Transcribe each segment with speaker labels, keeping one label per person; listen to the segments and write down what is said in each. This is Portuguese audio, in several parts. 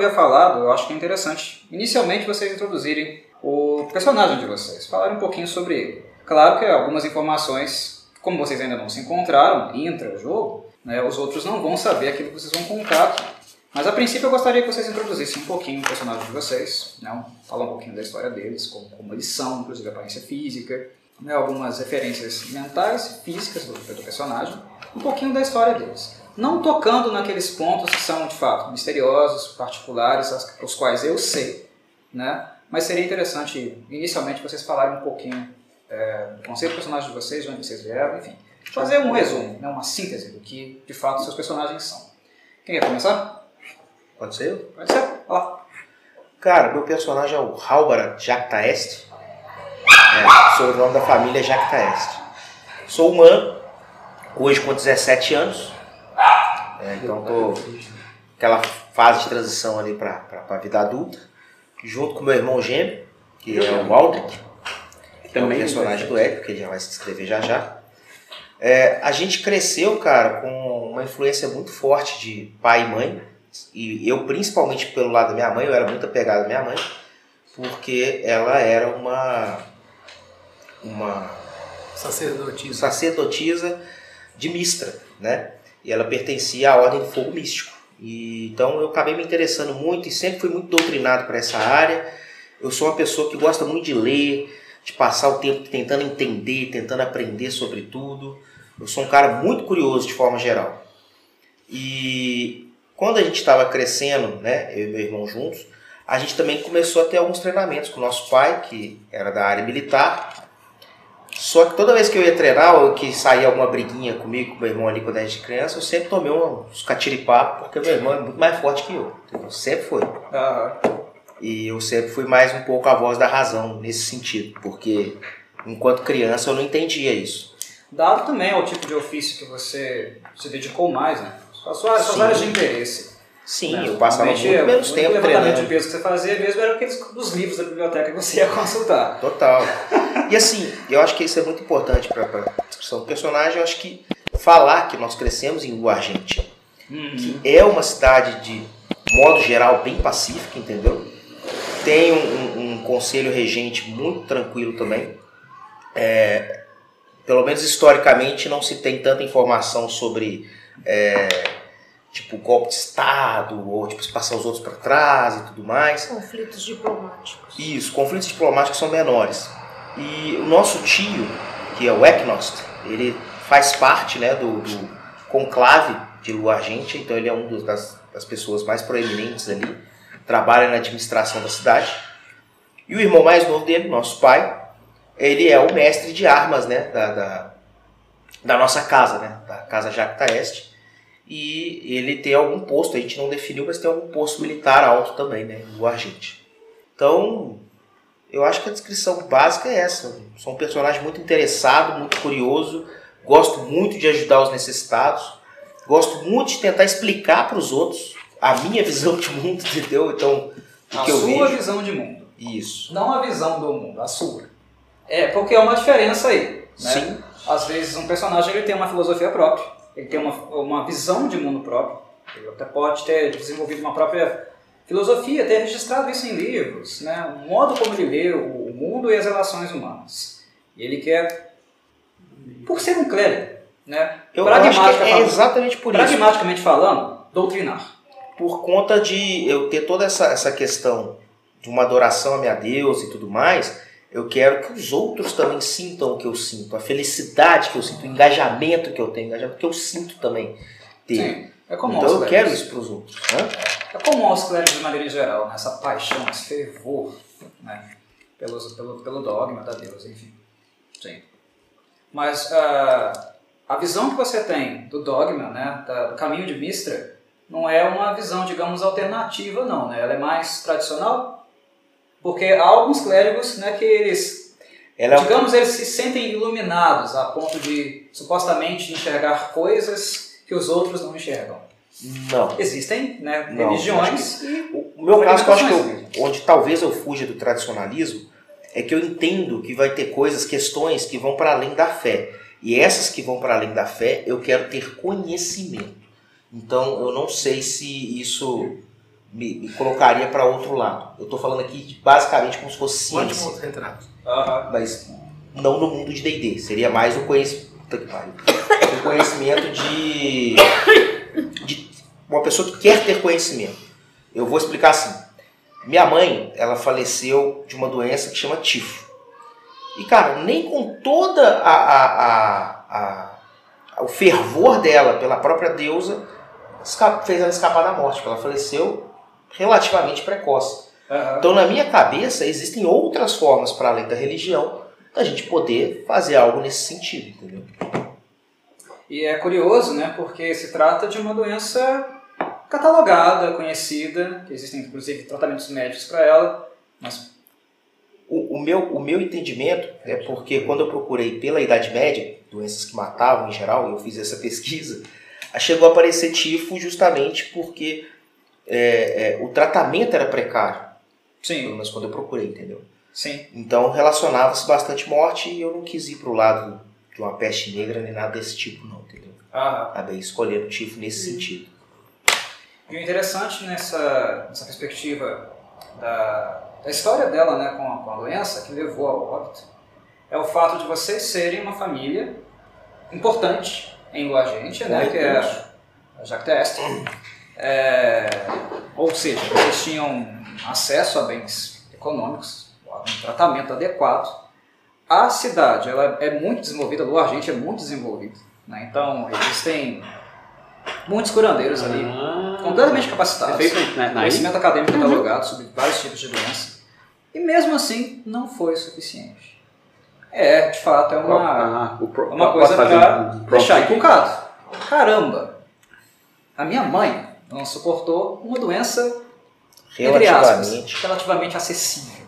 Speaker 1: havia falado, eu acho que é interessante, inicialmente vocês introduzirem o personagem de vocês, falarem um pouquinho sobre ele. Claro que algumas informações, como vocês ainda não se encontraram intra-jogo, né, os outros não vão saber aquilo que vocês vão contar aqui. Mas a princípio eu gostaria que vocês introduzissem um pouquinho o personagem de vocês, né, falar um pouquinho da história deles, como, como eles são, inclusive a aparência física, né, algumas referências mentais e físicas do, do personagem, um pouquinho da história deles. Não tocando naqueles pontos que são, de fato, misteriosos, particulares, os quais eu sei, né? mas seria interessante, inicialmente, vocês falarem um pouquinho é, do conceito do personagem de vocês, de onde vocês vieram, enfim. Fazer um resumo, né, uma síntese do que, de fato, seus personagens são. Quem quer começar?
Speaker 2: Pode ser?
Speaker 1: Pode ser. Olha lá.
Speaker 2: Cara, meu personagem é o Halbara Jactaest. É, sou o nome da família Jactaest. Sou humano, hoje com 17 anos. É, então tô aquela fase de transição ali para a vida adulta. Junto com meu irmão gêmeo, que é o Aldrich. Também é o personagem do Ed, que ele já vai se descrever já já. É, a gente cresceu, cara, com uma influência muito forte de pai e mãe. E eu, principalmente pelo lado da minha mãe, eu era muito apegado à minha mãe, porque ela era uma. uma.
Speaker 3: Sacerdotisa.
Speaker 2: sacerdotisa de Mistra, né? E ela pertencia à Ordem do Fogo Místico. E, então eu acabei me interessando muito e sempre fui muito doutrinado para essa área. Eu sou uma pessoa que gosta muito de ler, de passar o tempo tentando entender, tentando aprender sobre tudo. Eu sou um cara muito curioso de forma geral. E quando a gente estava crescendo, né, eu e meu irmão juntos, a gente também começou a ter alguns treinamentos com o nosso pai, que era da área militar. Só que toda vez que eu ia treinar, ou que saía alguma briguinha comigo, com meu irmão ali quando a gente criança, eu sempre tomei uns catiripapos, porque meu irmão é muito mais forte que eu. Entendeu? Sempre foi.
Speaker 1: Uhum.
Speaker 2: E eu sempre fui mais um pouco a voz da razão nesse sentido, porque enquanto criança eu não entendia isso.
Speaker 1: Dado também ao tipo de ofício que você se dedicou mais, né? As suas, suas áreas de interesse.
Speaker 2: Sim,
Speaker 1: né?
Speaker 2: eu passava muito menos
Speaker 1: o
Speaker 2: tempo
Speaker 1: único levantamento
Speaker 2: treinando.
Speaker 1: de peso que você fazia mesmo era aqueles dos livros da biblioteca que você ia consultar.
Speaker 2: Total. E assim, eu acho que isso é muito importante para a descrição do personagem. Eu acho que falar que nós crescemos em Luargente,
Speaker 1: Uhum.
Speaker 2: que é uma cidade de modo geral bem pacífica, entendeu? Tem um, um- um conselho regente muito tranquilo também. É, pelo menos historicamente não se tem tanta informação sobre é, tipo golpe de estado ou tipo passar os outros para trás e tudo mais.
Speaker 4: Conflitos diplomáticos.
Speaker 2: Isso, conflitos diplomáticos são menores. E o nosso tio, que é o Eknost, ele faz parte né, do, do conclave de Luargente, então ele é um dos- das, das pessoas mais proeminentes ali, trabalha na administração da cidade. E o irmão mais novo dele, nosso pai, ele é o mestre de armas né, da, da, da nossa casa, né, da casa Jactaeste. E ele tem algum posto, a gente não definiu, mas tem algum posto militar alto também, né, em Luargente. Então, eu acho que a descrição básica é essa. Sou um personagem muito interessado, muito curioso, gosto muito de ajudar os necessitados, gosto muito de tentar explicar para os outros a minha visão de mundo, entendeu? Então, o
Speaker 1: A sua
Speaker 2: vejo.
Speaker 1: visão de mundo.
Speaker 2: Isso.
Speaker 1: Não a visão do mundo, a sua. É, porque é uma diferença aí. Né?
Speaker 2: Sim.
Speaker 1: Às vezes um personagem ele tem uma filosofia própria, ele tem uma, uma visão de mundo próprio, ele até pode ter desenvolvido uma própria filosofia, ter registrado isso em livros, né? o modo como ele lê o mundo e as relações humanas. E ele quer, por ser um clérigo, né?
Speaker 2: Eu
Speaker 1: Pragmática
Speaker 2: é exatamente por isso.
Speaker 1: pragmaticamente falando, doutrinar.
Speaker 2: por conta de eu ter toda essa, essa questão de uma adoração a minha Deus e tudo mais, eu quero que os outros também sintam o que eu sinto, a felicidade que eu sinto, o engajamento que eu tenho, o engajamento que eu sinto também ter.
Speaker 1: Sim, é comum
Speaker 2: então eu quero isso para os outros. Né?
Speaker 1: É comum aos clérigos de maneira geral, né? essa paixão, esse fervor né? Pelos, pelo, pelo dogma da Deus, enfim. Sim. Mas ah, a visão que você tem do dogma, né? do caminho de Mistra, não é uma visão, digamos, alternativa, não. Né? Ela é mais tradicional, porque há alguns clérigos né, que eles,
Speaker 2: Ela é
Speaker 1: digamos, eles se sentem iluminados a ponto de supostamente enxergar coisas que os outros não enxergam.
Speaker 2: Não.
Speaker 1: Existem né,
Speaker 2: Não,
Speaker 1: religiões e
Speaker 2: O meu caso, que eu acho que eu, onde talvez eu fuja do tradicionalismo, é que eu entendo que vai ter coisas, questões que vão para além da fé. E essas que vão para além da fé, eu quero ter conhecimento. Então, eu não sei se isso me, me colocaria para outro lado. Eu estou falando aqui de, basicamente como se fosse ciência.
Speaker 3: Ótimo retrato.
Speaker 2: mas não no mundo de D&D. Seria mais o conhecimento, o conhecimento de, de uma pessoa que quer ter conhecimento. Eu vou explicar assim. Minha mãe, ela faleceu de uma doença que chama tifo. E cara, nem com toda a, a, a, a o fervor dela pela própria deusa fez ela escapar da morte, porque ela faleceu relativamente precoce.
Speaker 1: Aham.
Speaker 2: Então, na minha cabeça, existem outras formas para além da religião da gente poder fazer algo nesse sentido, entendeu?
Speaker 1: E é curioso, né? Porque se trata de uma doença catalogada, conhecida, que existem inclusive tratamentos médicos para ela, mas
Speaker 2: O, o meu, o meu entendimento é porque quando eu procurei pela Idade Média, doenças que matavam em geral, eu fiz essa pesquisa, chegou a aparecer tifo justamente porque é, é, o tratamento era precário, pelo
Speaker 1: sim,
Speaker 2: menos quando eu procurei, entendeu?
Speaker 1: sim.
Speaker 2: Então relacionava-se bastante morte e eu não quis ir pro lado de uma peste negra nem nada desse tipo, não, entendeu?
Speaker 1: Aham.
Speaker 2: Acabei escolhendo o tifo nesse sentido.
Speaker 1: E o interessante nessa, nessa perspectiva da, da história dela né, com, a, com a doença, que levou ao óbito, é o fato de vocês serem uma família importante em Luagente, né, que é a Jactest. É, ou seja, vocês tinham acesso a bens econômicos, a um tratamento adequado. A cidade ela é muito desenvolvida, Luagente é muito desenvolvida. Né, então, existem muitos curandeiros ali
Speaker 3: Ah,
Speaker 1: completamente capacitados,
Speaker 3: fez na, na
Speaker 1: conhecimento acadêmico catalogado sobre vários tipos de doença, e mesmo assim não foi suficiente. É, de fato, é uma,
Speaker 3: Ah, o pro-
Speaker 1: uma coisa para deixar inculcado. Caramba, a minha mãe não suportou uma doença, entre aspas,
Speaker 2: Relativamente.
Speaker 1: relativamente acessível.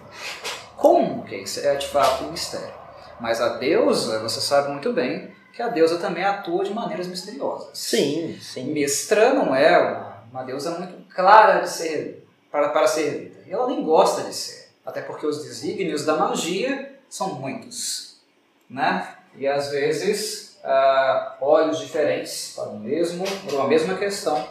Speaker 1: Como que isso é de fato um mistério? Mas a deusa, você sabe muito bem que a deusa também atua de maneiras misteriosas.
Speaker 2: Sim, sim.
Speaker 1: Mistra não é uma, uma deusa muito clara de ser para, para ser lida. E ela nem gosta de ser. Até porque os desígnios da magia são muitos. Né? E às vezes ah, olhos diferentes para, o mesmo, para uma mesma questão,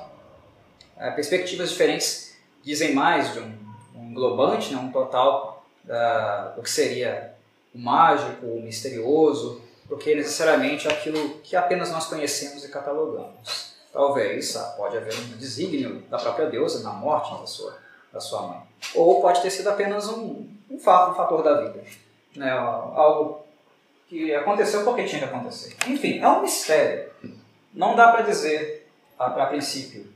Speaker 1: perspectivas diferentes dizem mais de um, um englobante, né? um total da, do que seria o mágico, o misterioso, do que necessariamente aquilo que apenas nós conhecemos e catalogamos. Talvez ah, pode haver um desígnio da própria deusa na morte da sua, da sua mãe. Ou pode ter sido apenas um, um fato, um fator da vida. Né? Algo que aconteceu porque tinha que acontecer. Enfim, é um mistério. Não dá para dizer, a, a princípio,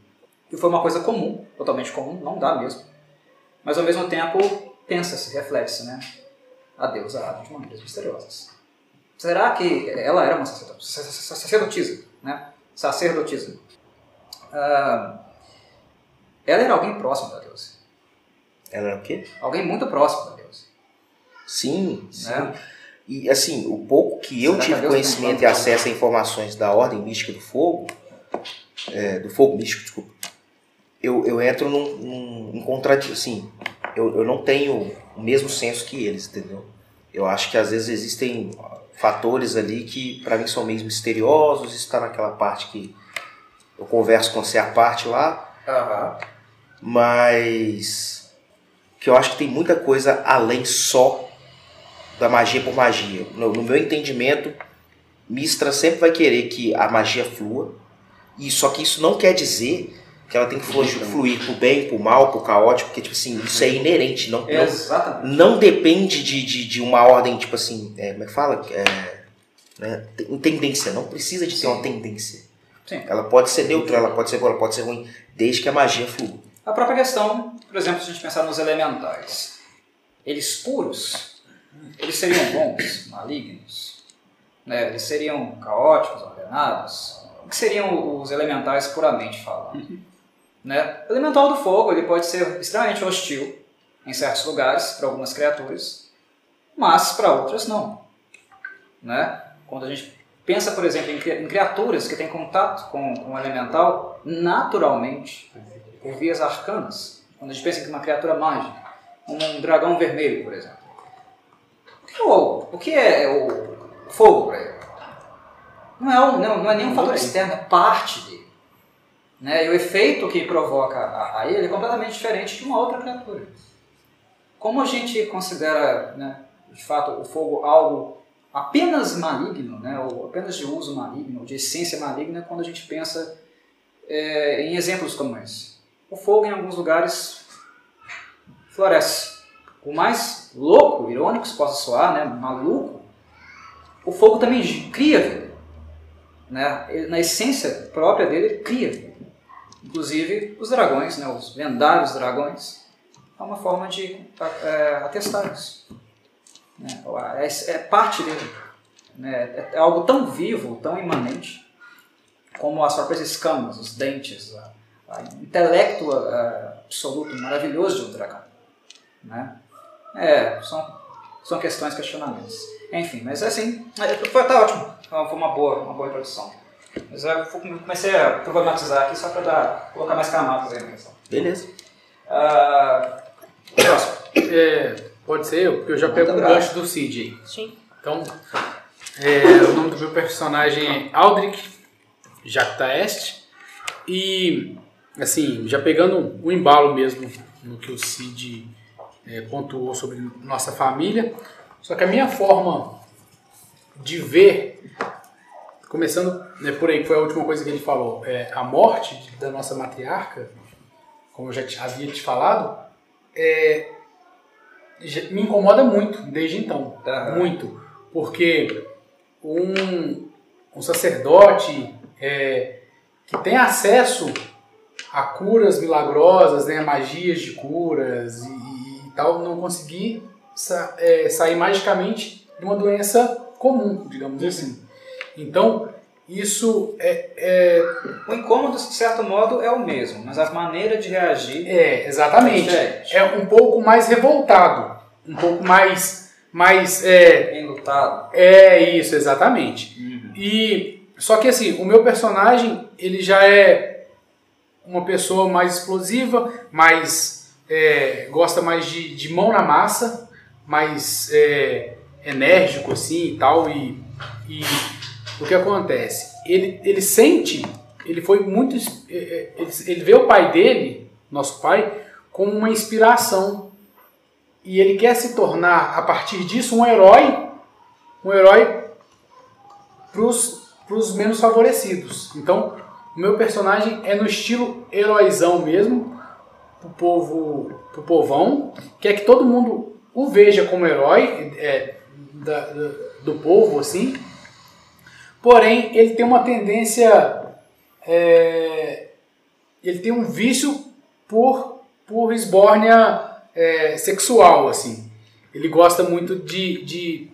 Speaker 1: que foi uma coisa comum, totalmente comum, não dá mesmo. Mas ao mesmo tempo, pensa-se, reflete-se, né? A deusa age de maneiras misteriosas. Será que ela era uma sacerdot- sacerdotisa, né? Sacerdotisa. Ah, ela era alguém próximo da deusa.
Speaker 2: Ela era o quê?
Speaker 1: Alguém muito próximo da deusa.
Speaker 2: Sim, sim.
Speaker 1: Né?
Speaker 2: E assim, o pouco que eu
Speaker 1: Será que
Speaker 2: tive
Speaker 1: Deus tem
Speaker 2: conhecimento e acesso a informações da Ordem Mística do Fogo, é, do Fogo Místico, desculpa, eu, eu entro num, num, contradição. Assim, eu, eu não tenho o mesmo senso que eles, entendeu? Eu acho que às vezes existem fatores ali que para mim são meio misteriosos, isso está naquela parte que eu converso com você à parte lá,
Speaker 1: Aham.
Speaker 2: mas que eu acho que tem muita coisa além só da magia por magia. No, no meu entendimento, Mistra sempre vai querer que a magia flua, e só que isso não quer dizer que ela tem que fluir, fluir pro bem, pro mal, pro caótico, porque tipo assim, isso é inerente, não, não,
Speaker 1: Exatamente.
Speaker 2: não depende de, de, de uma ordem, tipo assim, é, como é que fala? É, né, tem tendência, não precisa de ter uma tendência.
Speaker 1: Sim.
Speaker 2: Ela pode ser neutra, ela pode ser boa, ela pode ser ruim, desde que a magia flua.
Speaker 1: A própria questão, por exemplo, se a gente pensar nos elementais, eles puros, eles seriam bons, malignos, né? eles seriam caóticos, ordenados. O que seriam os elementais puramente falando? Né? O elemental do fogo ele pode ser extremamente hostil em certos lugares para algumas criaturas, mas para outras não. Né? Quando a gente pensa, por exemplo, em cri- em criaturas que têm contato com, com o elemental, naturalmente, por vias arcanas. Quando a gente pensa em uma criatura mágica, um dragão vermelho, por exemplo. O que é o, o, que é o fogo para ele? Não é, um, não, não é nenhum fator externo, é parte dele. Né? E o efeito que provoca a, a ele é completamente diferente de uma outra criatura. Como a gente considera, né, de fato, o fogo algo apenas maligno, né, ou apenas de uso maligno, de essência maligna, quando a gente pensa é, em exemplos como esse? O fogo, em alguns lugares, floresce. O mais louco, irônico que possa soar, né, maluco, o fogo também cria vida. Né? Na essência própria dele, ele cria. Inclusive os dragões, né, os lendários dragões, é uma forma de é, atestar isso. Né? É, é, parte dele. Né? É, é algo tão vivo, tão imanente, como as próprias escamas, os dentes, o intelecto é, absoluto, maravilhoso de um dragão. Né? É, são, são questões, questionamentos. Enfim, mas assim, é, foi, tá ótimo. Foi uma boa, uma boa introdução. Mas eu comecei a problematizar aqui só para dar, colocar mais camadas aí na questão.
Speaker 2: Beleza.
Speaker 1: Uh, próximo.
Speaker 3: É, pode ser eu, porque eu já pego o gancho do Cid aí.
Speaker 4: Sim.
Speaker 3: Então, é, o nome do meu personagem é Aldrich Jactaest. E, assim, já pegando o embalo mesmo no que o Cid é, pontuou sobre nossa família. Só que a minha forma de ver Começando né, por aí, que foi a última coisa que ele falou, é, a morte da nossa matriarca, como eu já te, havia te falado, é, me incomoda muito desde então.
Speaker 1: Uhum.
Speaker 3: Muito. Porque um, um sacerdote é, que tem acesso a curas milagrosas, né, magias de curas e, e tal, não conseguir sa é, sair magicamente de uma doença comum, digamos uhum. assim. Então, isso é, é,
Speaker 1: O incômodo, de certo modo, é o mesmo, mas a maneira de reagir.
Speaker 3: É, exatamente. É, é um pouco mais revoltado, um pouco mais. mais é,
Speaker 1: Enlutado.
Speaker 3: É isso, exatamente.
Speaker 1: Uhum.
Speaker 3: E. Só que assim, o meu personagem, ele já é uma pessoa mais explosiva, mais. É, gosta mais de, de mão na massa, mais é, enérgico assim e tal. E, e o que acontece? Ele, ele sente, ele foi muito. É, é, ele, ele vê o pai dele, nosso pai, como uma inspiração. E ele quer se tornar, a partir disso, um herói, um herói para os menos favorecidos. Então, o meu personagem é no estilo heróizão mesmo, pro povo, pro povão, quer que todo mundo o veja como herói é, da, do povo, assim, Porém, ele tem uma tendência, é, ele tem um vício por, por esbórnia é, sexual, assim. Ele gosta muito de, de,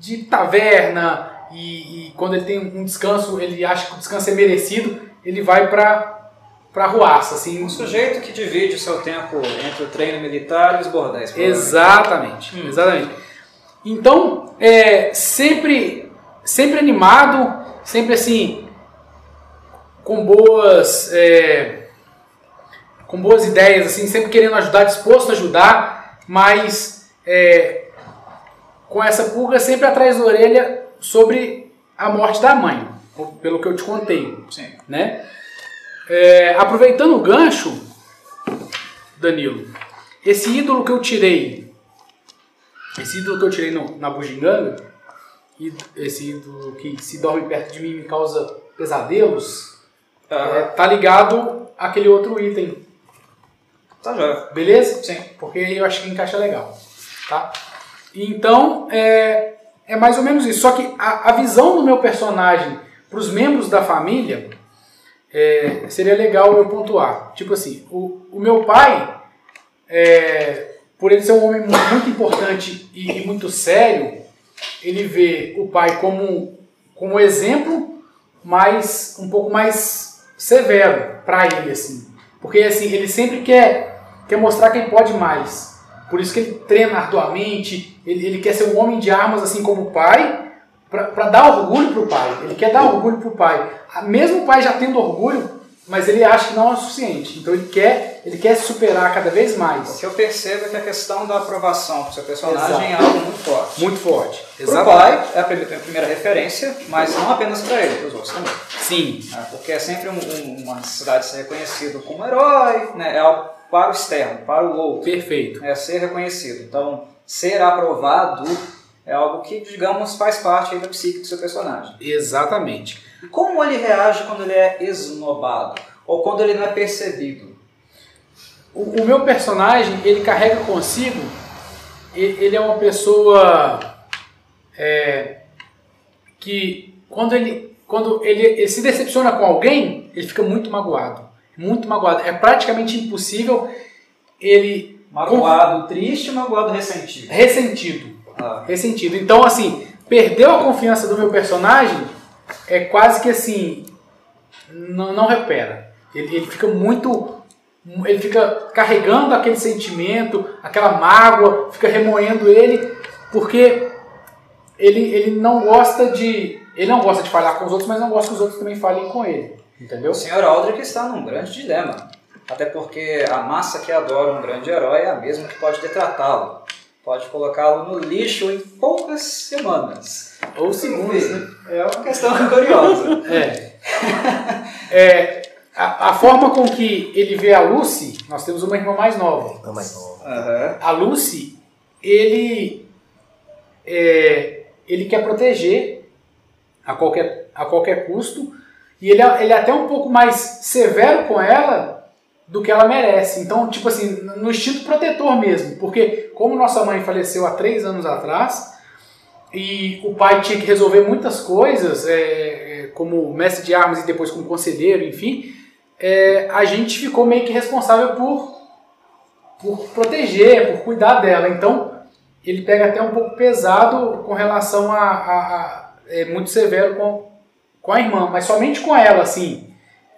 Speaker 3: de taverna e, e, quando ele tem um descanso, ele acha que o descanso é merecido, ele vai para para ruaça, assim.
Speaker 1: Um sujeito que divide o seu tempo entre o treino militar e os bordéis.
Speaker 3: Exatamente, hum. exatamente. Então, é, sempre sempre animado, sempre assim, com boas, é, com boas ideias, assim, sempre querendo ajudar, disposto a ajudar, mas é, com essa pulga sempre atrás da orelha sobre a morte da mãe, pelo que eu te contei.
Speaker 1: Sim.
Speaker 3: Né? É, aproveitando o gancho, Danilo, esse ídolo que eu tirei, esse ídolo que eu tirei no, na bugiganga, esse ídolo que se dorme perto de mim me causa pesadelos, é, tá ligado àquele outro item.
Speaker 1: Tá já.
Speaker 3: Beleza?
Speaker 1: Sim.
Speaker 3: Porque eu acho que encaixa legal. Tá? Então, é, é mais ou menos isso. Só que a, a visão do meu personagem para os membros da família é, seria legal eu pontuar. Tipo assim, o, o meu pai, é, por ele ser um homem muito importante e, e muito sério, ele vê o pai como, como exemplo, mas um pouco mais severo para ele, assim. Porque assim, ele sempre quer, quer mostrar quem pode mais. Por isso que ele treina arduamente, ele, ele quer ser um homem de armas assim como o pai, para dar orgulho para o pai. Ele quer dar orgulho para o pai. Mesmo o pai já tendo orgulho, mas ele acha que não é o suficiente. Então ele quer ele quer se superar cada vez
Speaker 1: O
Speaker 3: mais.
Speaker 1: que eu percebo é que a questão da aprovação pro seu personagem é algo muito forte.
Speaker 3: Muito forte.
Speaker 1: Pro pai é a prim- a primeira referência, mas não apenas para ele, para os outros também.
Speaker 3: Sim.
Speaker 1: né? Porque é sempre um- um- uma necessidade de ser reconhecido como herói, né? é algo para o externo, para o outro.
Speaker 3: Perfeito.
Speaker 1: É ser reconhecido. Então, ser aprovado é algo que, digamos, faz parte da psique do seu personagem.
Speaker 3: Exatamente.
Speaker 1: Como ele reage quando ele é esnobado? Ou quando ele não é percebido?
Speaker 3: O, o meu personagem, ele carrega consigo, ele é uma pessoa é, que quando ele, quando ele, ele se decepciona com alguém, ele fica muito magoado. Muito magoado. É praticamente impossível ele
Speaker 1: Magoado, triste, magoado, ressentido.
Speaker 3: ressentido.
Speaker 1: Ah,
Speaker 3: Ressentido. Então, assim, perdeu a confiança do meu personagem, é quase que assim, não, não recupera. Ele, ele fica muito. Ele fica carregando aquele sentimento, aquela mágoa, fica remoendo ele, porque ele, ele não gosta de. Ele não gosta de falhar com os outros, mas não gosta que os outros também falhem com ele. Entendeu?
Speaker 1: o Sr. Aldrich está num grande dilema. Até porque a massa que adora um grande herói é a mesma que pode detratá-lo. Pode colocá-lo no lixo em poucas semanas.
Speaker 3: Ou segundos, né?
Speaker 1: É uma questão curiosa.
Speaker 3: É. É, a, a forma com que ele vê a Lucy, nós temos uma irmã mais nova.
Speaker 2: Não, mais nova.
Speaker 1: Aham.
Speaker 3: A Lucy, ele, é, ele quer proteger a qualquer, a qualquer custo e ele, é- ele é até um pouco mais severo com ela do que ela merece. Então, tipo assim, no instinto protetor mesmo, porque como nossa mãe faleceu há três anos atrás e o pai tinha que resolver muitas coisas, é, é, como mestre de armas e depois como conselheiro, enfim, é, a gente ficou meio que responsável por por proteger, por cuidar dela. Então, ele pega até um pouco pesado com relação a. a- a- é muito severo com, com a irmã, mas somente com ela, assim,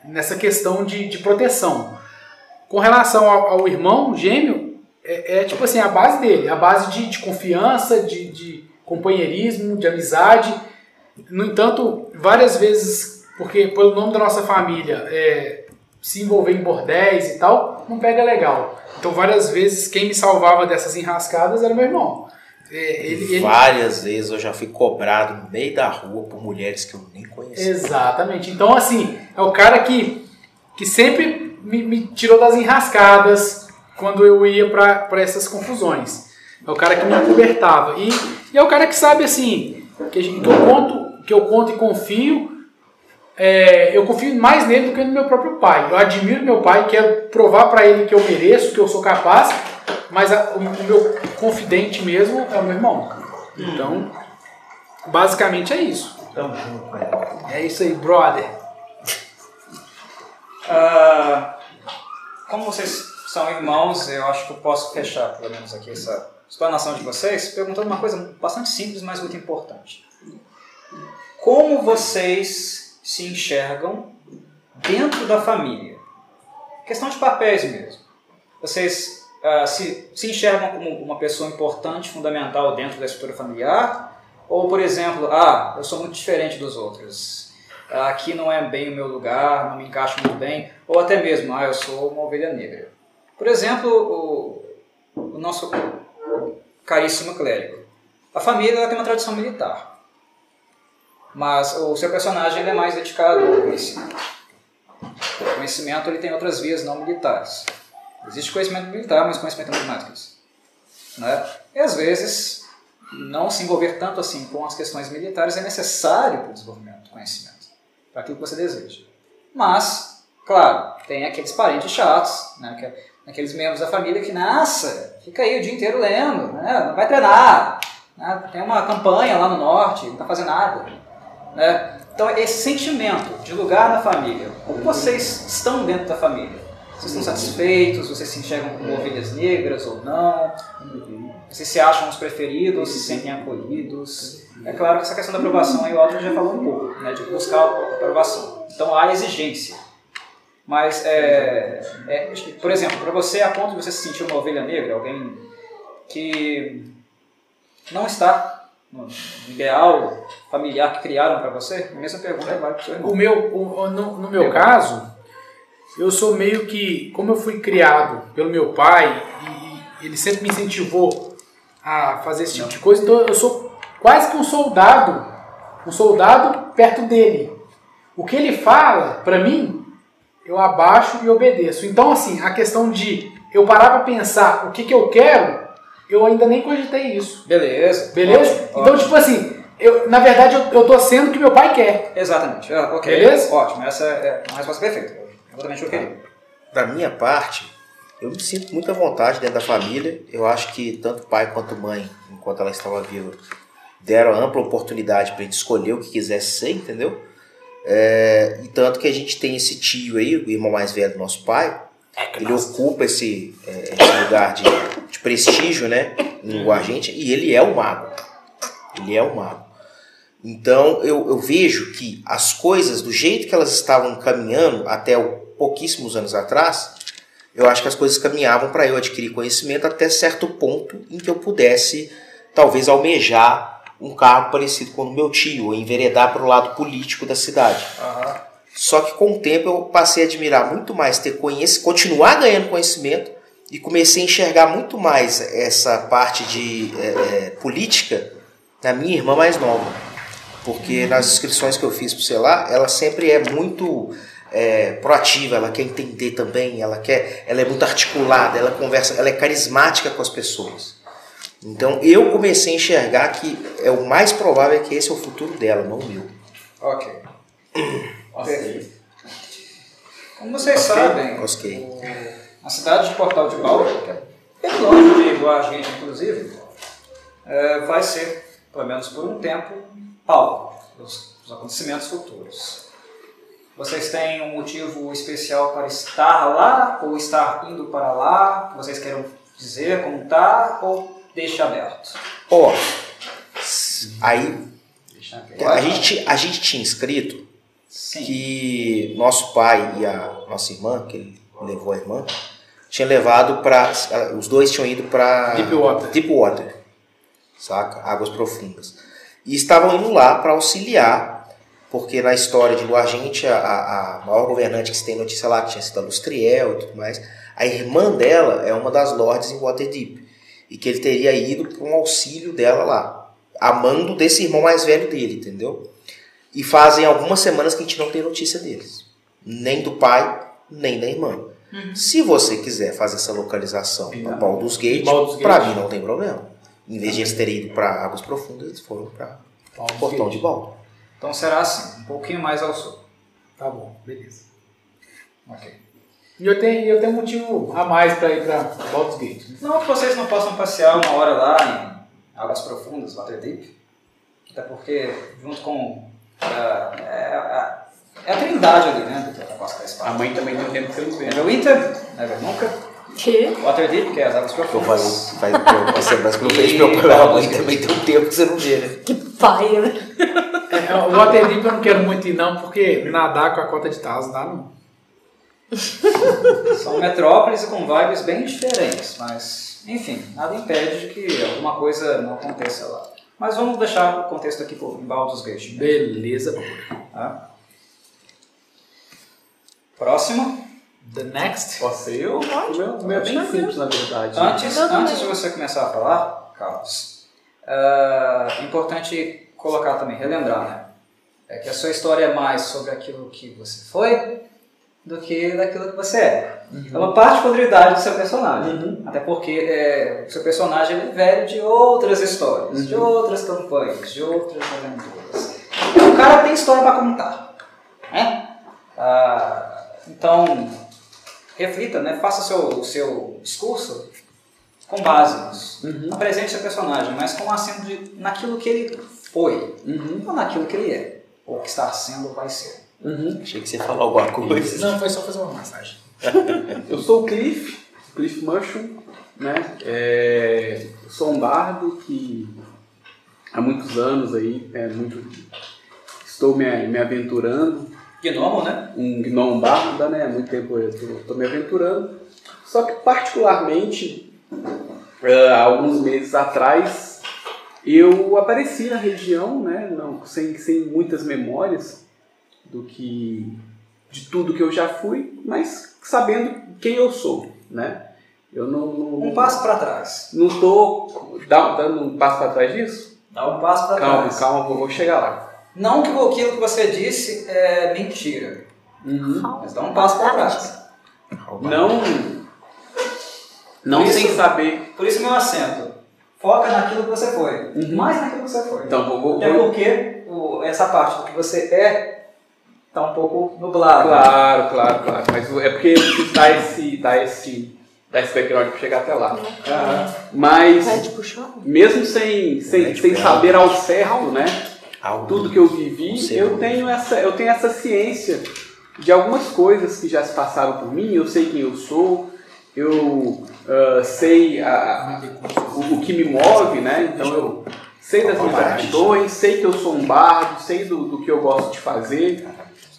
Speaker 3: nessa questão de, de proteção. Com relação ao, ao irmão gêmeo, é, é tipo assim, a base dele, a base de, de confiança, de, de companheirismo, de amizade. No entanto, várias vezes, porque pelo nome da nossa família, é, se envolver em bordéis e tal, não pega legal. Então, várias vezes, quem me salvava dessas enrascadas era meu irmão. Ele, ele-
Speaker 2: Várias vezes eu já fui cobrado no meio da rua por mulheres que eu nem conhecia.
Speaker 3: Exatamente. Então, assim, é o cara que, que sempre me, me tirou das enrascadas quando eu ia para essas confusões. É o cara que me acobertava. E, e é o cara que sabe, assim, que, que eu conto, que eu conto e confio. É, eu confio mais nele do que no meu próprio pai. Eu admiro meu pai, quero provar para ele que eu mereço, que eu sou capaz, mas a- o, o meu confidente mesmo é o meu irmão. Então, basicamente é isso.
Speaker 2: Tamo junto.
Speaker 3: É isso aí, brother.
Speaker 1: Ah, como vocês são irmãos, eu acho que eu posso fechar, pelo menos aqui, essa explanação de vocês, perguntando uma coisa bastante simples, mas muito importante. Como vocês se enxergam dentro da família? Questão de papéis mesmo. Vocês ah, se, se enxergam como uma pessoa importante, fundamental dentro da estrutura familiar? Ou, por exemplo, ah, eu sou muito diferente dos outros. Ah, Aqui não é bem o meu lugar, não me encaixo muito bem. Ou até mesmo, ah, eu sou uma ovelha negra. Por exemplo, o, o nosso caríssimo clérigo. A família tem uma tradição militar. Mas o seu personagem ele é mais dedicado ao conhecimento. O conhecimento ele tem outras vias não militares. Existe conhecimento militar, mas conhecimento é isso. Né? E às vezes, não se envolver tanto assim com as questões militares é necessário para o desenvolvimento do conhecimento, para aquilo que você deseja. Mas, claro, tem aqueles parentes chatos, né? que- aqueles membros da família que, nossa, fica aí o dia inteiro lendo, né? não vai treinar, né? tem uma campanha lá no norte, não está fazendo nada. Né? Então, esse sentimento de lugar na família, como vocês estão dentro da família? Vocês estão satisfeitos? Vocês se enxergam como ovelhas negras ou não? Vocês se acham os preferidos? Se sentem acolhidos? É claro que essa questão da aprovação aí o Aldrin já falou um pouco, né? de buscar a aprovação. Então há exigência. Mas, é, é, por exemplo, para você, a ponto de você se sentir uma ovelha negra, alguém que não está no ideal familiar que criaram para você, a mesma pergunta vale para o seu irmão.
Speaker 3: O meu, o- no, no meu caso, eu sou meio que, como eu fui criado pelo meu pai e, ele sempre me incentivou a fazer esse tipo de coisa, então eu sou quase que um soldado, um soldado perto dele. O que ele fala, pra mim, eu abaixo e obedeço. Então, assim, a questão de eu parar pra pensar o que, que eu quero, eu ainda nem cogitei isso.
Speaker 1: Beleza.
Speaker 3: Beleza?
Speaker 1: Ótimo,
Speaker 3: então,
Speaker 1: ótimo.
Speaker 3: tipo assim, eu, na verdade, eu, eu tô sendo o que meu pai quer.
Speaker 1: Exatamente. Ah, ok.
Speaker 3: Beleza?
Speaker 1: Ótimo. Essa é uma resposta perfeita. Exatamente o que eu queria.
Speaker 2: Da minha parte, eu me sinto muito à vontade dentro da família. Eu acho que tanto pai quanto mãe, enquanto ela estava viva, deram ampla oportunidade para a gente escolher o que quisesse ser, entendeu? É, e tanto que a gente tem esse tio aí, o irmão mais velho do nosso pai, ele ocupa esse, é, esse lugar de, de prestígio, né, no Argente, e ele é o mago. Ele é o mago. Então eu, eu vejo que as coisas, do jeito que elas estavam caminhando até o- pouquíssimos anos atrás, eu acho que as coisas caminhavam para eu adquirir conhecimento até certo ponto em que eu pudesse, talvez, almejar um cargo parecido com o meu tio, ou enveredar para o lado político da cidade. Só que com o tempo eu passei a admirar muito mais ter conhecimento, continuar ganhando conhecimento e comecei a enxergar muito mais essa parte de eh, eh, política na minha irmã mais nova. Porque nas inscrições que eu fiz para sei lá, ela sempre é muito eh, proativa, ela quer entender também, ela quer, ela é muito articulada, ela conversa, ela é carismática com as pessoas. Então eu comecei a enxergar que é o mais provável é que esse é o futuro dela, não o meu.
Speaker 1: Ok. Perfeito. Como vocês sabem,
Speaker 2: Ok.
Speaker 1: o- a cidade de Portal de é bem longe de Guargente, inclusive, é, vai ser, pelo menos por um tempo, palco dos, dos acontecimentos futuros. Vocês têm um motivo especial para estar lá ou estar indo para lá? Que vocês queiram dizer, contar ou deixa aberto?
Speaker 2: Ó, s- aí
Speaker 1: aberto.
Speaker 2: a gente, a gente tinha escrito
Speaker 1: Sim.
Speaker 2: que nosso pai e a nossa irmã, que ele levou a irmã, tinha levado para os dois tinham ido para
Speaker 3: Deepwater.
Speaker 2: Deepwater, saca? Águas profundas. E estavam indo lá para auxiliar, porque na história de Luargente, a, a, maior governante que se tem notícia lá, que tinha sido a Lustriel e tudo mais, a irmã dela é uma das lords em Waterdeep. E que ele teria ido para um auxílio dela lá, amando desse irmão mais velho dele, entendeu? E fazem algumas semanas que a gente não tem notícia deles. Nem do pai, nem da irmã. Se você quiser fazer essa localização para Baldur's Gate, para mim não tem problema. Em vez de eles terem ido para Águas Profundas, eles foram para Portão de Baldo.
Speaker 1: Então será assim, um pouquinho mais ao sul.
Speaker 3: Tá bom, beleza.
Speaker 1: Ok.
Speaker 3: E eu tenho, eu tenho um motivo a mais pra ir pra Baldur's Gate.
Speaker 1: Não que vocês não possam passear uma hora lá em águas profundas, Waterdeep. Até porque, junto com. ah, é, a- é a trindade ali, né? Da Costa da
Speaker 5: A
Speaker 1: Espada.
Speaker 5: mãe também tem um tempo que eu não vejo.
Speaker 1: Neverwinter, Nevernunca,
Speaker 4: Que?
Speaker 1: Waterdeep, que é as águas
Speaker 2: Eu
Speaker 1: profundas.
Speaker 2: faz, faz umas semanas que eu não vejo meu pai
Speaker 1: Baldur's
Speaker 2: mãe também tem um tempo que você não vê, né?
Speaker 4: Que paia, né?
Speaker 3: É, o Waterdeep eu não quero muito ir não, porque nadar com a cota de Taos dá não.
Speaker 1: São metrópoles com vibes bem diferentes, mas, enfim, nada impede de que alguma coisa não aconteça lá. Mas vamos deixar o contexto aqui por- em Baldur's Gate. né?
Speaker 3: Beleza.
Speaker 1: Tá? Próximo.
Speaker 3: The next.
Speaker 5: Posso ser eu? O meu, meu é bem simples, na verdade.
Speaker 1: Antes, antes de você começar a falar, Carlos, é importante colocar também, relembrar, né? É que a sua história é mais sobre aquilo que você foi do que daquilo que você é. É uma particularidade do seu personagem. Até porque é, o seu personagem ele é velho de outras histórias, de outras campanhas, de outras aventuras. Então, o cara tem história para contar. Né? Ah, então, reflita, né? faça o seu, o seu discurso com base nisso. Apresente seu personagem, mas com acento de, naquilo que ele foi, não naquilo que ele é, ou que está sendo ou vai ser.
Speaker 2: Achei que você ia falar alguma coisa.
Speaker 3: Não, foi só fazer uma massagem.
Speaker 5: Eu sou o Cliff, Cliff Mushroom, né? É, eu sou um bardo que há muitos anos aí, é muito, estou me, me aventurando,
Speaker 1: Gnomo, né?
Speaker 5: um gnome barda, né? Muito tempo eu estou me aventurando. Só que particularmente, há alguns meses atrás, eu apareci na região, né? Não, sem, sem muitas memórias do que de tudo que eu já fui, mas sabendo quem eu sou, né? Eu não, não,
Speaker 1: Um passo para trás.
Speaker 5: não tô dando um passo para trás disso.
Speaker 1: Dá um passo para
Speaker 5: Calma,
Speaker 1: trás.
Speaker 5: calma, vou vou chegar lá.
Speaker 1: Não que aquilo que você disse é mentira,
Speaker 5: Uhum.
Speaker 1: mas dá um passo para trás.
Speaker 5: Não, não
Speaker 1: Isso-
Speaker 5: sem saber.
Speaker 1: Por isso meu acento. Foca naquilo que você foi.
Speaker 5: Uhum.
Speaker 1: Mais naquilo que você foi.
Speaker 5: Então vou, vou,
Speaker 1: Até porque o- essa parte do que você é tá um pouco nublada.
Speaker 5: Claro, claro, claro. Mas é porque dá esse, dá esse, dá esse background para chegar até lá.
Speaker 1: Aham.
Speaker 5: Mas mesmo sem, sem, sem saber ao certo, né?
Speaker 2: Algo.
Speaker 5: Tudo que eu vivi, eu tenho essa, eu tenho essa ciência de algumas coisas que já se passaram por mim. Eu sei quem eu sou. Eu ah, sei a- o, o que me move, né? Então eu sei das minhas aptidões, sei que eu sou um bardo, sei do, do que eu gosto de fazer.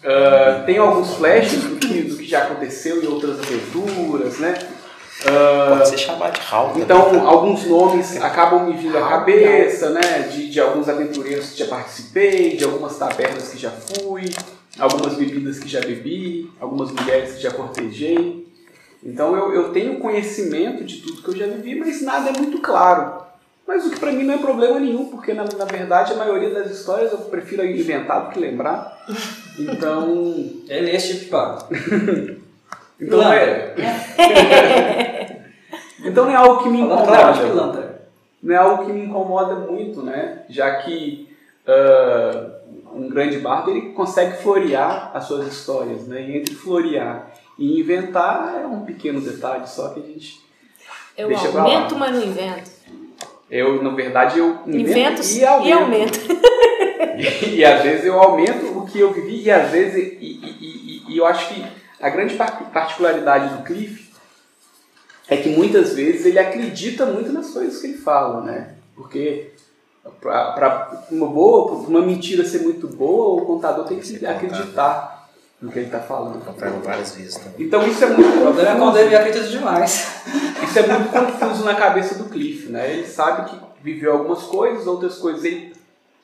Speaker 5: Ah, tenho alguns flashes do que, do que já aconteceu em outras aventuras, né? Ah,
Speaker 2: Pode ser chamado de Hal. também,
Speaker 5: então,
Speaker 2: tá?
Speaker 5: alguns nomes acabam me vindo à cabeça, né? De, de alguns aventureiros que já participei, de algumas tabernas que já fui, algumas bebidas que já bebi, algumas mulheres que já cortejei. Então, eu, eu tenho conhecimento de tudo que eu já vivi, mas nada é muito claro. Mas o que para mim não é problema nenhum, porque na, na verdade a maioria das histórias eu prefiro inventar do que lembrar. Então,
Speaker 1: é esse tipo de.
Speaker 5: então não é, então não é algo que me
Speaker 1: Falando claro de
Speaker 5: incomoda.
Speaker 1: pilantra.
Speaker 5: não é algo que me incomoda muito, né? Já que ah, um grande bardo ele consegue florear as suas histórias, né? E entre florear e inventar é um pequeno detalhe só que a gente
Speaker 4: Eu
Speaker 5: Deixa
Speaker 4: aumento, mas não invento.
Speaker 5: eu na verdade eu invento,
Speaker 4: Invento
Speaker 5: e
Speaker 4: e
Speaker 5: aumento.
Speaker 4: aumento.
Speaker 5: E, às vezes eu aumento o que eu vivi e às vezes e, e- e- e eu acho que a grande par- particularidade do Cliff é que muitas vezes ele acredita muito nas coisas que ele fala, né? Porque para uma boa, pra uma mentira ser muito boa, o contador tem que acreditar no que ele está falando.
Speaker 2: Contaram várias vezes também.
Speaker 5: Então isso é muito
Speaker 1: O problema é quando
Speaker 5: confuso.
Speaker 1: ele acredita demais.
Speaker 5: Isso é muito confuso na cabeça do Cliff, né? Ele sabe que viveu algumas coisas, outras coisas ele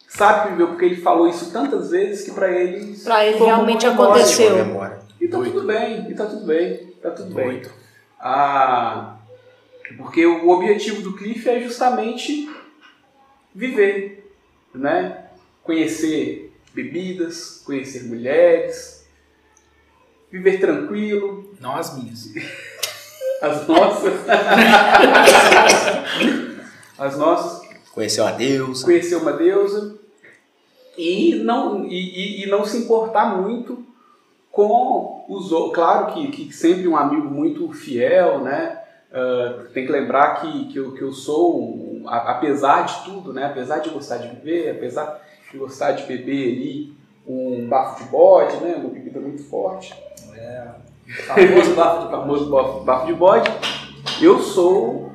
Speaker 5: sabe que viveu porque ele falou isso tantas vezes que para ele
Speaker 4: Pra ele realmente
Speaker 5: memória.
Speaker 4: aconteceu.
Speaker 5: E tá tudo bem, e tá tudo bem, tá tudo bem. Ah, porque o objetivo do Cliff é justamente viver, né? Conhecer bebidas, conhecer mulheres, viver tranquilo,
Speaker 3: Não as minhas.
Speaker 5: as nossas, as nossas,
Speaker 2: Conheceu a Deus.
Speaker 5: conhecer uma deusa e não, e, e- e não se importar muito com os. Claro que, que sempre um amigo muito fiel, né? Ah, tem que lembrar que, que, eu, que eu sou, um- apesar de tudo, né? apesar de gostar de viver, apesar de gostar de beber ali um bafo de bode, né? uma bebida muito forte,
Speaker 1: Famoso bafo de
Speaker 5: famoso bafo, bafo de bode, eu sou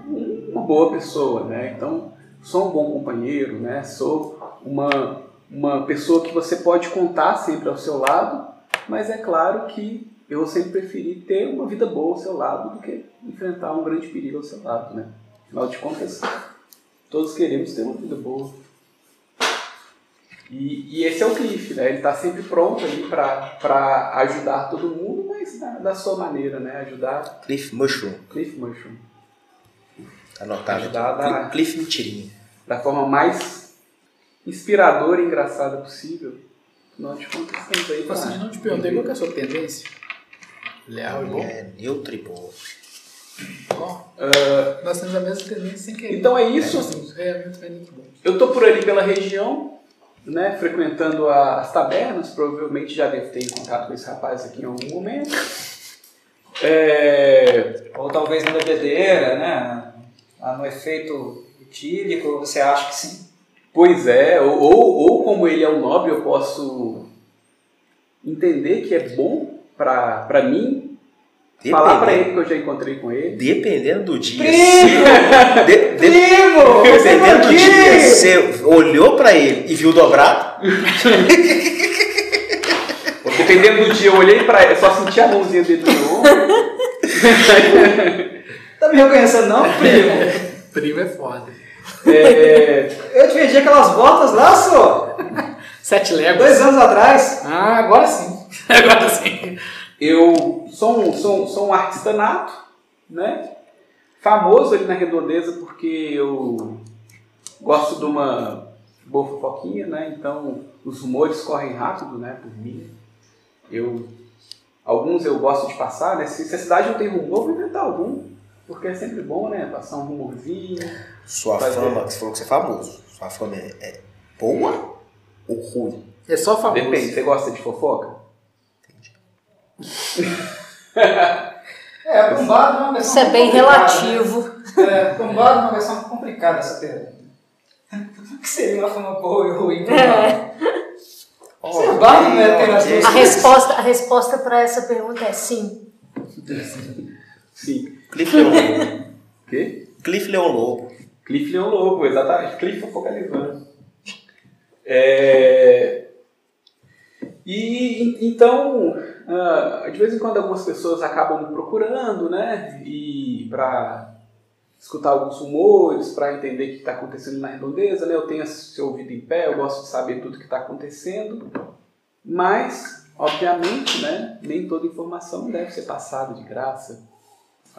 Speaker 5: uma boa pessoa, né? Então, sou um bom companheiro, né? Sou uma, uma pessoa que você pode contar sempre ao seu lado, mas é claro que eu sempre preferi ter uma vida boa ao seu lado do que enfrentar um grande perigo ao seu lado, né? Afinal de contas, todos queremos ter uma vida boa. E, e esse é o Cliff, né? Ele está sempre pronto ali para ajudar todo mundo, mas da, da sua maneira, né? Ajudar
Speaker 2: Cliff Mushroom.
Speaker 5: Cliff Mushroom.
Speaker 2: Anotado
Speaker 5: Ajudar
Speaker 2: aqui.
Speaker 5: a dar-
Speaker 2: Cliff, Cliff Mentirinha.
Speaker 5: Da forma mais inspiradora e engraçada possível. De contas, estamos aí pra-
Speaker 3: não te perguntei qual que é a sua tendência. Leal e bom?
Speaker 2: É neutro e boa.
Speaker 3: Ó, nós temos a mesma tendência sem querer.
Speaker 5: Então é isso.
Speaker 3: Muito bom.
Speaker 5: Eu tô por ali pela região, né? Frequentando as tabernas. Provavelmente já devo ter encontrado com esse rapaz aqui em algum momento. É,
Speaker 1: Ou talvez na bebedeira, né? Ah, No efeito etílico, você acha que sim?
Speaker 5: Pois é, ou, ou, ou como ele é um nobre, eu posso entender que é bom pra, pra mim, falar pra ele que eu já encontrei com ele.
Speaker 2: Dependendo do dia.
Speaker 1: Primo!
Speaker 2: de- de-
Speaker 1: Primo!
Speaker 2: dependendo do dia, você olhou pra ele e viu dobrado,
Speaker 5: Dependendo do dia, eu olhei pra ele, só senti a mãozinha dele no ombro.
Speaker 1: Tá me reconhecendo não, primo?
Speaker 3: Primo é foda.
Speaker 5: É,
Speaker 1: Eu te vendi aquelas botas lá, só.
Speaker 3: Sete léguas.
Speaker 1: Dois anos atrás,
Speaker 3: Ah, agora sim. Agora sim.
Speaker 5: Eu sou um, sou, sou um artista nato, né? Famoso ali na redondeza porque eu gosto de uma boa fofoquinha, né? Então os rumores correm rápido, né? Por mim. Eu, alguns eu gosto de passar, né? Se, se a cidade não tem rumor, vou inventar algum. Porque é sempre bom, né? Passar um rumorzinho.
Speaker 2: Sua
Speaker 5: Vai
Speaker 2: fama, você falou que você é famoso. Sua fama é, é boa ou ruim?
Speaker 3: É só famoso.
Speaker 5: Depende, você gosta de fofoca?
Speaker 1: é, tombado é uma versão
Speaker 4: Isso é bem
Speaker 1: complicada,
Speaker 4: relativo.
Speaker 1: Né? É, tombado é uma versão complicada essa pergunta. O que seria uma fama boa e ruim?
Speaker 4: É.
Speaker 1: Tombado não é as duas
Speaker 4: A resposta, a resposta para essa pergunta é sim.
Speaker 5: Sim.
Speaker 2: Cliff Leão Lobo.
Speaker 5: O quê?
Speaker 2: Cliff Leão Lobo.
Speaker 5: Cliff Leão Lobo, exatamente. Cliff focalizando. É... E então, ah, de vez em quando algumas pessoas acabam me procurando, né? E para escutar alguns rumores, para entender o que está acontecendo na redondeza, né? Eu tenho esse ouvido em pé, eu gosto de saber tudo que está acontecendo. Mas, obviamente, né? Nem toda informação deve ser passada de graça.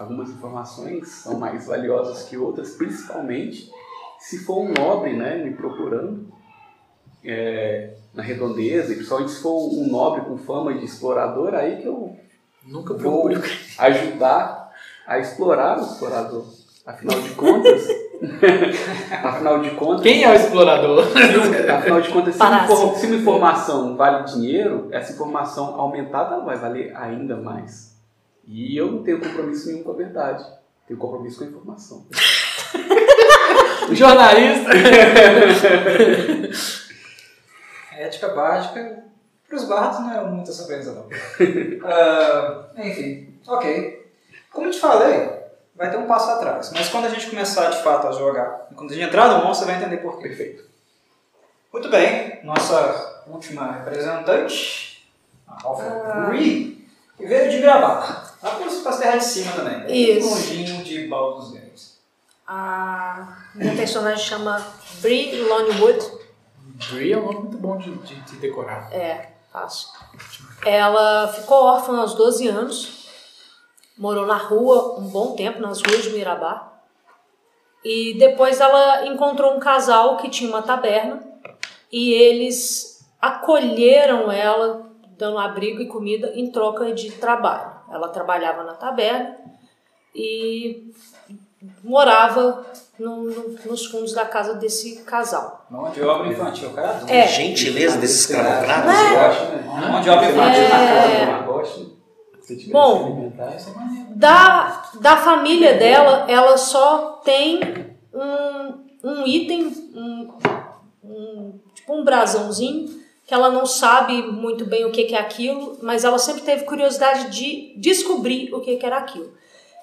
Speaker 5: Algumas informações são mais valiosas que outras, principalmente se for um nobre, né? Me procurando é, na redondeza, e principalmente se for um nobre com fama de explorador, aí que eu
Speaker 3: Nunca
Speaker 5: vou ajudar a explorar o explorador. Afinal de contas, afinal de contas,
Speaker 3: Quem é o explorador?
Speaker 5: afinal de contas, se se uma informação vale dinheiro, essa informação aumentada vai valer ainda mais. E eu não tenho compromisso nenhum com a verdade. Tenho compromisso com a informação.
Speaker 3: Jornalista.
Speaker 1: Ética básica, para os bardos não é muita surpresa não. Ah, enfim, ok. Como eu te falei, vai ter um passo atrás. Mas quando a gente começar de fato a jogar, quando a gente entrar no monstro, você vai entender por quê.
Speaker 5: Perfeito.
Speaker 1: Muito bem, nossa última representante, a Alpha Bree, que veio de Grabá. Lá para as terras de cima também. bem
Speaker 4: Isso.
Speaker 1: Longinho de Baldur's Gate.
Speaker 4: A minha personagem chama Brie Lonewood.
Speaker 3: Brie é um nome muito bom de, de, de decorar.
Speaker 4: É, fácil. Ela ficou órfã aos 12 anos, morou na rua um bom tempo, nas ruas de Mirabá. E depois ela encontrou um casal que tinha uma taberna e eles acolheram ela, dando abrigo e comida em troca de trabalho. Ela trabalhava na taberna e morava no- no- nos fundos da casa desse casal.
Speaker 1: Mão de obra infantil, cara.
Speaker 4: É.
Speaker 2: Gentileza desses escravocratas.
Speaker 5: Gosta, né?
Speaker 1: Mão de obra
Speaker 5: Você
Speaker 1: infantil.
Speaker 5: na casa
Speaker 4: Bom.
Speaker 5: que se alimentar, isso é.
Speaker 4: Da, da família dela, ela só tem um, um item, um, um- tipo um brasãozinho, que ela não sabe muito bem o que, é aquilo, mas ela sempre teve curiosidade de descobrir o que, que era aquilo.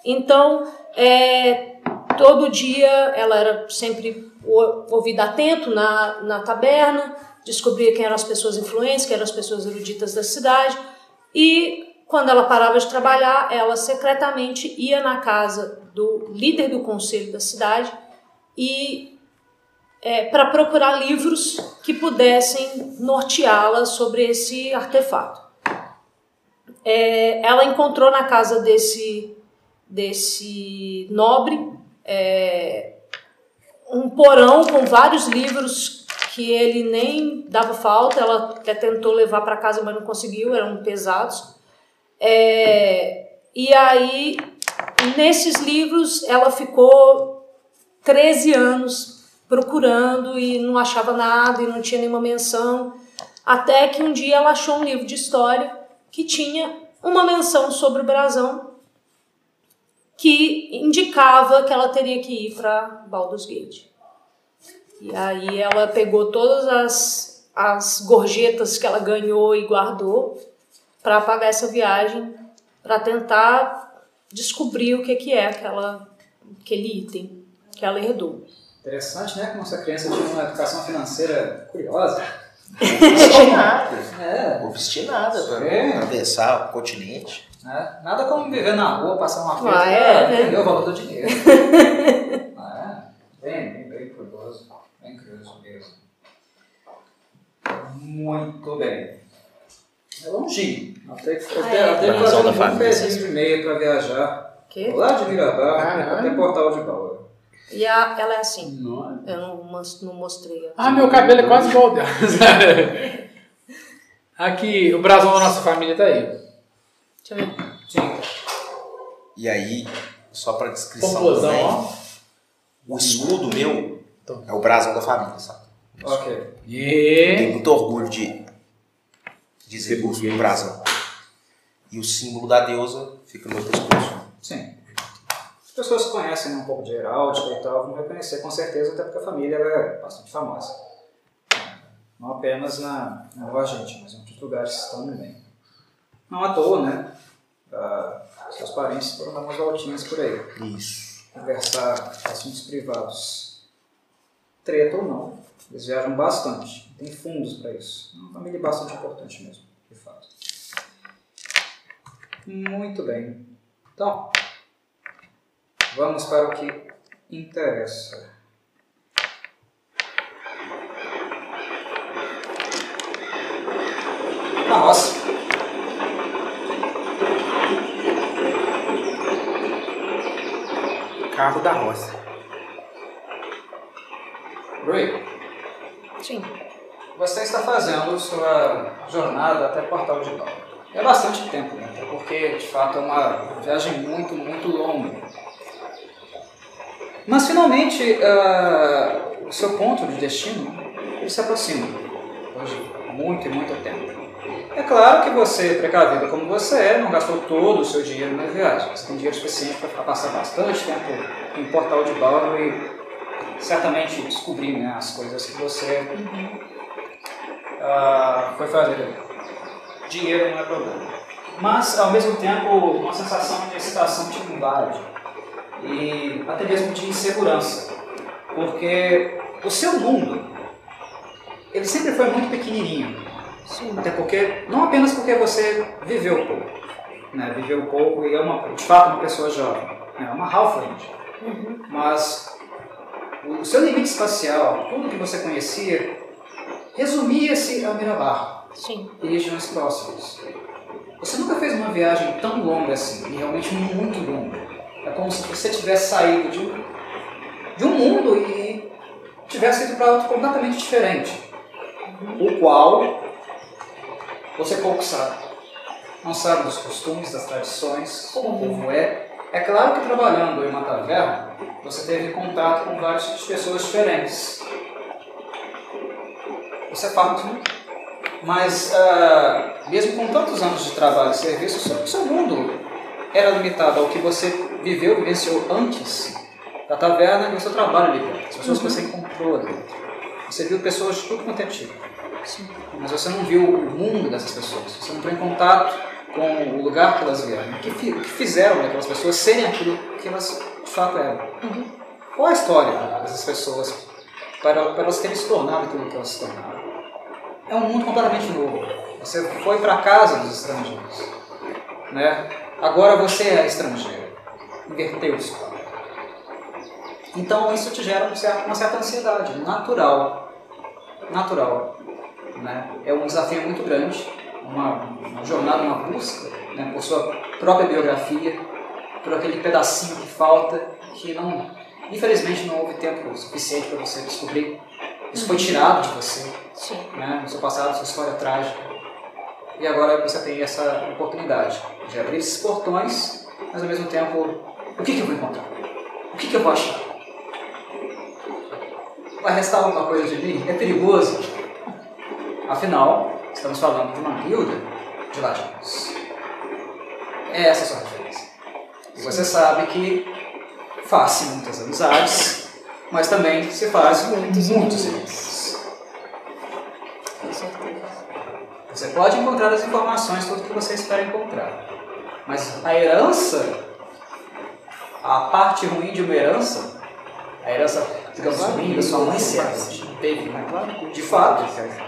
Speaker 4: Então, é, todo dia ela era sempre o- ouvido atento na, na taberna, descobria quem eram as pessoas influentes, quem eram as pessoas eruditas da cidade, e quando ela parava de trabalhar, ela secretamente ia na casa do líder do conselho da cidade e para procurar livros que pudessem norteá-la sobre esse artefato. É, ela encontrou na casa desse desse nobre é, um porão com vários livros que ele nem dava falta. Ela até tentou levar para casa, mas não conseguiu, eram pesados. É, e aí, nesses livros, ela ficou 13 anos procurando e não achava nada e não tinha nenhuma menção. Até que um dia ela achou um livro de história que tinha uma menção sobre o brasão que indicava que ela teria que ir para Baldur's Gate. E aí ela pegou todas as, as gorjetas que ela ganhou e guardou para pagar essa viagem, para tentar descobrir o que, que é aquela, aquele item que ela herdou.
Speaker 1: Interessante, né? Como essa criança tinha uma educação financeira curiosa.
Speaker 2: Obstinada.
Speaker 1: É.
Speaker 2: Obstinada para
Speaker 1: É.
Speaker 2: atravessar o continente.
Speaker 1: né? Nada como viver na rua, passar uma
Speaker 4: Ah,
Speaker 1: festa
Speaker 4: é,
Speaker 1: pra
Speaker 4: né?
Speaker 1: entender o valor do dinheiro. é. Bem, bem, bem curioso. Bem curioso mesmo. Muito bem. É longinho. Até que
Speaker 4: Ah,
Speaker 1: até,
Speaker 4: é?
Speaker 1: fazer
Speaker 2: da
Speaker 1: um pezinho de meia para viajar.
Speaker 4: Que?
Speaker 1: Lá de
Speaker 3: Caralho.
Speaker 1: até Portal de Bauer.
Speaker 4: E a, ela é assim.
Speaker 5: Não,
Speaker 4: Eu não, não mostrei.
Speaker 3: Ah, meu cabelo é quase igual dela. Aqui, o brasão da nossa família tá aí.
Speaker 4: Deixa eu ver.
Speaker 1: Sim.
Speaker 2: E aí, só pra descrição
Speaker 3: Popozão,
Speaker 2: também,
Speaker 3: ó.
Speaker 2: o escudo meu é o brasão da família, sabe?
Speaker 1: Ok.
Speaker 2: Tenho
Speaker 3: E...
Speaker 2: muito orgulho de dizer o brasão. E o símbolo da deusa fica no meu pescoço.
Speaker 1: Sim. As pessoas que conhecem um pouco de heráldica e tal vão reconhecer com certeza, até porque a família é bastante famosa. Não apenas na, na Gente, mas em outros lugares também. Não à toa, né? Ah, seus parentes foram dar umas voltinhas por aí.
Speaker 2: Isso.
Speaker 1: Conversar assuntos privados. Treta ou não. Eles viajam bastante. Tem fundos para isso. É uma família bastante importante mesmo, de fato. Muito bem. Então, vamos para o que interessa. A roça.
Speaker 3: Carro da roça.
Speaker 1: Ray,
Speaker 4: Sim.
Speaker 1: você está fazendo sua jornada até Portal de Bal. É bastante tempo, né? Até porque, de fato, é uma viagem muito, muito longa. Mas, finalmente, ah, o seu ponto de destino ele se aproxima. De muito e muito tempo. É claro que você, precavido como você é, não gastou todo o seu dinheiro na viagem. Você tem dinheiro suficiente para passar bastante tempo em Portal de Bal e certamente descobrir né, as coisas que você ah, foi fazer. Dinheiro não é problema. Mas, ao mesmo tempo, uma sensação de excitação te invade. E até mesmo de insegurança. Porque o seu mundo, ele sempre foi muito pequenininho.
Speaker 4: Sim.
Speaker 1: Até porque, não apenas porque você viveu pouco. Né? Viveu pouco e é, uma, de fato, uma pessoa jovem. né? É uma halfling.
Speaker 4: Uhum.
Speaker 1: Mas o seu limite espacial, tudo que você conhecia, resumia-se a Mirabar
Speaker 4: Sim.
Speaker 1: e regiões próximas. Você nunca fez uma viagem tão longa assim, e realmente muito longa. É como se você tivesse saído de um, de um mundo e tivesse ido para outro completamente diferente, o qual você pouco sabe. Não sabe dos costumes, das tradições, como o povo é. É claro que trabalhando em uma taverna, você teve contato com de pessoas diferentes. Você é fato, né? Mas, ah, mesmo com tantos anos de trabalho e serviço, o o seu mundo era limitado ao que você viveu, vivenciou antes da taverna e o seu trabalho ali dentro. As pessoas que você encontrou ali dentro. Você viu pessoas de tudo quanto é tipo. Mas você não viu o mundo dessas pessoas. Você não entrou em contato com o lugar que elas vieram. O que, que fizeram daquelas pessoas serem aquilo que elas de fato eram. Qual a história dessas pessoas para, para elas terem se tornado aquilo que elas se tornaram? É um mundo completamente novo. Você foi para a casa dos estrangeiros. Né? Agora você é estrangeiro. Inverteu isso. Então isso te gera um certo- uma certa ansiedade, natural. Natural. Né? É um desafio muito grande, uma, uma jornada, uma busca né? por sua própria biografia, por aquele pedacinho que falta, que não, infelizmente não houve tempo suficiente para você descobrir. Isso foi tirado de você
Speaker 4: Sim.
Speaker 1: né, no seu passado, sua história trágica. E agora você tem essa oportunidade de abrir esses portões, mas ao mesmo tempo, o que, que eu vou encontrar? O que, que eu vou achar? Vai restar alguma coisa de mim? É perigoso. Afinal, estamos falando de uma guilda de ladinos. É essa a sua referência. E você sabe que faz-se muitas amizades, mas também se faz muitos, muitos inimigos.
Speaker 4: Com certeza.
Speaker 1: Você pode encontrar as informações, tudo que você espera encontrar. Mas a herança, a parte ruim de uma herança, a herança, digamos, ruim da sua mãe se teve, né? de fato,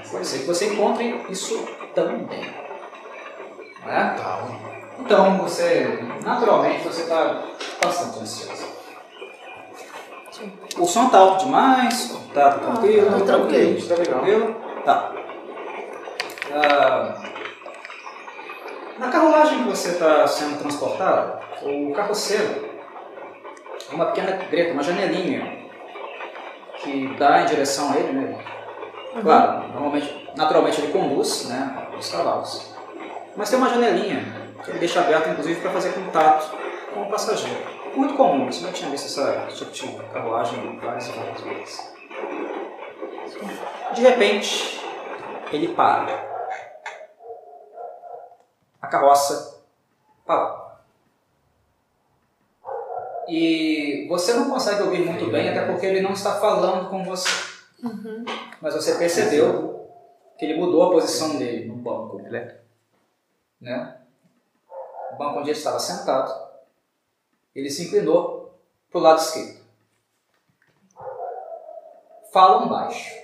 Speaker 1: pode ser que você encontre isso também. Não é? Então, você, naturalmente, você está bastante ansioso. O som tá alto demais? Tá tranquilo?
Speaker 4: tá tranquilo.
Speaker 1: Tá tranquilo? Tá. Ah, na carruagem que você está sendo transportado, o carroceiro é uma pequena greta, uma janelinha que dá em direção a ele, né? Claro, normalmente, naturalmente ele conduz, né, os cavalos. Mas tem uma janelinha que ele deixa aberta, inclusive, para fazer contato com o passageiro. Muito comum, você já tinha visto essa tipo de carruagem várias e várias vezes. De repente, ele para. A carroça parou. E você não consegue ouvir muito bem, até porque ele não está falando com você. Mas você percebeu que ele mudou a posição dele no banco. Né? O banco onde ele estava sentado. Ele se inclinou para o lado esquerdo. Falam baixo.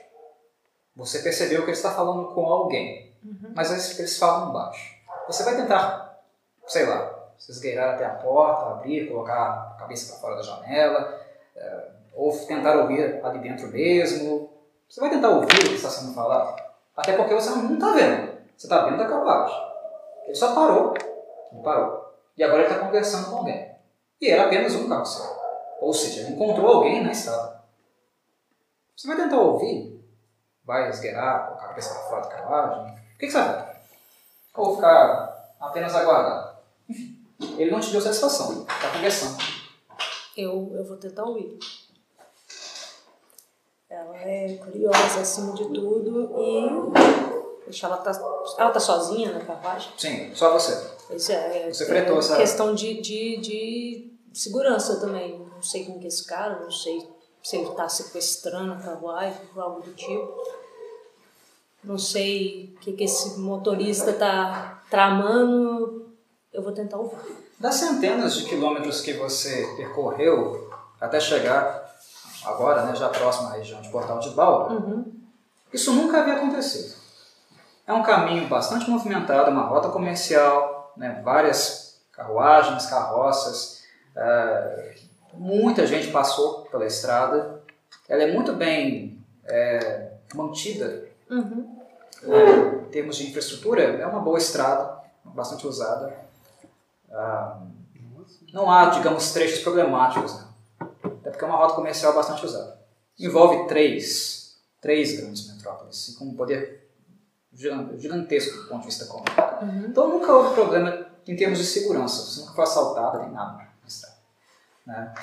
Speaker 1: Você percebeu que ele está falando com alguém, mas eles, eles falam baixo. Você vai tentar, sei lá, se esgueirar até a porta, abrir, colocar a cabeça para fora da janela, eh, ou tentar ouvir ali dentro mesmo. Você vai tentar ouvir o que está sendo falado, até porque você não está vendo. Você está vendo da carruagem. Ele só parou, ele parou. E agora ele está conversando com alguém. E era apenas um carroceiro. Ou seja, ele encontrou alguém na estrada. Você vai tentar ouvir? Vai esgueirar, colocar a cabeça para fora da carruagem? O que, que você vai fazer? Ou ficar apenas aguardando? Enfim, ele não te deu satisfação. Está conversando.
Speaker 4: Eu, eu vou tentar ouvir. Ela é curiosa acima de tudo e. Deixa ela tá, ela tá sozinha na carruagem?
Speaker 1: Sim, só você.
Speaker 4: Pois é.
Speaker 1: Você
Speaker 4: é
Speaker 1: fretou, sabe?
Speaker 4: questão de, de, de segurança também. Não sei quem que é esse cara, não sei se ele tá sequestrando a carruagem ou algo do tipo. Não sei o que, que esse motorista tá tramando. Eu vou tentar ouvir.
Speaker 1: Das centenas de quilômetros que você percorreu até chegar agora, né, já próximo à região de Portal de Baldo,
Speaker 4: Uhum.
Speaker 1: isso nunca havia acontecido. É um caminho bastante movimentado, uma rota comercial, né, várias carruagens, carroças, eh, muita gente passou pela estrada. Ela é muito bem eh, mantida
Speaker 4: Uhum.
Speaker 1: né, em termos de infraestrutura, é uma boa estrada, bastante usada. Ah, não há, digamos, trechos problemáticos, né? até porque é uma rota comercial bastante usada. Envolve três, três grandes metrópoles, com um poder gigan- gigantesco do ponto de vista econômico. Então nunca houve problema em termos de segurança, você nunca foi assaltada nem nada na estrada. Né?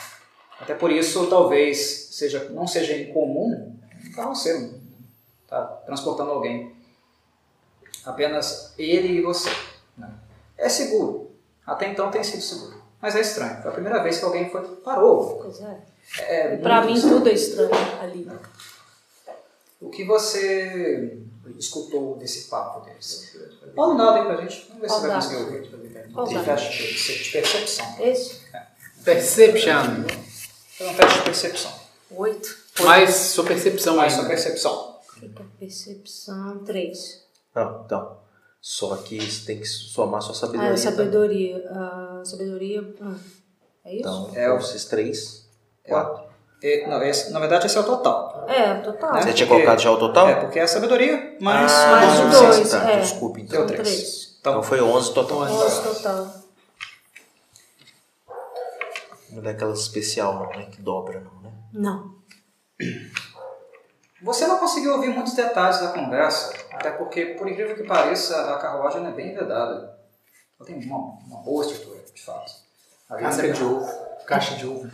Speaker 1: Até por isso, talvez seja, não seja incomum um carroceiro tá transportando alguém. Apenas ele e você. né? É seguro. Até então tem sido seguro. Mas é estranho. Foi a primeira vez que alguém foi parou.
Speaker 4: Pois é.
Speaker 1: É,
Speaker 4: Pra
Speaker 1: muito
Speaker 4: mim
Speaker 1: estranho.
Speaker 4: tudo é estranho ali.
Speaker 1: O que você escutou desse papo deles? Fala um dado aí pra gente. Vamos ver se vai conseguir ouvir.
Speaker 4: Dado?
Speaker 1: teste de de percepção.
Speaker 4: Esse?
Speaker 3: Perception.
Speaker 1: Faz um teste de percepção.
Speaker 4: Oito.
Speaker 3: Mais sua percepção
Speaker 1: Mais sua percepção.
Speaker 4: Percepção três.
Speaker 2: Não, então. Só que você tem que somar sua sabedoria.
Speaker 4: Ah,
Speaker 2: tá?
Speaker 4: sabedoria. Ah, sabedoria. ah, é isso?
Speaker 2: Então,
Speaker 1: É o-
Speaker 2: esses três, quatro.
Speaker 1: E, não, esse, na verdade, esse é o total.
Speaker 4: É, total.
Speaker 1: Né?
Speaker 2: Você tinha
Speaker 1: Porque-
Speaker 2: colocado já o total?
Speaker 1: É, porque é a sabedoria mais
Speaker 2: ah,
Speaker 1: o
Speaker 4: mais o dois.
Speaker 2: Tá,
Speaker 4: é.
Speaker 2: desculpa então.
Speaker 1: Deu três.
Speaker 4: três.
Speaker 2: Então
Speaker 1: Então,
Speaker 2: foi 11 total.
Speaker 4: Onze total.
Speaker 2: Não é daquelas especial não, né? Que dobra não, né?
Speaker 4: Não.
Speaker 1: Você não conseguiu ouvir muitos detalhes da conversa, até porque, por incrível que pareça, a carruagem é bem vedada. Ela tem uma, uma boa estrutura, de fato.
Speaker 3: Casca
Speaker 1: tem-
Speaker 3: de ovo. Caixa de ovo.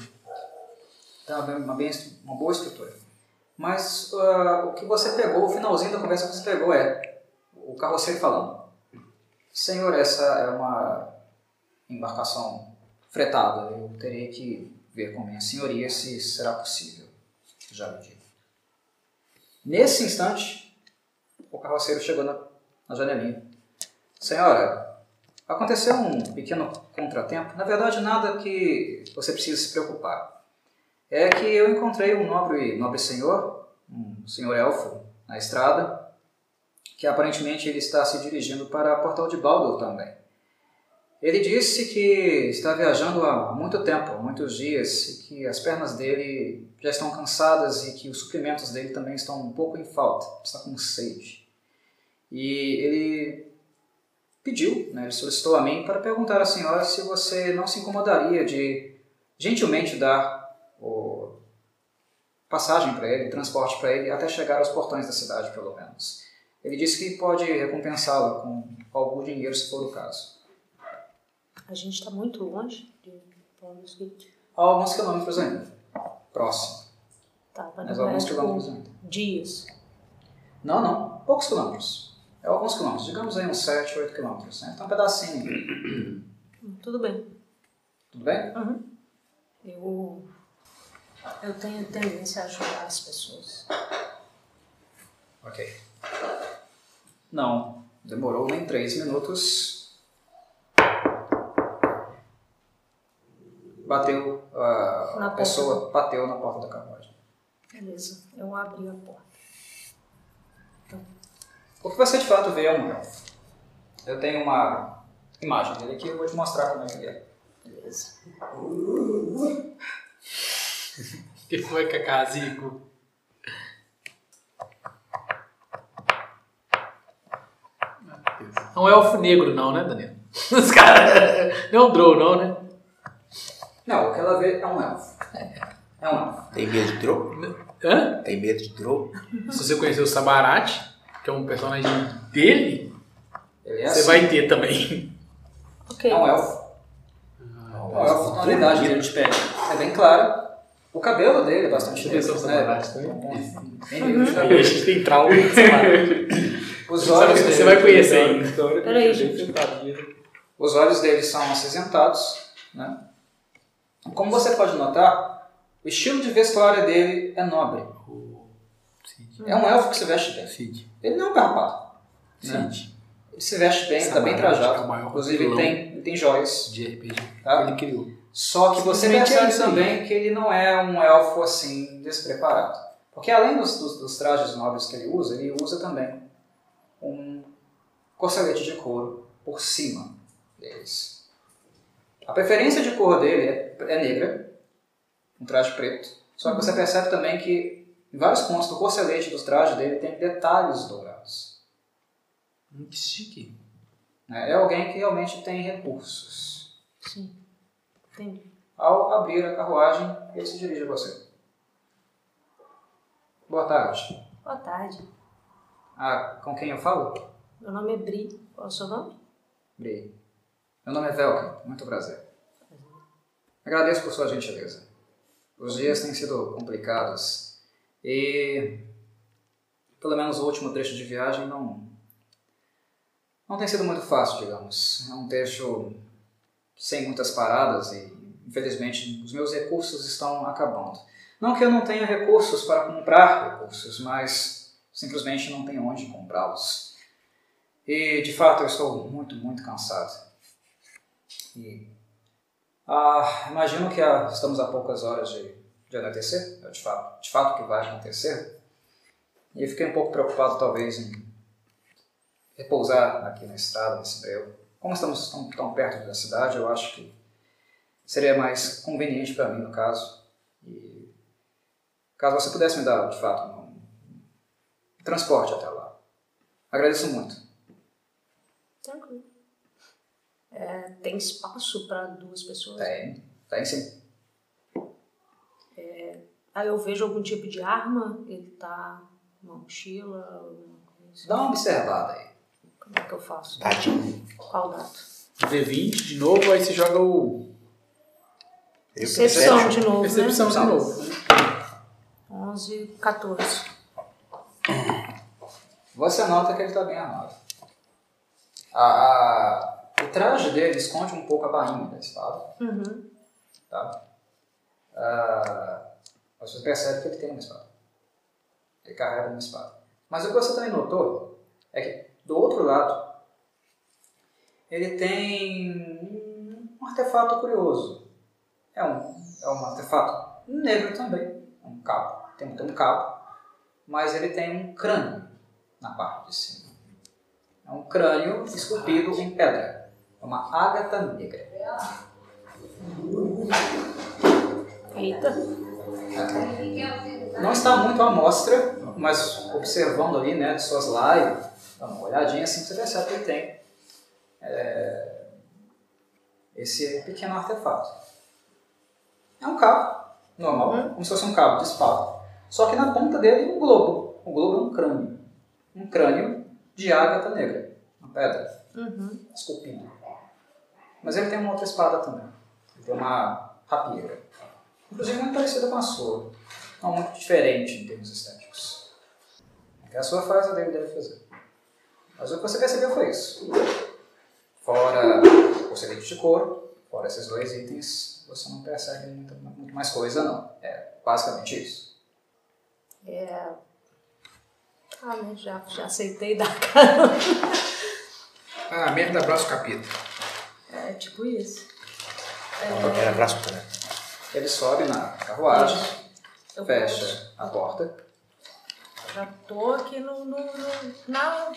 Speaker 1: Tem uma, bem- uma, boa estrutura. Mas ah, o que você pegou, o finalzinho da conversa que você pegou é o carroceiro falando: Senhor, essa é uma embarcação fretada. Eu terei que ver com minha senhoria se será possível. Já lhe digo. Nesse instante, o carroceiro chegou na, na janelinha. Senhora, aconteceu um pequeno contratempo. Na verdade, nada que você precise se preocupar. É que eu encontrei um nobre, nobre senhor, um senhor elfo, na estrada, que aparentemente ele está se dirigindo para Portal de Baldur também. Ele disse que está viajando há muito tempo, há muitos dias, e que as pernas dele já estão cansadas e que os suprimentos dele também estão um pouco em falta, está com sede. E ele pediu, né, ele solicitou a mim para perguntar à senhora se você não se incomodaria de gentilmente dar o passagem para ele, transporte para ele, até chegar aos portões da cidade, pelo menos. Ele disse que pode recompensá-lo com algum dinheiro, se for o caso.
Speaker 4: A gente está muito longe de Baldur's Gate.
Speaker 1: Há alguns quilômetros ainda. Próximo.
Speaker 4: Tá, mas
Speaker 1: Mas
Speaker 4: é
Speaker 1: alguns quilômetros ainda.
Speaker 4: dias.
Speaker 1: Não, não. Poucos quilômetros. É alguns quilômetros. Digamos aí uns 7, 8 quilômetros. Né? Então um pedacinho.
Speaker 4: Hum, Tudo bem.
Speaker 1: Tudo bem?
Speaker 4: Eu, eu tenho tendência a ajudar as pessoas.
Speaker 1: Ok. Não. Demorou nem 3 minutos. Bateu, a pessoa bateu na porta da carruagem.
Speaker 4: Beleza, eu abri a porta.
Speaker 1: O que você de fato vê é um elfo. Eu tenho uma imagem dele aqui, eu vou te mostrar como é que ele é.
Speaker 4: Beleza.
Speaker 3: que foi, Cacazico? Não é elfo negro, não, né, Daniel? Os caras. Não é um drow, não, né?
Speaker 1: Não, o que ela vê é um elfo. É um elfo.
Speaker 2: Tem medo de Drow?
Speaker 3: Hã?
Speaker 2: Tem medo de Drow?
Speaker 3: Se você conhecer o Sabarat, que é um personagem dele,
Speaker 1: Ele é
Speaker 3: você
Speaker 1: assim.
Speaker 3: vai ter também.
Speaker 4: Ok.
Speaker 1: É um elfo. É um elfo, a tonalidade dele de pele é bem clara. O cabelo dele é bastante
Speaker 3: Deixa eu ver se
Speaker 1: negro,
Speaker 3: é o
Speaker 1: né? Bem negro de
Speaker 3: A gente tem trauma.
Speaker 1: Os
Speaker 3: Você
Speaker 1: olhos,
Speaker 3: você vai conhecer ainda.
Speaker 4: Peraí,
Speaker 5: gente.
Speaker 1: os olhos dele são acinzentados. Né? Como você pode notar, o estilo de vestuário dele é nobre. É um elfo que se veste bem.
Speaker 3: Cid.
Speaker 1: Ele não é um carpado. Né? Ele se veste bem, está bem
Speaker 3: é
Speaker 1: trajado.
Speaker 3: maior
Speaker 1: Inclusive, ele tem, ele tem joias.
Speaker 3: De RPG.
Speaker 1: Tá?
Speaker 3: Ele criou.
Speaker 1: Só que você
Speaker 3: é
Speaker 1: percebe também que ele não é um elfo assim despreparado. Porque além dos, dos, dos trajes nobres que ele usa, ele usa também um corcelete de couro por cima deles. A preferência de cor dele é, é negra, um traje preto. Só que você percebe também que em vários pontos do corcelete dos trajes dele tem detalhes dourados.
Speaker 3: Hum, Que chique.
Speaker 1: né? É alguém que realmente tem recursos.
Speaker 4: Sim. Entendi.
Speaker 1: Ao abrir a carruagem, ele se dirige a você. Boa tarde.
Speaker 4: Boa tarde.
Speaker 1: Ah, com quem eu falo?
Speaker 4: Meu nome é Bri. Qual é o seu nome?
Speaker 1: Bri. Meu nome é Velkin. Muito prazer. Agradeço por sua gentileza. Os dias têm sido complicados e, pelo menos o último trecho de viagem não não tem sido muito fácil, digamos. É um trecho sem muitas paradas e, infelizmente, os meus recursos estão acabando. Não que eu não tenha recursos para comprar recursos, mas simplesmente não tenho onde comprá-los. E, de fato, eu estou muito, muito cansado. E, ah, imagino que ah, estamos a poucas horas de, de anoitecer, é de fato, de fato que vai acontecer. E fiquei um pouco preocupado, talvez, em repousar aqui na estrada, nesse breu. Como estamos tão, tão perto da cidade, eu acho que seria mais conveniente para mim, no caso. E caso você pudesse me dar, de fato, um, um transporte até lá. Agradeço muito.
Speaker 4: Tranquilo. É, tem espaço para duas pessoas?
Speaker 1: Tem, tem sim.
Speaker 4: Aí eu vejo algum tipo de arma? Ele tá uma mochila? alguma coisa?
Speaker 1: Dá uma observada aí.
Speaker 4: Como é que eu faço?
Speaker 2: Tadinho.
Speaker 4: Qual dado?
Speaker 3: D20 de novo, aí você joga o.
Speaker 4: Percepção de novo,
Speaker 3: Percepção
Speaker 4: né?
Speaker 3: de novo.
Speaker 4: 11, 14.
Speaker 1: Você nota que ele está bem armado. A, a- o traje dele esconde um pouco a bainha da espada.
Speaker 4: Uhum.
Speaker 1: Tá? Ah, mas você percebe que ele tem uma espada. Ele carrega uma espada. Mas o que você também notou é que do outro lado ele tem um artefato curioso. É um, é um artefato negro também. Um cabo. Tem, tem um cabo. Mas ele tem um crânio na parte de cima. É um crânio esculpido em pedra. É uma ágata negra.
Speaker 4: Eita.
Speaker 1: Não está muito à mostra, mas observando ali, né, de suas lives, dá uma olhadinha assim, você percebe que ele tem é, esse pequeno artefato. É um cabo normal, como se fosse um cabo de espada. Só que na ponta dele é um globo. O globo é um crânio. Um crânio de ágata negra, uma pedra,
Speaker 4: Uhum.
Speaker 1: esculpida. Mas ele tem uma outra espada também. Ele tem uma rapieira. Inclusive muito parecida com a sua. Não muito diferente em termos estéticos. O que a sua faz, a dele deve fazer. Mas o que você percebeu foi isso. Fora o celete de couro, fora esses dois itens, você não percebe muito, muito mais coisa, não. É basicamente isso.
Speaker 4: É. Ah, né? Já, já aceitei dar cara.
Speaker 3: Ah, merda, abraço capítulo.
Speaker 4: É tipo isso.
Speaker 2: Era abraço pra
Speaker 1: Ele sobe na carruagem,
Speaker 4: Eu
Speaker 1: fecha a porta.
Speaker 4: Já tô aqui no, no- no- na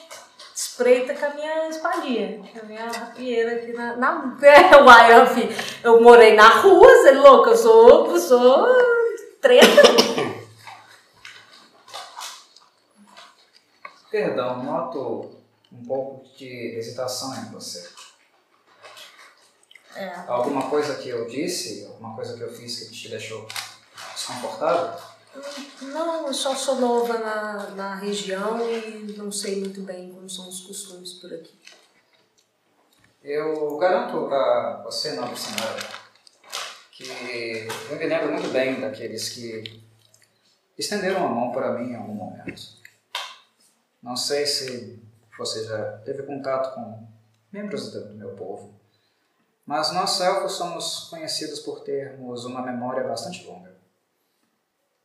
Speaker 4: espreita com a minha espadinha, com a minha rapieira aqui na. na é, uai, eu, eu morei na rua, você é louco? Eu sou. Eu sou treta.
Speaker 1: Perdão, noto um pouco de hesitação em você.
Speaker 4: É.
Speaker 1: Alguma coisa que eu disse, alguma coisa que eu fiz que te deixou desconfortável?
Speaker 4: Não, eu só sou nova na, na região e não sei muito bem como são os costumes por aqui.
Speaker 1: Eu garanto a você, nobre senhora, que eu me lembro muito bem daqueles que estenderam a mão para mim em algum momento. Não sei se você já teve contato com membros do meu povo, mas nós elfos somos conhecidos por termos uma memória bastante longa.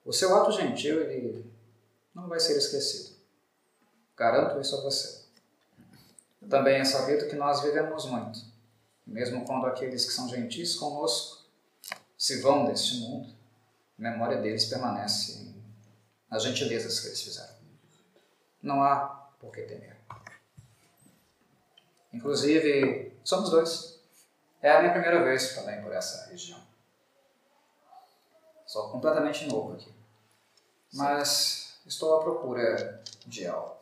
Speaker 1: O seu ato gentil, ele não vai ser esquecido. Garanto isso a você. Também é sabido que nós vivemos muito, mesmo quando aqueles que são gentis conosco se vão deste mundo, a memória deles permanece nas gentilezas que eles fizeram. Não há por que temer. Inclusive, somos dois. É a minha primeira vez também por essa região. Sou completamente novo aqui. Mas estou à procura de algo.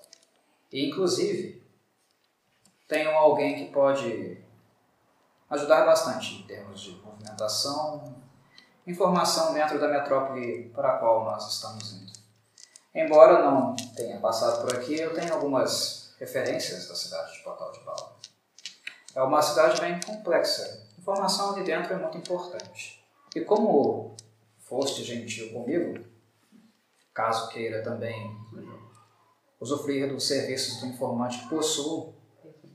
Speaker 1: E, inclusive, tenho alguém que pode ajudar bastante em termos de movimentação, informação dentro da metrópole para a qual nós estamos indo. Embora não tenha passado por aqui, eu tenho algumas referências da cidade de Portal de Bala. É uma cidade bem complexa. Informação ali dentro é muito importante. E como foste gentil comigo, caso queira também usufruir dos serviços do informante que possuo,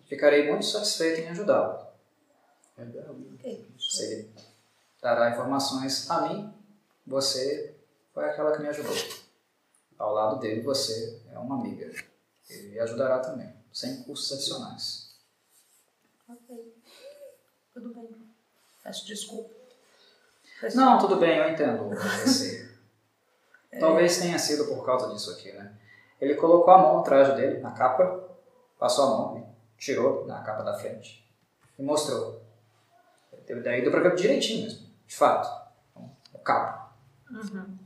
Speaker 1: ficarei muito satisfeito em ajudá-lo. Se ele dará informações a mim, você foi aquela que me ajudou. Ao lado dele, você é uma amiga. Ele me ajudará também, sem custos adicionais.
Speaker 4: Ok. Tudo bem. Peço desculpa.
Speaker 1: Não, tudo bem, eu entendo você. Talvez tenha sido por causa disso aqui, né? Ele colocou a mão no traje dele, na capa, passou a mão, né? tirou na capa da frente e mostrou. Daí deu pra ver direitinho mesmo, de fato. Então, o cabo.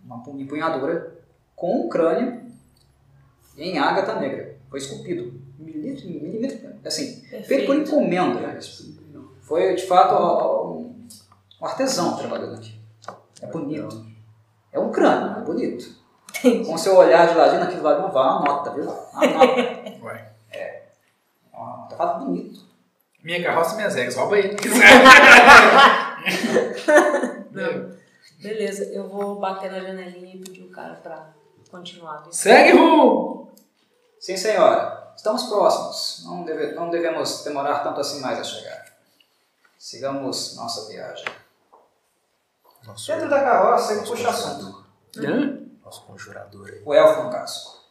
Speaker 1: Uma empunhadura com um crânio em ágata negra. Foi esculpido. Milímetro, milímetro, assim, feito por encomenda. mesmo. Foi, de fato, um, um artesão trabalhando aqui. É bonito. É um crânio, é bonito. Com o seu olhar de ladinho, aquilo lá vai uma nota, viu? Uma nota.
Speaker 3: Ué.
Speaker 1: É um artefato bonito.
Speaker 3: Minha carroça e minhas regras. Rouba.
Speaker 4: Não. Beleza, eu vou bater na janelinha e pedir o cara pra continuar.
Speaker 3: Segue rumo!
Speaker 1: Sim, senhora. Estamos próximos. Não, deve- não devemos demorar tanto assim mais a chegar. Sigamos nossa viagem.
Speaker 2: Nosso,
Speaker 1: Dentro da carroça, ele puxa assunto.
Speaker 3: Hã?
Speaker 2: Nosso conjurador aí.
Speaker 1: O elfo, no caso.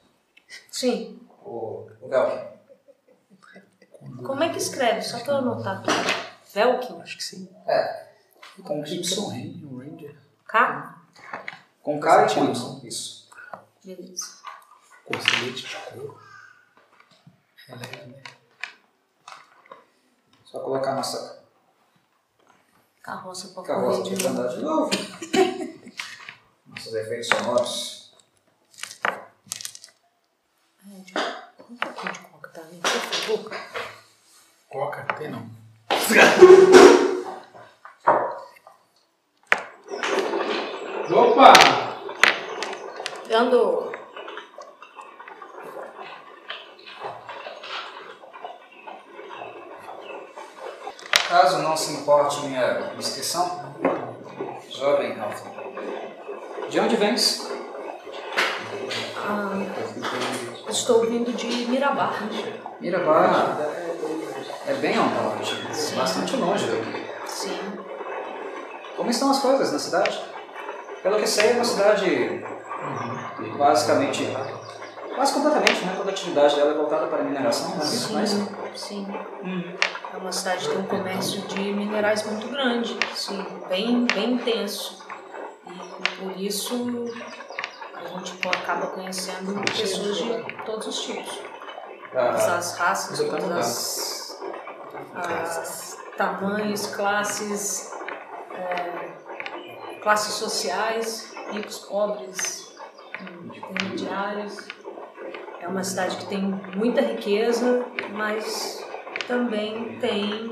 Speaker 4: Sim.
Speaker 1: O, o Velkin.
Speaker 4: Como é que escreve? Só pra eu anotar aqui. Velkin?
Speaker 2: Acho que sim.
Speaker 1: É. Com
Speaker 3: Ranger, um Ranger.
Speaker 4: K?
Speaker 1: Com K e com Y. Isso.
Speaker 4: Beleza.
Speaker 2: Conselhete de couro.
Speaker 1: Só colocar nossa
Speaker 4: Carroça pra
Speaker 1: carroça
Speaker 4: correr
Speaker 1: para
Speaker 4: de novo.
Speaker 1: andar de novo. Nossos efeitos sonoros.
Speaker 4: Tipo, um pouquinho de coca, tá? né? Coca.
Speaker 3: Coca, tem não. Opa!
Speaker 4: Ando.
Speaker 1: Caso não se importe minha inscrição, jovem Ralph, de onde vens?
Speaker 4: Ah, estou vindo de Mirabar.
Speaker 1: Mirabar é bem ao norte, bastante longe daqui.
Speaker 4: Sim.
Speaker 1: Como estão as coisas na cidade? Pelo que sei, é uma cidade basicamente, quase completamente, né? Toda a atividade dela é voltada para a mineração, não é isso? Mas,
Speaker 4: Sim, sim. É uma cidade que tem um comércio de minerais muito grande, sim, bem, bem intenso. E por isso a gente acaba conhecendo pessoas de todos os tipos. Todas
Speaker 1: ah,
Speaker 4: as raças, todas as, as tamanhos, classes, é, classes sociais, ricos, pobres, intermediários. É uma cidade que tem muita riqueza, mas também tem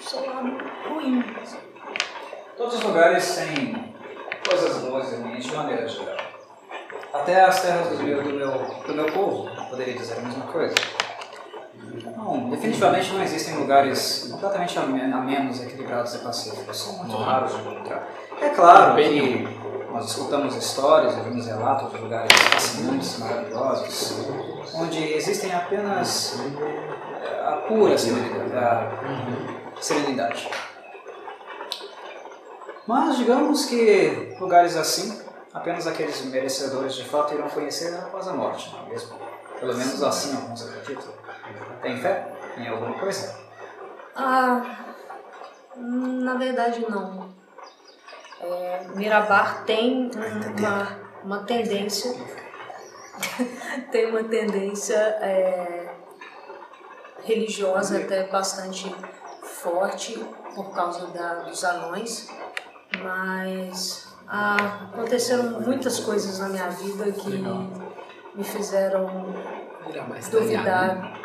Speaker 4: seu lado ruim.
Speaker 1: todos os lugares têm coisas boas e ruins de maneira geral. Até as terras do meu, do meu, do meu povo, poderia dizer a mesma coisa. Não, definitivamente não existem lugares completamente amen- a menos equilibrados e pacíficos. São muito raros de encontrar. É claro que nós escutamos histórias, ouvimos relatos de lugares fascinantes, maravilhosos, onde existem apenas eh, a pura serenidade. a serenidade. Mas digamos que lugares assim, apenas aqueles merecedores de fato irão conhecer após a morte, não é mesmo? Pelo menos assim alguns acreditam. Tem fé em alguma coisa?
Speaker 4: Ah, na verdade não. É, Mirabar tem uma, uma tendência, tem uma tendência é, religiosa até bastante forte por causa da, dos anões, mas ah, aconteceram muitas coisas na minha vida que me fizeram duvidar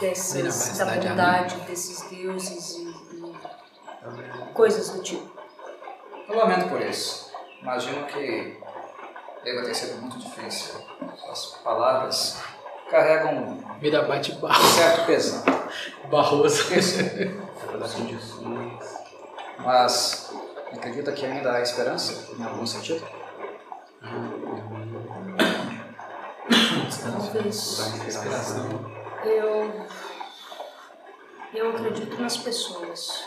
Speaker 4: dessas,
Speaker 3: mais
Speaker 4: da bondade desses deuses e, e coisas do tipo.
Speaker 1: Eu lamento por isso. Imagino que deva ter sido muito difícil. Suas palavras carregam
Speaker 3: Vira bate barro.
Speaker 1: certo pesão.
Speaker 3: Barroso.
Speaker 1: Mas acredita que ainda há esperança em algum sentido?
Speaker 4: Talvez eu. Eu acredito nas pessoas.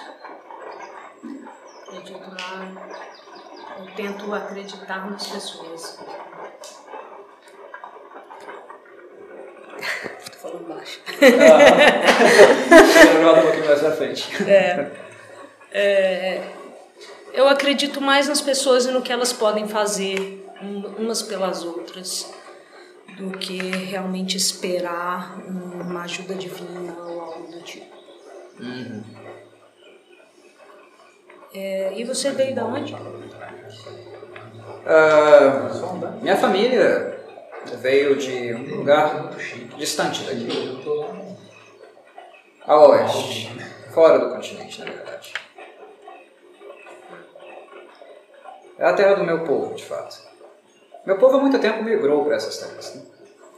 Speaker 4: Acredito na. Eu tento acreditar nas pessoas. Tô falando baixo.
Speaker 1: Jogado um pouquinho mais pra frente.
Speaker 4: Eu acredito mais nas pessoas e no que elas podem fazer um- umas pelas outras do que realmente esperar uma ajuda divina ou algo do tipo. É, e você veio da onde?
Speaker 1: Ah, minha família veio de um lugar distante daqui. A oeste. Fora do continente, na verdade. É a terra do meu povo, de fato. Meu povo há muito tempo migrou para essas terras. Né?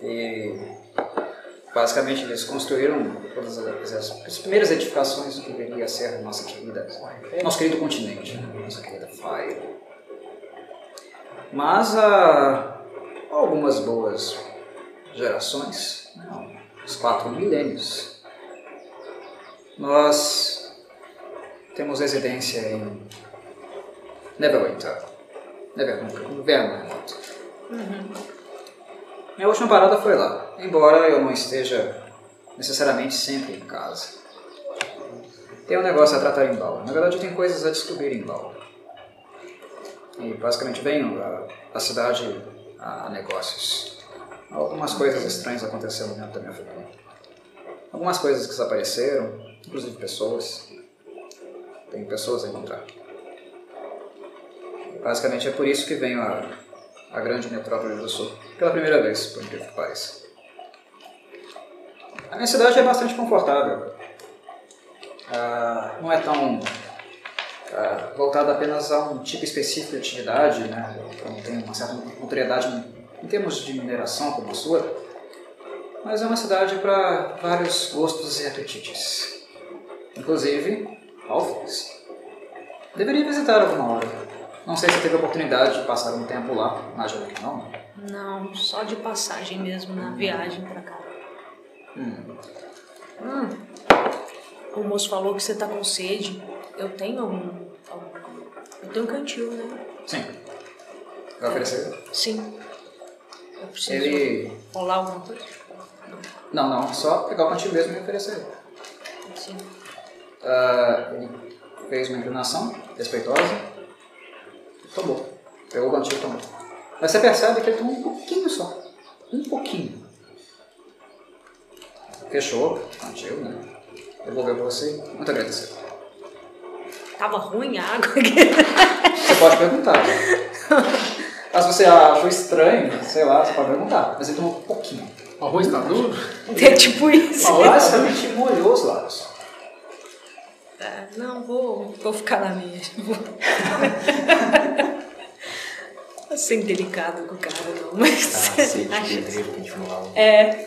Speaker 1: E basicamente eles construíram todas as, as- as primeiras edificações do que deveria ser a nossa querida, nosso querido continente, né? nossa querida Fire. Mas há algumas boas gerações, não, uns quatro milênios, nós temos residência em Neverwinter. Neverwinter, inverno remoto. Minha última parada foi lá, embora eu não esteja necessariamente sempre em casa. Tem um negócio a tratar em Baal. Na verdade, tem coisas a descobrir em Baal. E basicamente venho a, a cidade a negócios. Algumas coisas estranhas aconteceram dentro da minha família. Algumas coisas que desapareceram, inclusive pessoas. Tem pessoas a encontrar. Basicamente é por isso que venho a, a grande metrópole do sul. Pela primeira vez, por incrível que pareça. A minha cidade é bastante confortável. Ah, não é tão ah, voltada apenas a um tipo específico de atividade, né? Então tem uma certa notoriedade em termos de mineração como a sua, mas é uma cidade para vários gostos e apetites. Inclusive, Alphys. Deveria visitar alguma hora. Não sei se teve a oportunidade de passar um tempo lá, imagino que não.
Speaker 4: Não, só de passagem mesmo na viagem pra cá.
Speaker 1: Hum.
Speaker 4: Hum. O moço falou que você tá com sede. Eu tenho algum. algum- Eu tenho um cantil, né?
Speaker 1: Sim. Vai oferecer?
Speaker 4: Sim. Eu preciso
Speaker 1: Ele.
Speaker 4: rolar alguma coisa?
Speaker 1: Não, não, só pegar o cantil mesmo e oferecer.
Speaker 4: Sim.
Speaker 1: Ah, ele fez uma inclinação respeitosa tomou. Pegou o cantil e tomou. Mas você percebe que ele tomou um pouquinho só. Um pouquinho. Fechou o cantil, né? Devolveu pra você. Muito agradecido.
Speaker 4: Tava ruim a água.
Speaker 1: Você pode perguntar. Mas se você achou estranho, sei lá, você pode perguntar. Mas ele tomou um pouquinho.
Speaker 3: O arroz tá duro?
Speaker 4: é tipo isso.
Speaker 1: Basicamente molhou os lábios.
Speaker 4: É, não, vou, vou ficar na minha. Vou... Vou ser delicado com o cara, não, mas.
Speaker 2: Ah, sede de
Speaker 4: acho-
Speaker 2: pedreiro que a gente falava.
Speaker 4: É,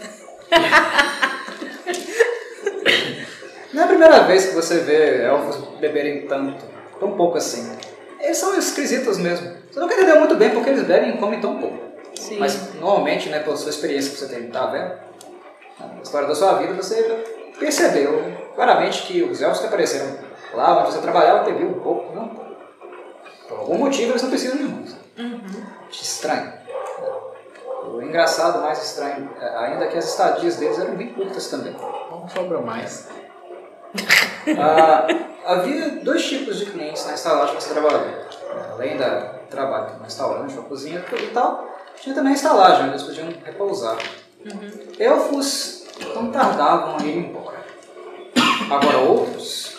Speaker 1: Não é a primeira vez que você vê elfos beberem tanto, tão pouco assim. Eles são esquisitos mesmo. Você nunca entendeu muito bem porque eles bebem e comem tão pouco.
Speaker 4: sim.
Speaker 1: Mas normalmente, né, pela sua experiência que você tem, tá vendo? Na história da sua vida, você percebeu claramente que os elfos que apareceram lá onde você trabalhava bebiam um pouco, não um pouco. Por algum motivo eles não precisam de muito. Estranho. O engraçado, mais estranho, é, ainda é que as estadias deles eram bem curtas também.
Speaker 3: Não sobra mais.
Speaker 1: Ah, havia dois tipos de clientes na estalagem que você trabalhou. Além da trabalho no restaurante, uma cozinha e tal, tinha também a estalagem, onde eles podiam repousar. Elfos não tardavam a ir embora. Agora outros,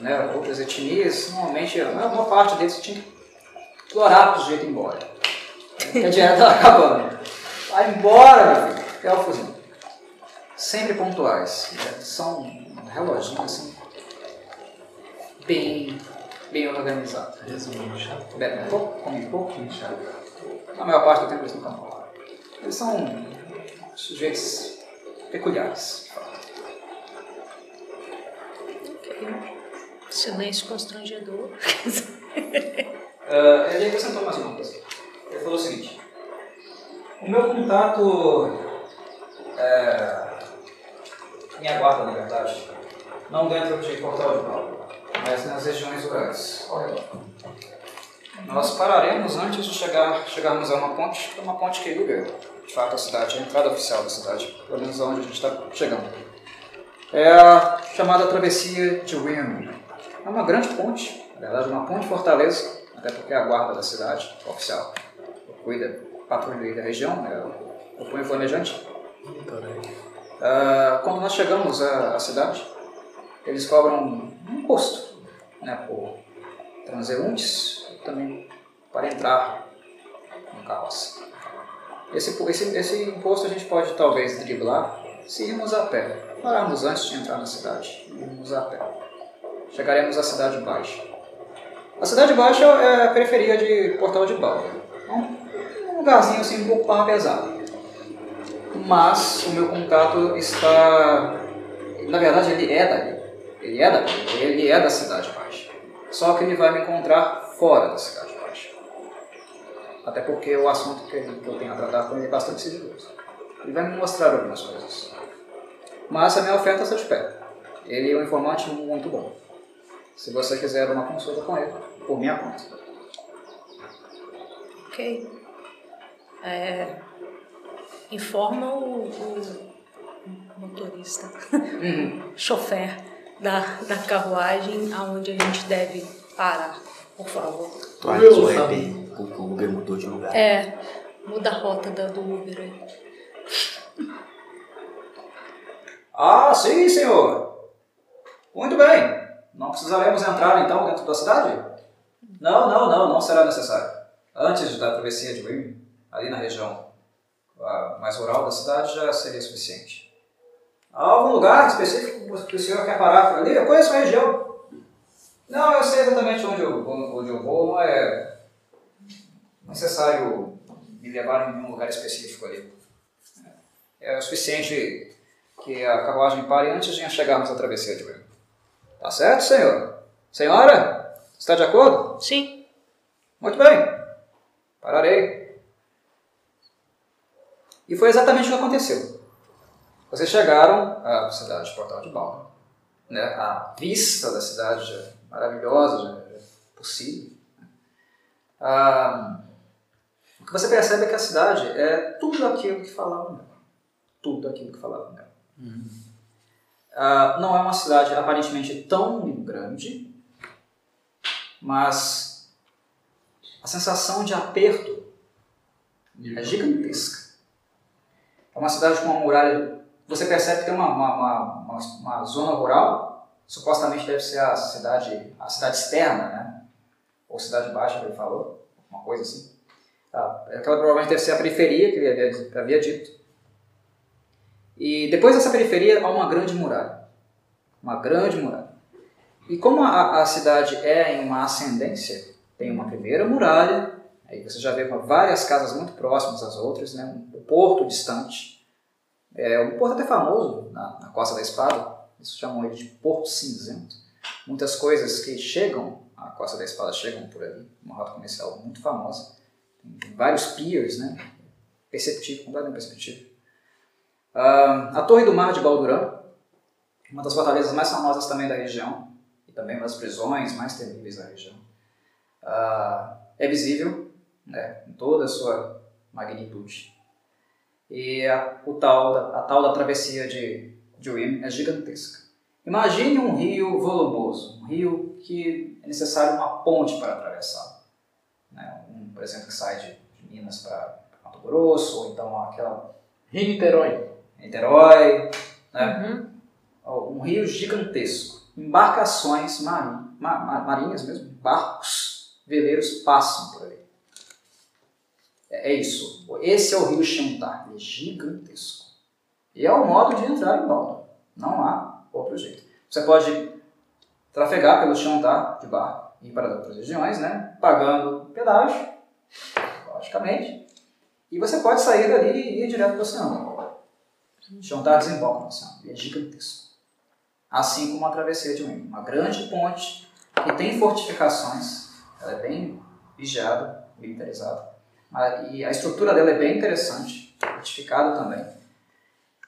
Speaker 1: né, outras etnias, normalmente a maior parte deles tinha que implorar pro jeito ir embora. Porque a dieta estava acabando. Vai embora, meu filho. Elfos não. Sempre pontuais. né, São um reloginho assim, bem, bem organizado.
Speaker 3: Resumindo, chato.
Speaker 1: Bebem pouco, comem pouco, na maior parte do tempo eles nunca falam. Eles são sujeitos peculiares.
Speaker 4: Silêncio constrangedor.
Speaker 1: Uh, ele acrescentou mais uma coisa. Ele falou o seguinte: O meu contato é, me aguarda, na verdade, não dentro de Portal de Paulo, mas nas regiões rurais. Nós pararemos antes de chegar, chegarmos a uma ponte, que é uma ponte que liga, de fato, a cidade, a entrada oficial da cidade, pelo menos onde a gente está chegando. É a chamada Travessia de Wim. É uma grande ponte, na verdade, uma ponte fortaleza, até porque é a guarda da cidade oficial cuida, patrulha da região, né, o punho flamejante. Ah, quando nós chegamos à, à cidade, eles cobram um imposto né, por transeuntes e também para entrar no carroça. Esse, esse, esse imposto a gente pode talvez driblar se irmos a pé. Pararmos antes de entrar na cidade, irmos a pé. Chegaremos à Cidade Baixa. A Cidade Baixa é a periferia de Portal de Balda. É um lugarzinho assim um pouco mais pesado. Mas o meu contato está. Na verdade, ele é dali. Ele é dali. Ele é da Cidade Baixa. Só que ele vai me encontrar fora da Cidade Baixa. Até porque o assunto que eu tenho a tratar com ele é bastante sigiloso. Ele vai me mostrar algumas coisas. Mas a minha oferta está de pé. Ele é um informante muito bom. Se você quiser uma consulta com ele, por minha conta.
Speaker 4: Ok. É, informa o, o motorista, chofer da, da carruagem aonde a gente deve parar, por favor.
Speaker 2: Toalhas
Speaker 3: Meu
Speaker 2: web, o o Uber mudou de lugar.
Speaker 4: É, muda a rota da, do Uber aí.
Speaker 1: Ah, sim, senhor. Muito bem. Não precisaremos entrar então dentro da cidade? Não, não, não, não será necessário. Antes da travessia de Wim, ali na região mais rural da cidade, já seria suficiente. Há algum lugar específico que o senhor quer parar por ali? Eu conheço a região. Não, eu sei exatamente onde eu, onde eu vou, não é necessário me levar em um lugar específico ali. É o suficiente que a carruagem pare antes de chegarmos à travessia de Rio. Tá certo, senhor? Senhora? Está de acordo?
Speaker 4: Sim.
Speaker 1: Muito bem. Pararei. E foi exatamente o que aconteceu. Vocês chegaram à cidade de Portal de Balma. Né? A vista da cidade já é maravilhosa, já é possível. Ah, o que você percebe é que a cidade é tudo aquilo que falavam nela. Tudo aquilo que falavam nela. Ah, não é uma cidade aparentemente tão grande, mas a sensação de aperto é gigantesca. É uma cidade com uma muralha. Você percebe que tem uma, uma, uma, uma, uma zona rural, supostamente deve ser a cidade, a cidade externa, né? Ou cidade baixa, que ele falou, uma coisa assim. Ah, aquela provavelmente deve ser a periferia que ele havia, havia dito. E depois dessa periferia há uma grande muralha. Uma grande muralha. E como a, a cidade é em uma ascendência, tem uma primeira muralha, aí você já vê várias casas muito próximas às outras, né? um porto distante. É um porto até famoso na, na Costa da Espada, eles chamam ele de Porto Cinzento. Muitas coisas que chegam à Costa da Espada chegam por ali, uma rota comercial muito famosa. Tem vários piers, né? Perceptível, completamente perceptível. Uh, a Torre do Mar de Baldurã, uma das fortalezas mais famosas também da região, e também uma das prisões mais temíveis da região. Uh, é visível né, em toda a sua magnitude. E a, o tal a tal da travessia de, de Wim é gigantesca. Imagine um rio volumoso, um rio que é necessário uma ponte para atravessar. Né? Um, por exemplo, que sai de Minas para Mato Grosso, ou então aquela
Speaker 3: Rio Niterói.
Speaker 1: Niterói, né? Uhum. um rio gigantesco. Embarcações marin, ma, ma, marinhas mesmo, barcos, veleiros passam por ali. É, é isso. Esse é o rio Xantar, ele é gigantesco. E é o modo de entrar em Baldo. Não há outro jeito. Você pode trafegar pelo Xantar de barco e ir para outras regiões, né? pagando pedágio, logicamente, e você pode sair dali e ir direto para o oceano. Xantar desemboca no ele é gigantesco. Assim como a travessia de Wim, uma grande ponte que tem fortificações, ela é bem vigiada, militarizada, e a estrutura dela é bem interessante, fortificada também.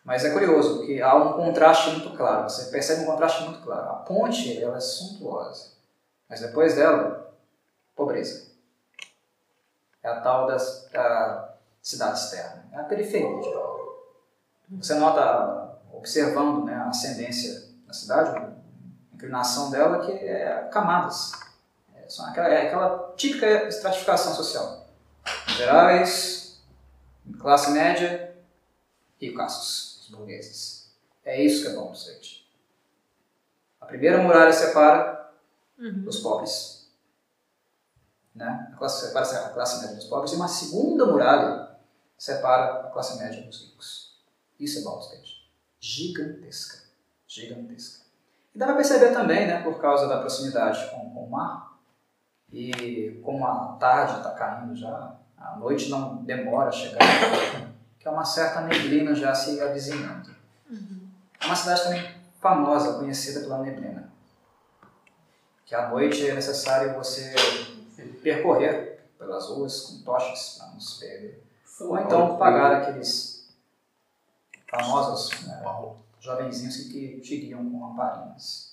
Speaker 1: Mas é curioso, porque há um contraste muito claro, você percebe um contraste muito claro. A ponte ela é suntuosa, mas depois dela, pobreza. É a tal das, da cidade externa, é a periferia de Paulo. Você nota, observando né, a ascendência da cidade, a inclinação dela, que é camadas. É, são aquela, é aquela típica estratificação social. Gerais, classe média e castos, os burgueses. É isso que é bom Street. A primeira muralha separa uhum. os pobres. Né? A classe, separa a classe média dos pobres. E uma segunda muralha separa a classe média dos ricos. Isso é Baldur's Gate. Gigantesca. Gigantesca. E dá para perceber também, né, por causa da proximidade com, com o mar, e como a tarde está caindo já, a noite não demora a chegar, que é uma certa neblina já se avizinhando. Uhum. É uma cidade também famosa, conhecida pela neblina. Que à noite é necessário você percorrer pelas ruas com tochas para não se perder. Ou então pagar aqueles famosos né, jovenzinhos que, te com lamparinas.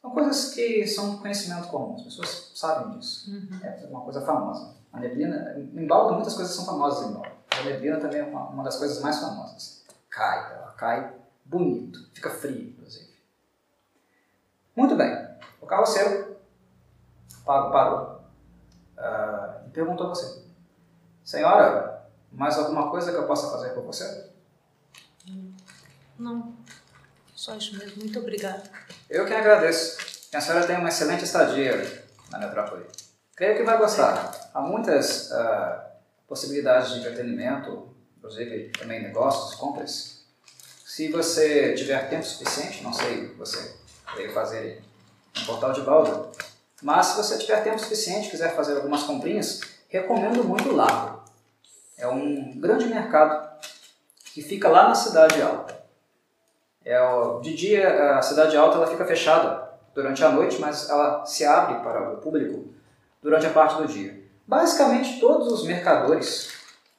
Speaker 1: São coisas que são conhecimento comum, as pessoas sabem disso. Uhum. É uma coisa famosa. A neblina, em Baldo muitas coisas são famosas em Baldo. A neblina também é uma, uma das coisas mais famosas. Cai, ela cai bonito, fica frio, inclusive. Muito bem, o carroceiro parou, parou uh, e perguntou a você: Senhora, mais alguma coisa que eu possa fazer por você?
Speaker 4: Não, só isso mesmo. Muito obrigada.
Speaker 1: Eu que agradeço. A senhora tem uma excelente estadia na metrópole. Creio que vai gostar. Há muitas uh, possibilidades de entretenimento, inclusive também negócios, compras. se você tiver tempo suficiente, não sei você veio fazer no portal de Baldur, mas se você tiver tempo suficiente, quiser fazer algumas comprinhas, recomendo muito o Largo. É um grande mercado que fica lá na Cidade Alta. É, de dia, a Cidade Alta ela fica fechada durante a noite, mas ela se abre para o público durante a parte do dia. Basicamente, todos os mercadores,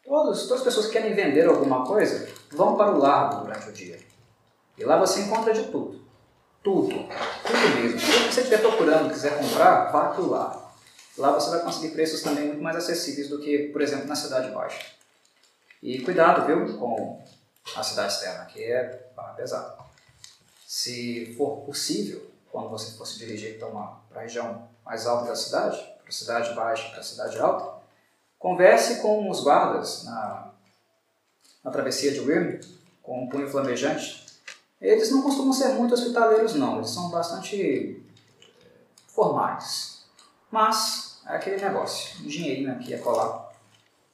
Speaker 1: todos, todas as pessoas que querem vender alguma coisa, vão para o largo durante o dia. E lá você encontra de tudo. Tudo. Tudo mesmo. Que você estiver procurando, quiser comprar, vá para o largo. Lá você vai conseguir preços também muito mais acessíveis do que, por exemplo, na Cidade Baixa. E cuidado, viu, com a cidade externa, que é pesada. Se for possível, quando você for se dirigir então, para a região mais alta da cidade, para a cidade baixa, para a cidade alta, converse com os guardas na, na travessia de Wyrm, com um punho flamejante. Eles não costumam ser muito hospitaleiros, não. Eles são bastante formais. Mas é aquele negócio, um dinheirinho aqui a colar.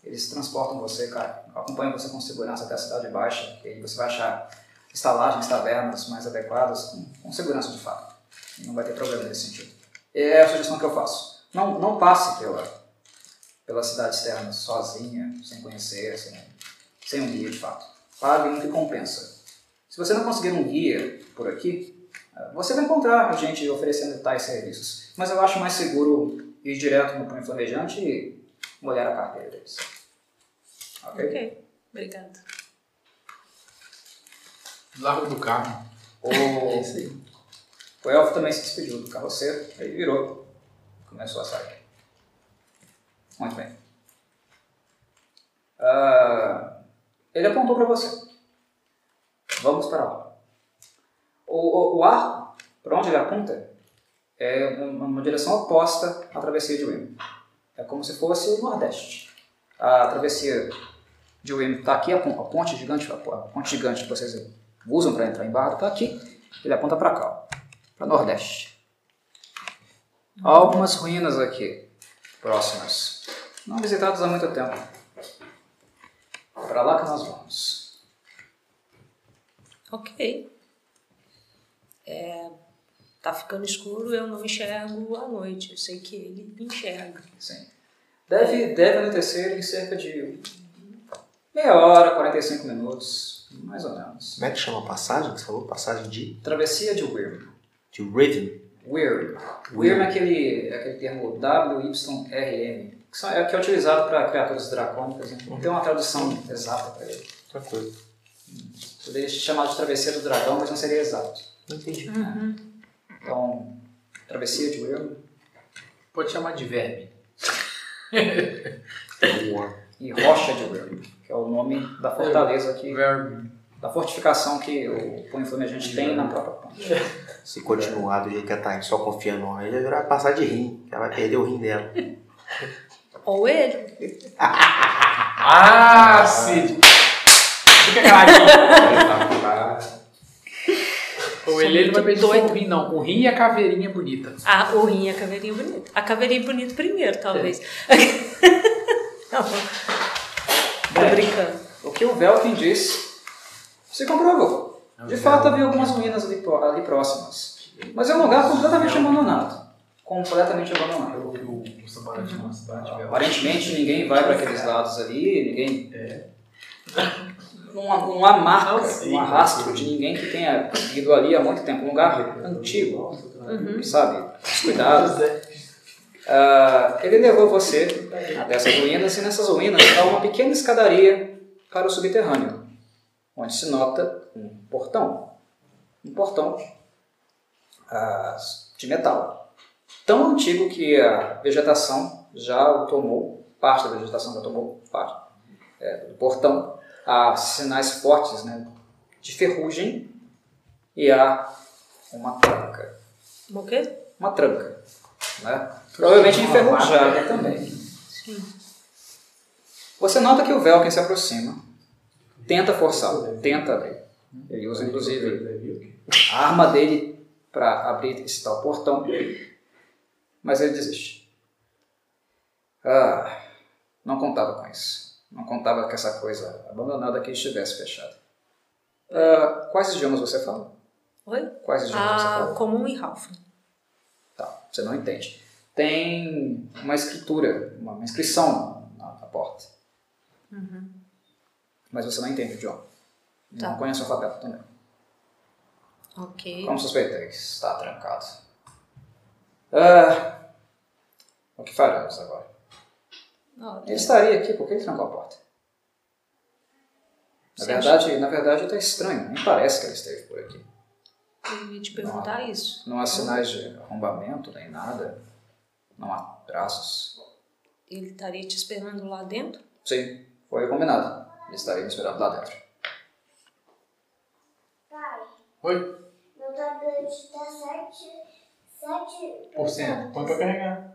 Speaker 1: Eles transportam você, cara, acompanham você com segurança até a cidade baixa, que aí você vai achar estalagens, tavernas mais adequadas, com, segurança de fato. Não vai ter problema nesse sentido. É a sugestão que eu faço. Não, não passe pela, pela cidade externa sozinha, sem conhecer, sem, sem um guia de fato. Pague um que compensa. Se você não conseguir um guia por aqui, você vai encontrar gente oferecendo tais serviços. Mas eu acho mais seguro ir direto no punho flamejante e molhar a carteira deles. Ok?
Speaker 4: Ok, obrigada.
Speaker 3: Largo do carro.
Speaker 1: O,
Speaker 3: É isso aí.
Speaker 1: o elfo também se despediu do carroceiro, aí virou. Começou a sair. Muito bem. Ah, ele apontou para você. Vamos para lá. O, o, o arco, para onde ele aponta, é uma, uma direção oposta à travessia de Wim. É como se fosse o Nordeste. A travessia de Wim está aqui, a pon- a ponte gigante, a ponte gigante que vocês usam para entrar em Bardo está aqui. Ele aponta para cá, para Nordeste. Há algumas ruínas aqui, próximas, não visitadas há muito tempo. Para lá que nós vamos.
Speaker 4: Ok. É, tá ficando escuro, eu não enxergo à noite. Eu sei que ele enxerga.
Speaker 1: Sim. Deve, deve anoitecer em cerca de meia hora, 45 minutos, mais ou menos.
Speaker 2: Como é que chama a passagem? Que você falou? Passagem de,
Speaker 1: Travessia de Wyrm.
Speaker 2: de Raven.
Speaker 1: Wyrm. Wyrm é aquele, é aquele termo W-Y-R-M, que, são- é, que é utilizado para criaturas dracônicas. Né? Não tem uma tradução exata para ele.
Speaker 2: Tranquilo.
Speaker 1: Poderia ser chamado de travessia do dragão, mas não seria exato.
Speaker 2: Não entendi.
Speaker 1: Então, travessia de Wyrm
Speaker 3: Pode chamar de verme.
Speaker 2: Boa.
Speaker 1: e Rocha de Wyrm, que é o nome da fortaleza, que,
Speaker 3: Verme.
Speaker 1: da fortificação que o Punho Flamejante tem na própria ponte.
Speaker 2: Se continuar do jeito que ela tá, só confiando no homem, ele vai virar passar de rim. Ela vai perder o rim dela.
Speaker 4: Ou ele.
Speaker 3: Ah, Cid! Fica caladinho. Ou ele, ele não vai só
Speaker 4: doido.
Speaker 3: o rim, não. O rim e a caveirinha bonita.
Speaker 4: Ah, o rim e a caveirinha bonita. A caveirinha bonita primeiro, talvez. Não. Tô brincando.
Speaker 1: O que o Velkin disse se comprovou. De fato, havia algumas ruínas ali, ali próximas. Mas é um lugar completamente abandonado. Completamente abandonado.
Speaker 3: O, o velho.
Speaker 1: Aparentemente, ninguém vai para aqueles lados ali, ninguém. Não, há- não há marca,
Speaker 5: Não sei,
Speaker 1: não há rastro de ninguém que tenha ido ali há muito tempo. Um lugar antigo, sabe? Descuidado. Ah, ele levou você até essas ruínas e nessas ruínas há uma pequena escadaria para o subterrâneo, onde se nota um portão. Um portão ah, de metal. Tão antigo que a vegetação já o tomou, parte da vegetação já tomou parte é, do portão. Há sinais fortes né, de ferrugem e há uma tranca
Speaker 4: O quê?
Speaker 1: uma tranca, né? Provavelmente enferrujada também. Você nota que o Velkin se aproxima, tenta forçá-lo, tenta abrir. Ele usa inclusive a arma dele para abrir esse tal portão, mas ele desiste. Ah, não contava com isso. Não contava que essa coisa abandonada aqui estivesse fechada. Ah, quais idiomas você fala?
Speaker 4: Oi?
Speaker 1: Quais idiomas você
Speaker 4: Ah,
Speaker 1: fala?
Speaker 4: comum e Ralph.
Speaker 1: Tá, você não entende. Tem uma escritura, uma, inscrição na, na porta. Mas você não entende o idioma.
Speaker 4: Tá.
Speaker 1: Não conhece o alfabeto também.
Speaker 4: Ok.
Speaker 1: Como suspeitei, está trancado. Ah, o que faremos agora? Ele estaria aqui, por que ele trancou a porta? Na
Speaker 4: Você
Speaker 1: verdade, na verdade está estranho, nem parece que ele esteve por aqui.
Speaker 4: Eu ia te perguntar isso.
Speaker 1: Não há sinais de arrombamento, nem nada. Não há traços.
Speaker 4: Ele estaria te esperando lá dentro?
Speaker 1: Sim, foi combinado. Ele estaria me esperando lá dentro.
Speaker 6: Pai,
Speaker 3: Oi?
Speaker 6: meu tablet tá 7, 7
Speaker 3: Por cento. Põe pra carregar.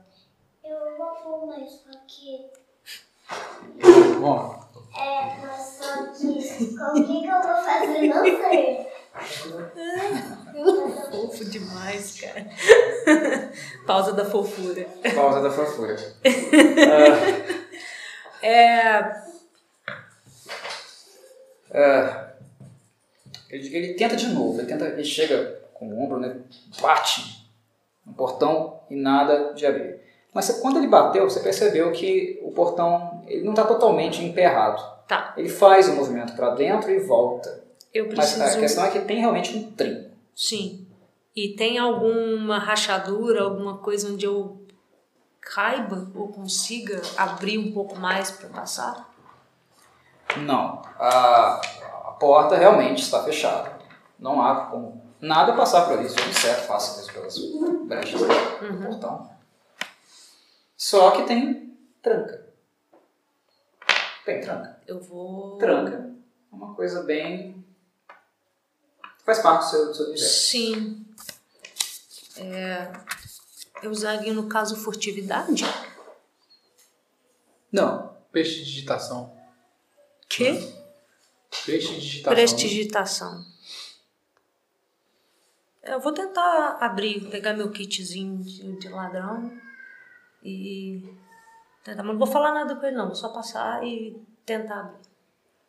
Speaker 6: Eu vou pôr mais aqui.
Speaker 3: Bom,
Speaker 6: É, mas só que com o que, que eu vou fazer? Não sei.
Speaker 4: Fofo demais, cara. Pausa da fofura.
Speaker 1: Pausa da fofura.
Speaker 4: É.
Speaker 1: É, ele, ele tenta de novo, ele, tenta, ele chega com o ombro, né, bate no portão e nada de abrir. Mas quando ele bateu, você percebeu que o portão ele não está totalmente emperrado.
Speaker 4: Tá.
Speaker 1: Ele faz o movimento para dentro e volta.
Speaker 4: Eu
Speaker 1: Mas
Speaker 4: preciso.
Speaker 1: a questão é que tem realmente um trinco.
Speaker 4: Sim. E tem alguma rachadura, alguma coisa onde eu caiba ou consiga abrir um pouco mais para passar?
Speaker 1: Não, a, a porta realmente está fechada. Não há como nada passar por ali. Isso é certo, faça isso pelas brechas do portão. Só que tem tranca. Tem tranca.
Speaker 4: Eu vou.
Speaker 1: Tranca é uma coisa bem. faz parte do seu, do seu universo.
Speaker 4: Sim. É, eu usaria no caso furtividade?
Speaker 1: Não.
Speaker 3: prestidigitação.
Speaker 4: Que?
Speaker 3: Prestidigitação.
Speaker 4: Prestigitação. Eu vou tentar abrir, pegar meu kitzinho de, de ladrão e tentar. Mas não vou falar nada com ele, não. Vou só passar e tentar abrir.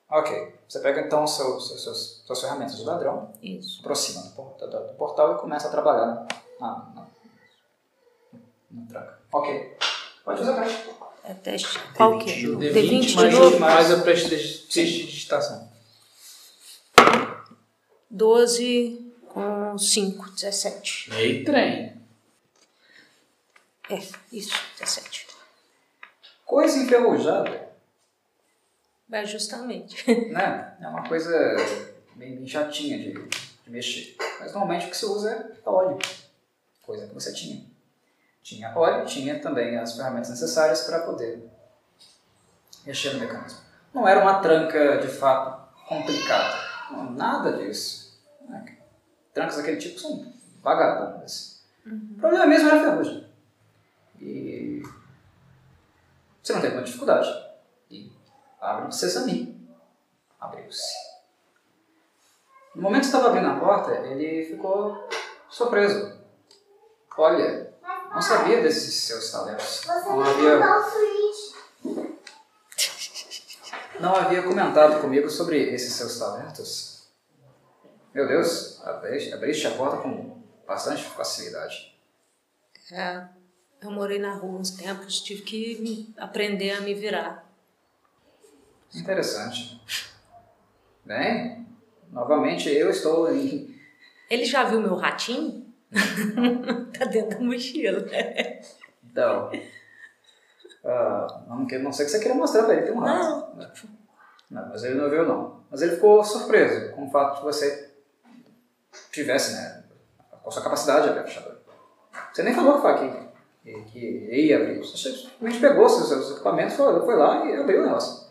Speaker 1: Ok. Você pega então os seus, seus, suas ferramentas de ladrão,
Speaker 4: Isso.
Speaker 1: aproxima do, do- do portal e começa a trabalhar na, na, na, tranca. Ok. Pode usar teste.
Speaker 4: É teste. Qual que é?
Speaker 3: D20
Speaker 4: D20 de
Speaker 3: mais,
Speaker 4: novo?
Speaker 3: mais a prestigi- prestidigitação.
Speaker 4: 12 com 5, 17.
Speaker 3: Meio trem.
Speaker 4: É, isso, 17.
Speaker 1: Coisa enferrujada,
Speaker 4: É justamente.
Speaker 1: né? É uma coisa bem, bem chatinha de, de mexer. Mas normalmente o que se usa é óleo. Coisa que você tinha. Tinha óleo, tinha também as ferramentas necessárias para poder mexer no mecanismo. Não era uma tranca de fato complicada. Não, nada disso. né? Trancas daquele tipo são vagabundas. O problema mesmo era a ferrugem. E você não teve muita dificuldade. E abre de sesame. Abriu-se. No momento que estava abrindo a porta, ele ficou surpreso. Olha, não sabia desses seus talentos.
Speaker 6: Você
Speaker 1: Não
Speaker 6: tem
Speaker 1: havia,
Speaker 6: o
Speaker 1: não havia comentado comigo sobre esses seus talentos. Meu Deus, abriste, abriste a porta com bastante facilidade.
Speaker 4: É, eu morei na rua uns tempos, tive que aprender a me virar.
Speaker 1: Interessante. Bem, novamente eu estou em.
Speaker 4: Ele já viu meu ratinho? tá dentro da mochila.
Speaker 1: Então. ah, não, não sei que você queira mostrar pra ele, tem um rato. né? Não, mas ele não viu, não. Mas ele ficou surpreso com o fato de você tivesse, né, com a sua capacidade de abrir a fechadura. Você nem falou que foi aqui, que, ia abrir. Simplesmente pegou seus, seus equipamentos, foi, foi lá e abriu o negócio.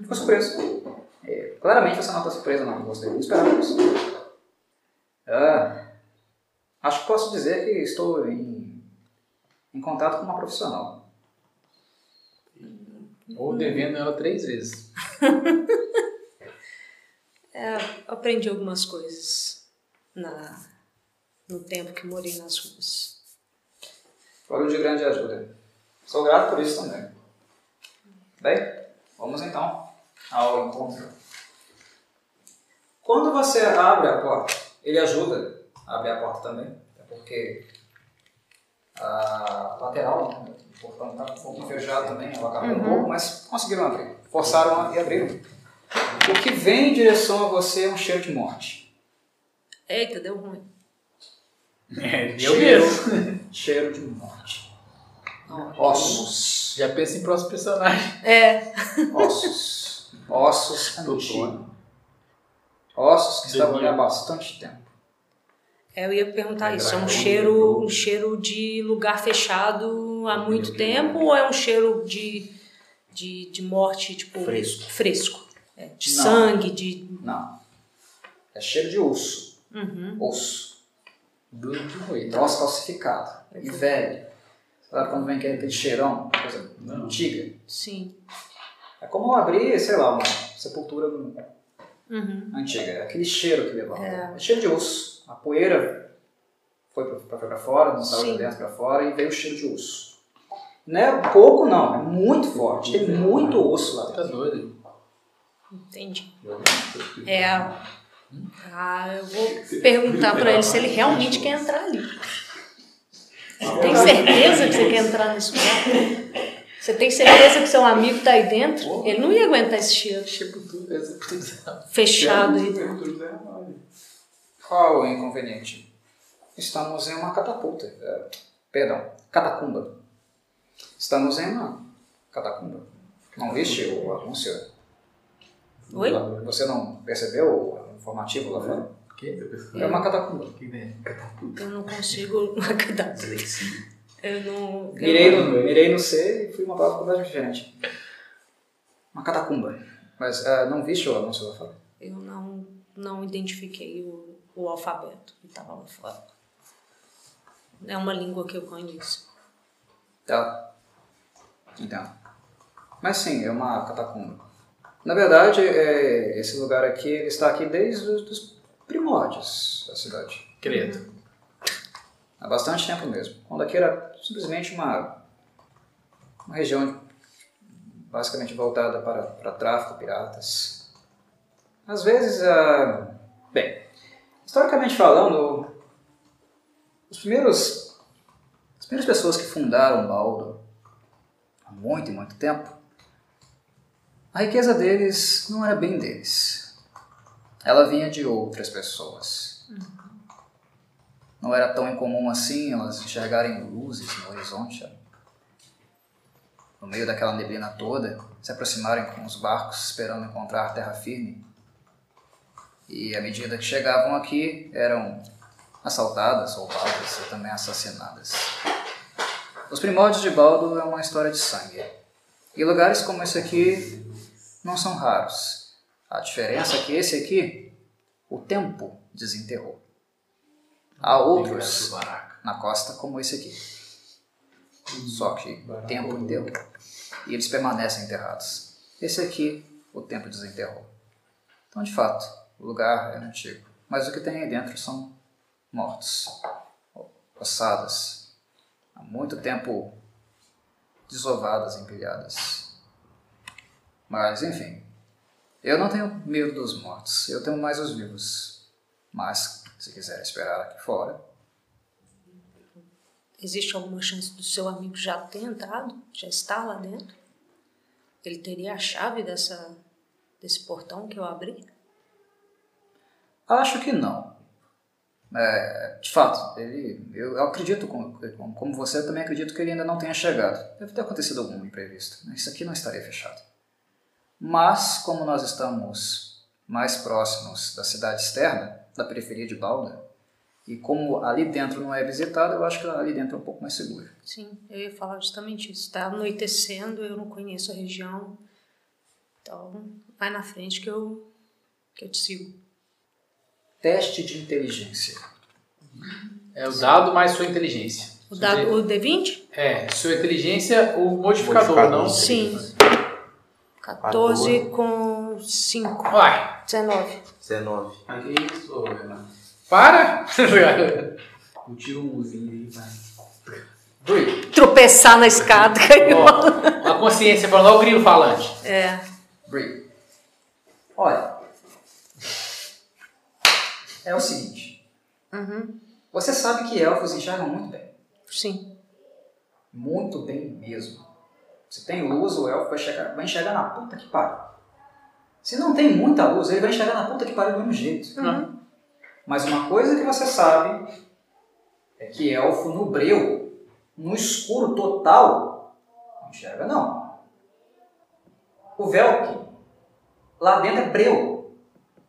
Speaker 1: Ficou surpreso. É, claramente você não está surpreso, não. Você não esperava isso. Ah, acho que posso dizer que estou em, em contato com uma profissional.
Speaker 3: Ou devendo ela três vezes.
Speaker 4: É, aprendi algumas coisas na, no tempo que morei nas ruas.
Speaker 1: Foram de grande ajuda. Sou grato por isso também. Bem, vamos então ao encontro. Quando você abre a porta, ele ajuda a abrir a porta também, até porque a lateral né, do portão está um pouco enferrujado também, ela acabou um pouco, mas conseguiram abrir. Forçaram a- e abriram. O que vem em direção a você é um cheiro de morte.
Speaker 4: Eita, deu ruim.
Speaker 3: É, eu mesmo.
Speaker 1: cheiro de morte. Ossos.
Speaker 3: Já pensa em próximo personagem.
Speaker 4: É,
Speaker 1: Ossos. Ossos antigos. Ossos que estavam ali há bastante tempo.
Speaker 4: é, eu ia perguntar
Speaker 5: É
Speaker 4: isso. É um cheiro,
Speaker 5: dragão.
Speaker 4: um cheiro de lugar fechado há muito tempo ou é um cheiro de, de, de morte, tipo.
Speaker 2: Fresco.
Speaker 4: Fresco. É, de
Speaker 1: Não.
Speaker 4: sangue, de.
Speaker 1: Não. É cheiro de osso.
Speaker 4: Uhum.
Speaker 1: Osso.
Speaker 3: Duro de roer.
Speaker 1: Troço calcificado. E velho. Sabe quando vem aquele cheirão? Coisa
Speaker 5: Não.
Speaker 1: antiga.
Speaker 4: Sim.
Speaker 1: É como abrir, sei lá, uma sepultura
Speaker 4: Uhum.
Speaker 1: antiga. É aquele cheiro que levanta. É. cheiro de osso. A poeira foi pra, pra, pra fora, não saiu de dentro pra fora e veio o cheiro de osso. Não é pouco, não. É muito forte. Tem muito osso lá
Speaker 3: Tá
Speaker 1: dentro.
Speaker 3: doido.
Speaker 4: Entendi. É. Ah, eu vou perguntar pra ele se ele realmente quer entrar ali. Você tem certeza que você quer entrar nesse lugar? Você tem certeza que seu amigo tá aí dentro? Ele não ia aguentar esse cheiro
Speaker 3: é
Speaker 4: fechado aí.
Speaker 1: Qual o inconveniente? Estamos em uma catapulta. é, perdão, catacumba. Estamos em uma catacumba. Não viste o anúncio?
Speaker 4: Oi?
Speaker 1: Você não percebeu o informativo lá fora? É uma catacumba.
Speaker 3: Que ideia.
Speaker 4: Eu não consigo acreditar. Eu não.
Speaker 1: Mirei no, mirei no C e fui uma palavra completamente diferente. Uma catacumba. Mas é, não viste o anúncio lá fora?
Speaker 4: Eu não, não identifiquei o, o alfabeto que estava lá fora. É uma língua que eu conheço.
Speaker 1: Tá. Entendo. Mas sim, é uma catacumba. Na verdade, é, esse lugar aqui ele está aqui desde os primórdios da cidade.
Speaker 3: Credo.
Speaker 1: Há bastante tempo mesmo. Quando aqui era simplesmente uma, uma região basicamente voltada para, para tráfico, piratas. Às vezes, ah, bem, historicamente falando, os primeiros, as primeiras pessoas que fundaram Baldo, há muito e muito tempo, a riqueza deles não era bem deles. Ela vinha de outras pessoas. Não era tão incomum assim elas enxergarem luzes no horizonte. No meio daquela neblina toda, se aproximarem com os barcos esperando encontrar terra firme. E à medida que chegavam aqui, eram assaltadas, roubadas e também assassinadas. Os primórdios de Baldo é uma história de sangue. E lugares como esse aqui não são raros. A diferença é que esse aqui, o tempo desenterrou. Há outros na costa como esse aqui. Só que o tempo enterrou. E eles permanecem enterrados. Esse aqui, o tempo desenterrou. Então, de fato, o lugar é antigo. Mas o que tem aí dentro são mortos, ossadas, há muito tempo desovadas, empilhadas. Mas, enfim, eu não tenho medo dos mortos, eu tenho mais os vivos. Mas, se quiser esperar aqui fora,
Speaker 4: Existe alguma chance do seu amigo já ter entrado? Já estar lá dentro? Ele teria a chave dessa, desse portão que eu abri?
Speaker 1: acho que não. É, de fato, ele, eu, eu acredito, como, como você, eu também acredito que ele ainda não tenha chegado. Deve ter acontecido algum imprevisto. Isso aqui não estaria fechado. Mas, como nós estamos mais próximos da cidade externa, da periferia de Balda, e como ali dentro não é visitado, eu acho que ali dentro é um pouco mais seguro.
Speaker 4: Sim, eu ia falar justamente isso. Está anoitecendo, eu não conheço a região. Então, vai na frente que eu, que eu te sigo.
Speaker 1: Teste de inteligência.
Speaker 3: É o dado mais sua inteligência.
Speaker 4: O, dado, o D20?
Speaker 3: É, sua inteligência, o modificador,
Speaker 2: Modificador.
Speaker 3: não?
Speaker 4: Sim. 14 com 5.
Speaker 3: Vai.
Speaker 4: 19.
Speaker 2: 19.
Speaker 5: Ah, que isso, Renato?
Speaker 3: Para!
Speaker 5: Um tiro umzinho aí, vai.
Speaker 3: Ui.
Speaker 4: Tropeçar na escada, caiu.
Speaker 3: Ó, a consciência falando, olha o grilo falante.
Speaker 4: É.
Speaker 1: Bree. Olha, é o seguinte.
Speaker 4: Uhum.
Speaker 1: Você sabe que elfos enxergam muito bem.
Speaker 4: Sim.
Speaker 1: Muito bem mesmo. Se tem luz, o elfo vai enxergar, vai enxergar na puta que pariu. Se não tem muita luz, ele vai enxergar na puta que pariu do mesmo jeito.
Speaker 4: Uhum.
Speaker 1: Mas uma coisa que você sabe é que elfo no breu, no escuro total, não enxerga não. O Velk, lá dentro é breu.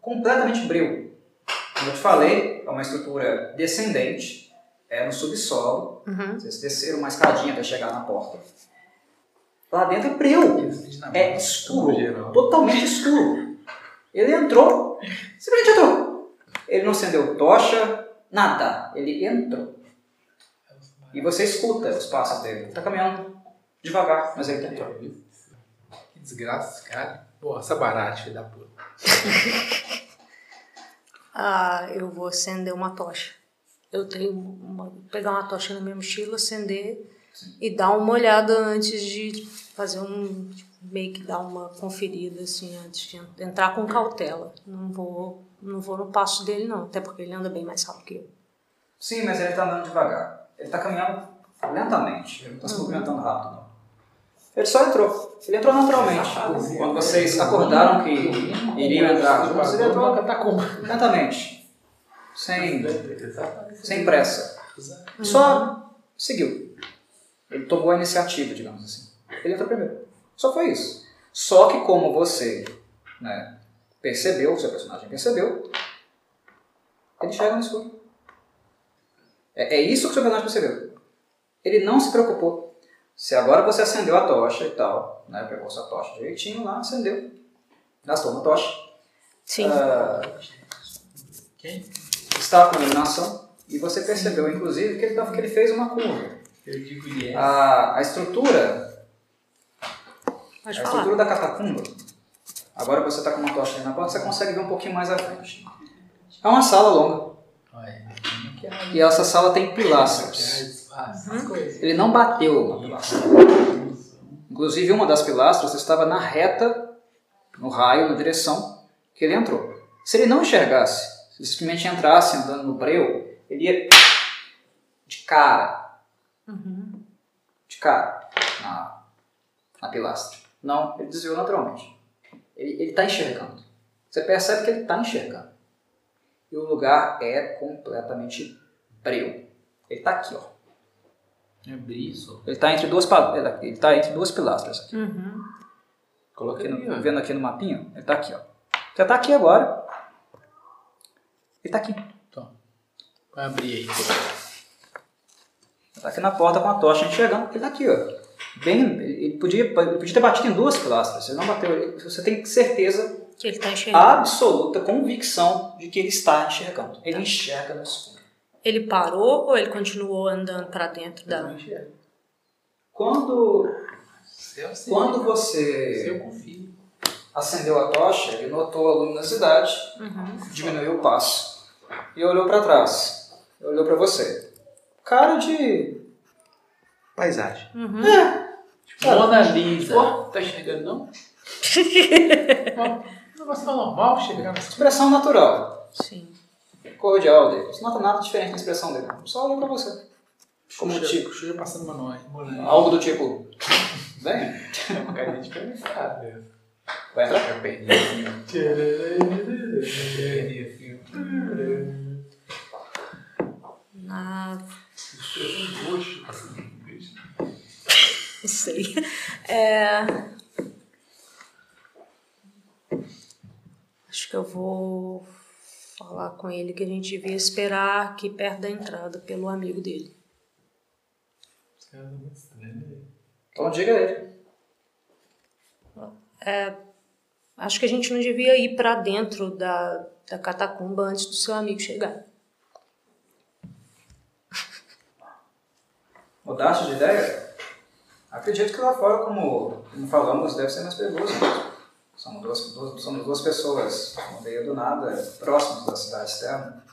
Speaker 1: Completamente breu. Como eu te falei, é uma estrutura descendente, é no subsolo.
Speaker 4: Uhum.
Speaker 1: Vocês desceram uma escadinha até chegar na porta. Lá dentro é breu. É escuro. Totalmente escuro. Ele entrou. Simplesmente entrou. Ele não acendeu tocha, nada. Ele entrou. E você escuta os passos dele. Ele tá caminhando devagar, mas ele entrou.
Speaker 3: Que desgraça, cara. Porra, essa barata, da puta.
Speaker 4: Ah, eu vou acender uma tocha. Eu tenho uma, pegar uma tocha na minha mochila, acender e dar uma olhada antes de fazer um tipo, meio que dar uma conferida assim antes de en- entrar com cautela. Não vou não vou no passo dele não, até porque ele anda bem mais rápido que eu.
Speaker 1: Sim, mas ele tá andando devagar. Ele tá caminhando lentamente. Ele não tá se movimentando rápido, não. Ele só entrou. Ele entrou naturalmente. Quando vocês acordaram que iriam entrar juntos, ele entrou lentamente. Sem, sem pressa. Só seguiu. Ele tomou a iniciativa, digamos assim. Ele entrou primeiro. Só foi isso. Só que como você né, percebeu, seu personagem percebeu, ele chega no escuro. É, é isso que o seu personagem percebeu. Ele não se preocupou. Se agora você acendeu a tocha e tal, né, pegou sua tocha direitinho lá, acendeu, gastou uma tocha,
Speaker 4: Sim.
Speaker 1: ah, estava com iluminação e você percebeu, inclusive, que ele, que ele fez uma curva.
Speaker 3: Eu digo yes.
Speaker 1: A, a estrutura,
Speaker 4: Pode
Speaker 1: a
Speaker 4: falar.
Speaker 1: estrutura da catacumba, agora que você está com uma tocha ali na porta, você consegue ver um pouquinho mais à frente. É uma sala longa e essa sala tem
Speaker 3: coisas.
Speaker 1: Ele não bateu na pilastra. Inclusive, uma das pilastras estava na reta, no raio, na direção que ele entrou. Se ele não enxergasse, se ele simplesmente entrasse andando no breu, ele ia de cara,
Speaker 4: Uhum.
Speaker 1: de cara, na, na pilastra. Não, ele desviou naturalmente. Ele está enxergando. Você percebe que ele está enxergando. E o lugar é completamente breu. Ele está aqui, ó.
Speaker 3: É briso.
Speaker 1: Ele está entre duas pa- ele tá entre duas pilastras aqui.
Speaker 4: Uhum.
Speaker 3: Coloca
Speaker 1: Aqui no- vendo aqui no mapinha, ele tá aqui, ó. Você tá aqui agora. Ele tá aqui.
Speaker 3: Vai abrir aí.
Speaker 1: Ele tá aqui na porta com a tocha enxergando. Ele tá aqui, ó. Bem, ele podia, ele podia ter batido em duas pilastras. Ele não bateu. Ele- Você tem certeza
Speaker 4: Que ele tá enxergando.
Speaker 1: absoluta, convicção de que ele está enxergando. Ele enxerga no escuro.
Speaker 4: Ele parou ou ele continuou andando pra dentro da.
Speaker 1: Quando,
Speaker 3: Eu sei.
Speaker 1: quando você
Speaker 3: Eu confio.
Speaker 1: acendeu a tocha, ele notou a luminosidade,
Speaker 4: Uhum.
Speaker 1: diminuiu o passo e olhou para trás. Olhou para você. Cara de
Speaker 2: Paisagem.
Speaker 4: Uhum.
Speaker 3: Mona Lisa. Tá enxergando, não? O negócio tá normal chegar nessa
Speaker 1: expressão natural.
Speaker 4: Sim.
Speaker 1: cordial dele. Você não nota nada diferente na expressão dele. Só olha pra você. Como
Speaker 3: Xuxa-
Speaker 1: tipo.
Speaker 3: Xuxa passando uma nós.
Speaker 1: Algo do tipo. Bem,
Speaker 3: É uma carinha diferenciada.
Speaker 1: vai entrar?
Speaker 3: A perninha assim, ó. Expressão roxa. assim.
Speaker 4: Não sei. É... Acho que eu vou falar com ele que a gente devia esperar aqui perto da entrada pelo amigo dele.
Speaker 3: Esse cara é muito estranho?
Speaker 1: Então diga ele.
Speaker 4: Acho que a gente não devia ir pra dentro da, da catacumba antes do seu amigo chegar.
Speaker 1: Mudaste de ideia? Acredito que lá fora, como, como falamos, deve ser mais perigoso. São duas, duas, somos duas pessoas no meio do nada, próximas da cidade externa.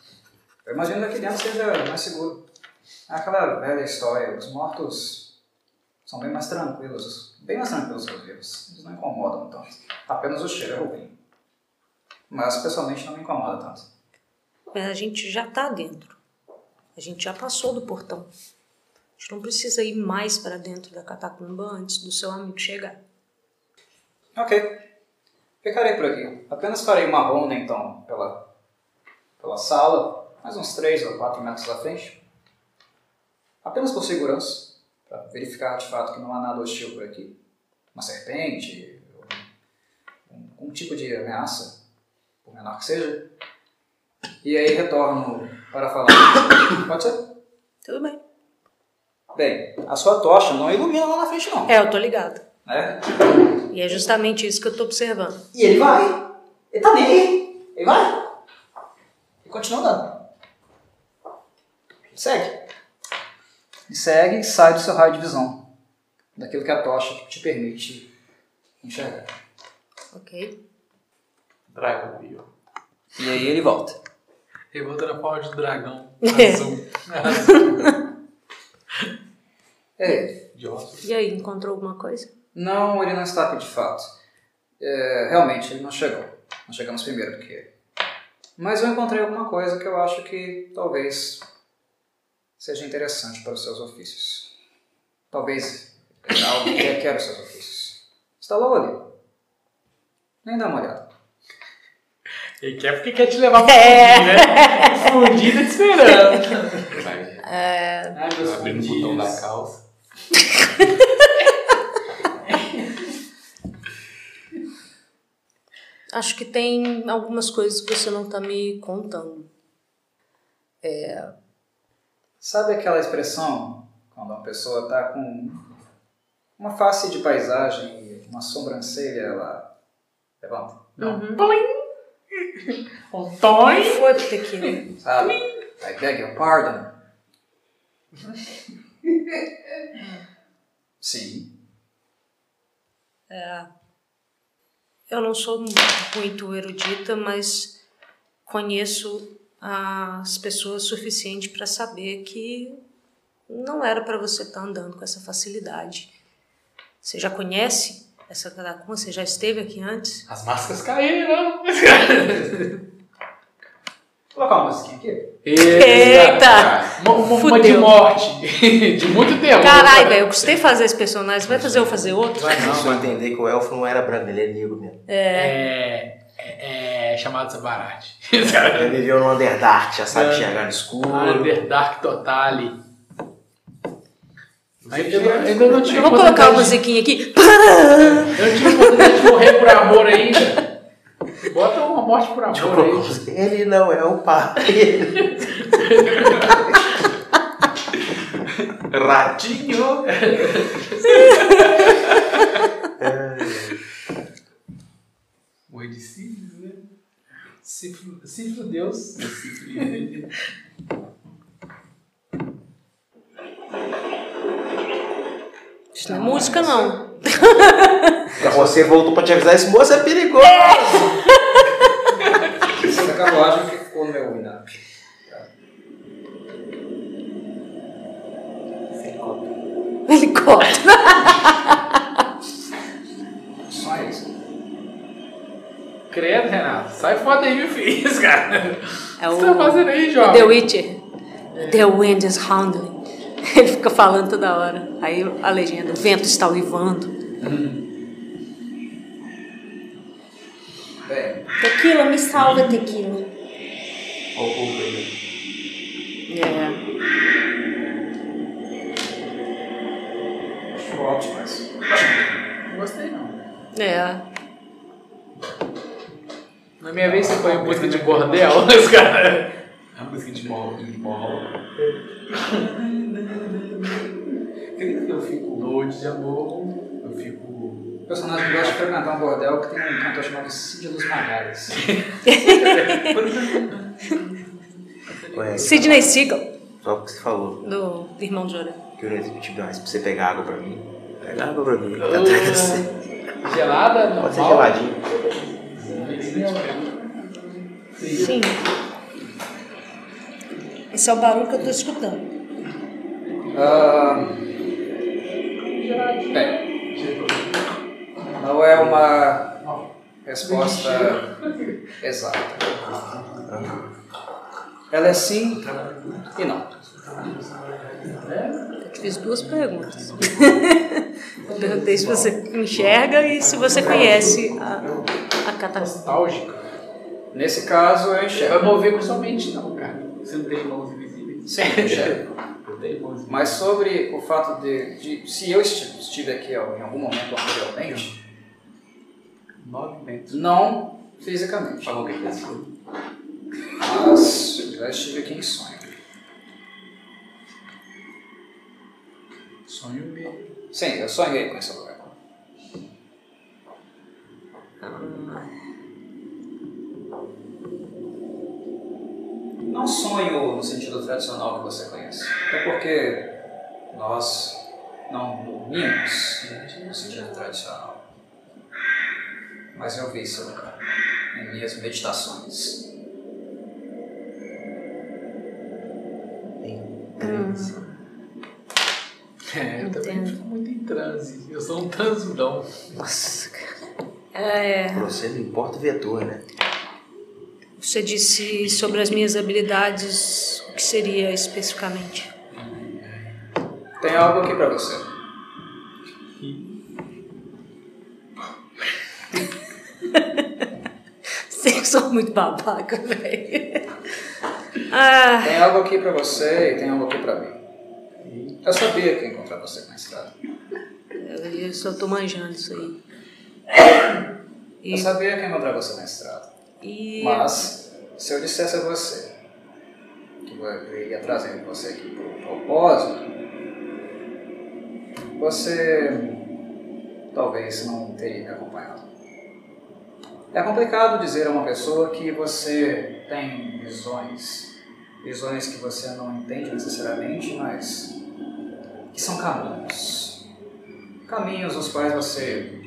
Speaker 1: Eu imagino que aqui dentro seja mais seguro. É aquela velha história, os mortos são bem mais tranquilos, bem mais tranquilos que os vivos. Eles não incomodam tanto. Apenas o cheiro é ruim. Mas pessoalmente não me incomoda tanto.
Speaker 4: Mas a gente já tá dentro. A gente já passou do portão. A gente não precisa ir mais para dentro da catacumba antes do seu amigo chegar.
Speaker 1: Ok. Ficarei por aqui. Apenas farei uma ronda, então, pela, pela sala, mais uns 3 ou 4 metros à frente. Apenas por segurança, para verificar de fato que não há nada hostil por aqui. Uma serpente, ou um, um tipo de ameaça, por menor que seja. E aí retorno para falar. Pode ser?
Speaker 4: Tudo bem.
Speaker 1: Bem, a sua tocha não ilumina lá na frente, não.
Speaker 4: É, eu tô ligado.
Speaker 1: Né?
Speaker 4: E é justamente isso que eu tô observando.
Speaker 1: E ele vai. Ele tá nem aí. Ele vai. E continua andando. Segue. E segue e sai do seu raio de visão. Daquilo que a tocha te permite enxergar.
Speaker 4: Ok?
Speaker 5: Dragon Wheel.
Speaker 1: E aí ele volta.
Speaker 3: Revolta na forma de dragão.
Speaker 4: É.
Speaker 3: Azul.
Speaker 1: É,
Speaker 3: De ossos.
Speaker 4: E aí, encontrou alguma coisa?
Speaker 1: não, ele não está aqui de fato. É, realmente, ele não chegou. Nós chegamos primeiro do que ele. Mas eu encontrei alguma coisa que eu acho que talvez seja interessante para os seus ofícios. Talvez algo que requer os seus ofícios. Está logo ali. Nem dá uma olhada.
Speaker 3: Ele quer porque quer te levar pra fundir, né? Fundida te esperando.
Speaker 5: Vai
Speaker 3: Ai, meus
Speaker 5: abrindo o botão da calça.
Speaker 4: Acho que tem algumas coisas que você não tá me contando.
Speaker 1: Sabe aquela expressão quando uma pessoa está com uma face de paisagem e uma sobrancelha ela levanta?
Speaker 3: Um toy.
Speaker 4: Foi pro tequila.
Speaker 1: Sabe? I beg your pardon. Sim.
Speaker 4: Eu não sou muito erudita, mas conheço as pessoas suficiente para saber que não era para você estar andando com essa facilidade. Você já conhece essa catacumba? Você já esteve aqui antes?
Speaker 3: As máscaras caíram.
Speaker 1: Vou colocar uma musiquinha aqui.
Speaker 4: Eita!
Speaker 3: Uma, uma- uma de morte. De muito tempo.
Speaker 4: Caralho, velho, eu gostei de fazer esse personagem. Vai fazer eu fazer outro?
Speaker 2: Vai não, só entender que o elfo não era branco, ele é negro mesmo.
Speaker 3: É, é, é chamado Sabarate.
Speaker 2: Ele viveu no Underdark, já sabe
Speaker 3: É.
Speaker 2: enxergar no escuro.
Speaker 3: Underdark Totale. Ainda não, ainda não tive
Speaker 4: Vamos colocar a
Speaker 3: oportunidade-
Speaker 4: musiquinha aqui.
Speaker 3: Eu não tive oportunidade de morrer por amor ainda. Bota uma morte por amor aí.
Speaker 2: Ele não é o pai. Ratinho.
Speaker 3: Morrer de sífilis, né? Sífilo Deus.
Speaker 4: Isso não é música, não.
Speaker 2: Você voltou pra te avisar, esse moço é perigoso.
Speaker 1: Essa carruagem que ficou no meu winamp.
Speaker 4: Helicóptero.
Speaker 1: Só isso.
Speaker 3: Credo, Renato. Sai foda aí, meu filho, cara.
Speaker 4: É
Speaker 3: O que você tá fazendo aí, jovem?
Speaker 4: The Witcher. The wind is howling. Ele fica falando toda hora. Aí a legenda, o vento está uivando.
Speaker 1: Bem,
Speaker 6: Tequila, me salva, tequila.
Speaker 2: Olha o povo aí.
Speaker 4: É.
Speaker 1: acho ótimo, mas.
Speaker 3: Não gostei, não.
Speaker 4: É.
Speaker 3: Na minha vez você põe música de bordel, esse cara.
Speaker 5: A música de bola, de bola.
Speaker 3: Eu fico noite de amor. Eu fico.
Speaker 1: O personagem gosta de frequentar um bordel que tem um cantor chamado Cid Magalhães.
Speaker 2: Ué,
Speaker 4: Sidney Seagal,
Speaker 2: Só porque você falou
Speaker 4: do Irmão de Ouro.
Speaker 2: que eu não exibiti mais pra você pegar água pra mim. Pega água pra mim. Tá atrás de você.
Speaker 3: Gelada? Normal?
Speaker 2: Pode ser geladinho.
Speaker 4: Sim. Esse é o barulho que eu tô escutando.
Speaker 1: Ah, bem, não é uma resposta exata. Ela é sim e não.
Speaker 4: Eu te fiz duas perguntas. Eu perguntei se você enxerga e se você conhece a, a.
Speaker 3: Nostálgica.
Speaker 1: Nesse caso, eu
Speaker 3: Vai
Speaker 1: enxergo.
Speaker 3: mover com sua mente, não, cara. Você não tem mãos invisíveis.
Speaker 1: Sim, eu enxergo. Mas sobre o fato de, de se eu esti- estive aqui ó, em algum momento anteriormente,
Speaker 3: Nove metros.
Speaker 1: não fisicamente,
Speaker 3: Falou que
Speaker 1: mas eu já estive aqui em sonho.
Speaker 3: Sonho mesmo.
Speaker 1: Sim, eu sonhei com esse lugar. Não sonho no sentido tradicional que você conhece. Até porque nós não dormimos no sentido tradicional. Mas eu vi esse lugar em minhas meditações.
Speaker 3: É, eu também fico muito em transe. Eu sou um transudão.
Speaker 4: Nossa, cara. É,
Speaker 2: Pra você não importa o vetor, né?
Speaker 4: você disse sobre as minhas habilidades, o que seria especificamente?
Speaker 1: Tem algo aqui pra você.
Speaker 4: São muito babaca, velho. Ah,
Speaker 1: Tem algo aqui pra você e tem algo aqui pra mim. Eu sabia que ia encontrar você na estrada.
Speaker 4: eu só tô manjando isso aí.
Speaker 1: Eu
Speaker 4: E,
Speaker 1: sabia que ia encontrar você na estrada.
Speaker 4: e
Speaker 1: Mas, se eu dissesse a você que eu iria trazer você aqui por um propósito, você talvez não teria me acompanhado. É complicado dizer a uma pessoa que você tem visões, visões que você não entende necessariamente, mas que são caminhos. Caminhos os quais você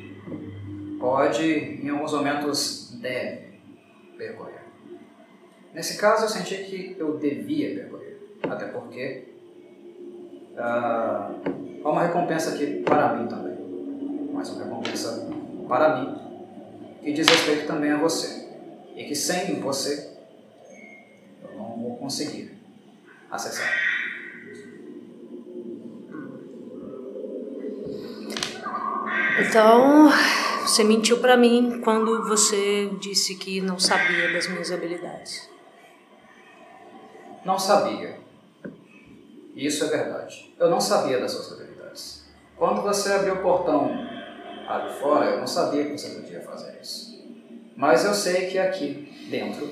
Speaker 1: pode, em alguns momentos, deve percorrer. Nesse caso, eu senti que eu devia percorrer, até porque ah, há uma recompensa aqui para mim também, mas uma recompensa para mim que diz respeito também a você, e que sem você eu não vou conseguir acessar.
Speaker 4: Então, você mentiu pra mim quando você disse que não sabia das minhas habilidades.
Speaker 1: Não sabia. Isso é verdade. Eu não sabia das suas habilidades. Quando você abriu o portão ali fora, eu não sabia que você podia fazer isso. Mas eu sei que aqui dentro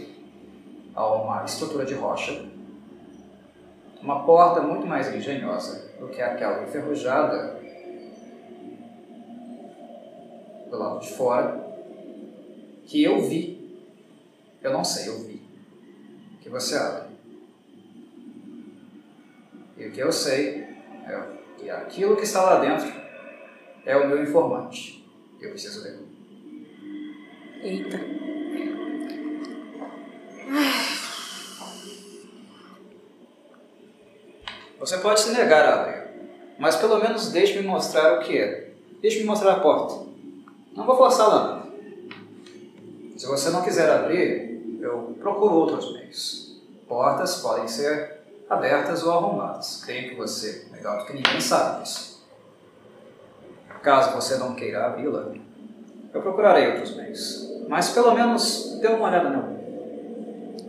Speaker 1: há uma estrutura de rocha, uma porta muito mais engenhosa do que aquela enferrujada do lado de fora, que eu vi. Eu não sei, eu vi. Que você abre. E o que eu sei é que aquilo que está lá dentro é o meu informante. Eu preciso dele.
Speaker 4: Eita.
Speaker 1: Você pode se negar a abrir, mas pelo menos deixe-me mostrar o que é. Deixe-me mostrar a porta. Não vou forçá-la. Se você não quiser abrir, eu procuro outros meios. Portas podem ser abertas ou arrombadas. Creio que você, melhor do que ninguém, sabe disso. Caso você não queira abri-la, eu procurarei outros meios. Mas pelo menos dê uma olhada nela.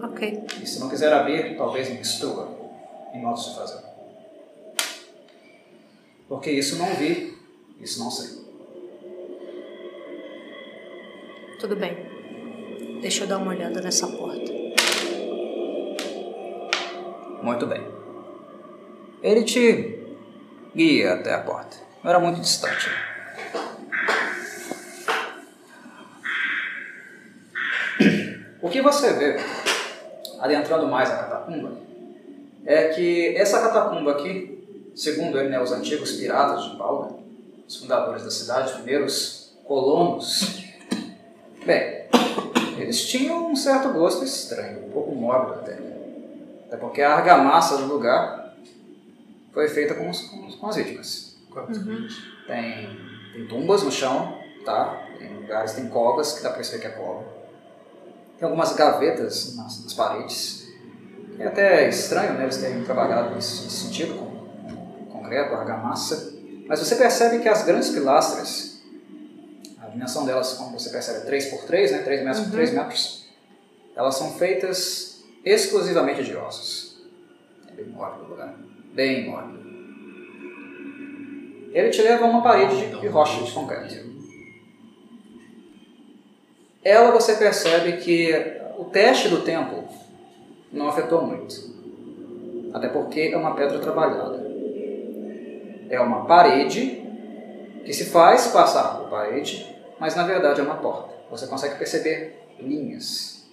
Speaker 4: Ok.
Speaker 1: E se não quiser abrir, talvez me instrua em modos de fazer. Porque isso não vi, isso não sei.
Speaker 4: Tudo bem. Deixa eu dar uma olhada nessa porta.
Speaker 1: Muito bem. Ele te guia até a porta. Não era muito distante. O que você vê, adentrando mais a catacumba, é que essa catacumba aqui, segundo ele, né, os antigos piratas de Paulo, os fundadores da cidade, os primeiros colonos, bem, eles tinham um certo gosto estranho, um pouco mórbido até. Até porque a argamassa do lugar foi feita com, os- com as vítimas. Tem, tem tumbas no chão, tá? Tem lugares, tem covas, que dá pra perceber que é cova. Tem algumas gavetas nas, nas paredes. É até estranho né, eles terem trabalhado nesse sentido, com concreto, argamassa. Mas você percebe que as grandes pilastras, a dimensão delas, como você percebe, é 3 por 3, né, 3 metros por 3 metros, elas são feitas exclusivamente de ossos. É bem mórbido o lugar. Bem mórbido. Ele te leva a uma parede de, de rocha de concreto. Ela você percebe que o teste do tempo não afetou muito. Até porque é uma pedra trabalhada. É uma parede que se faz passar por parede, mas na verdade é uma porta. Você consegue perceber linhas,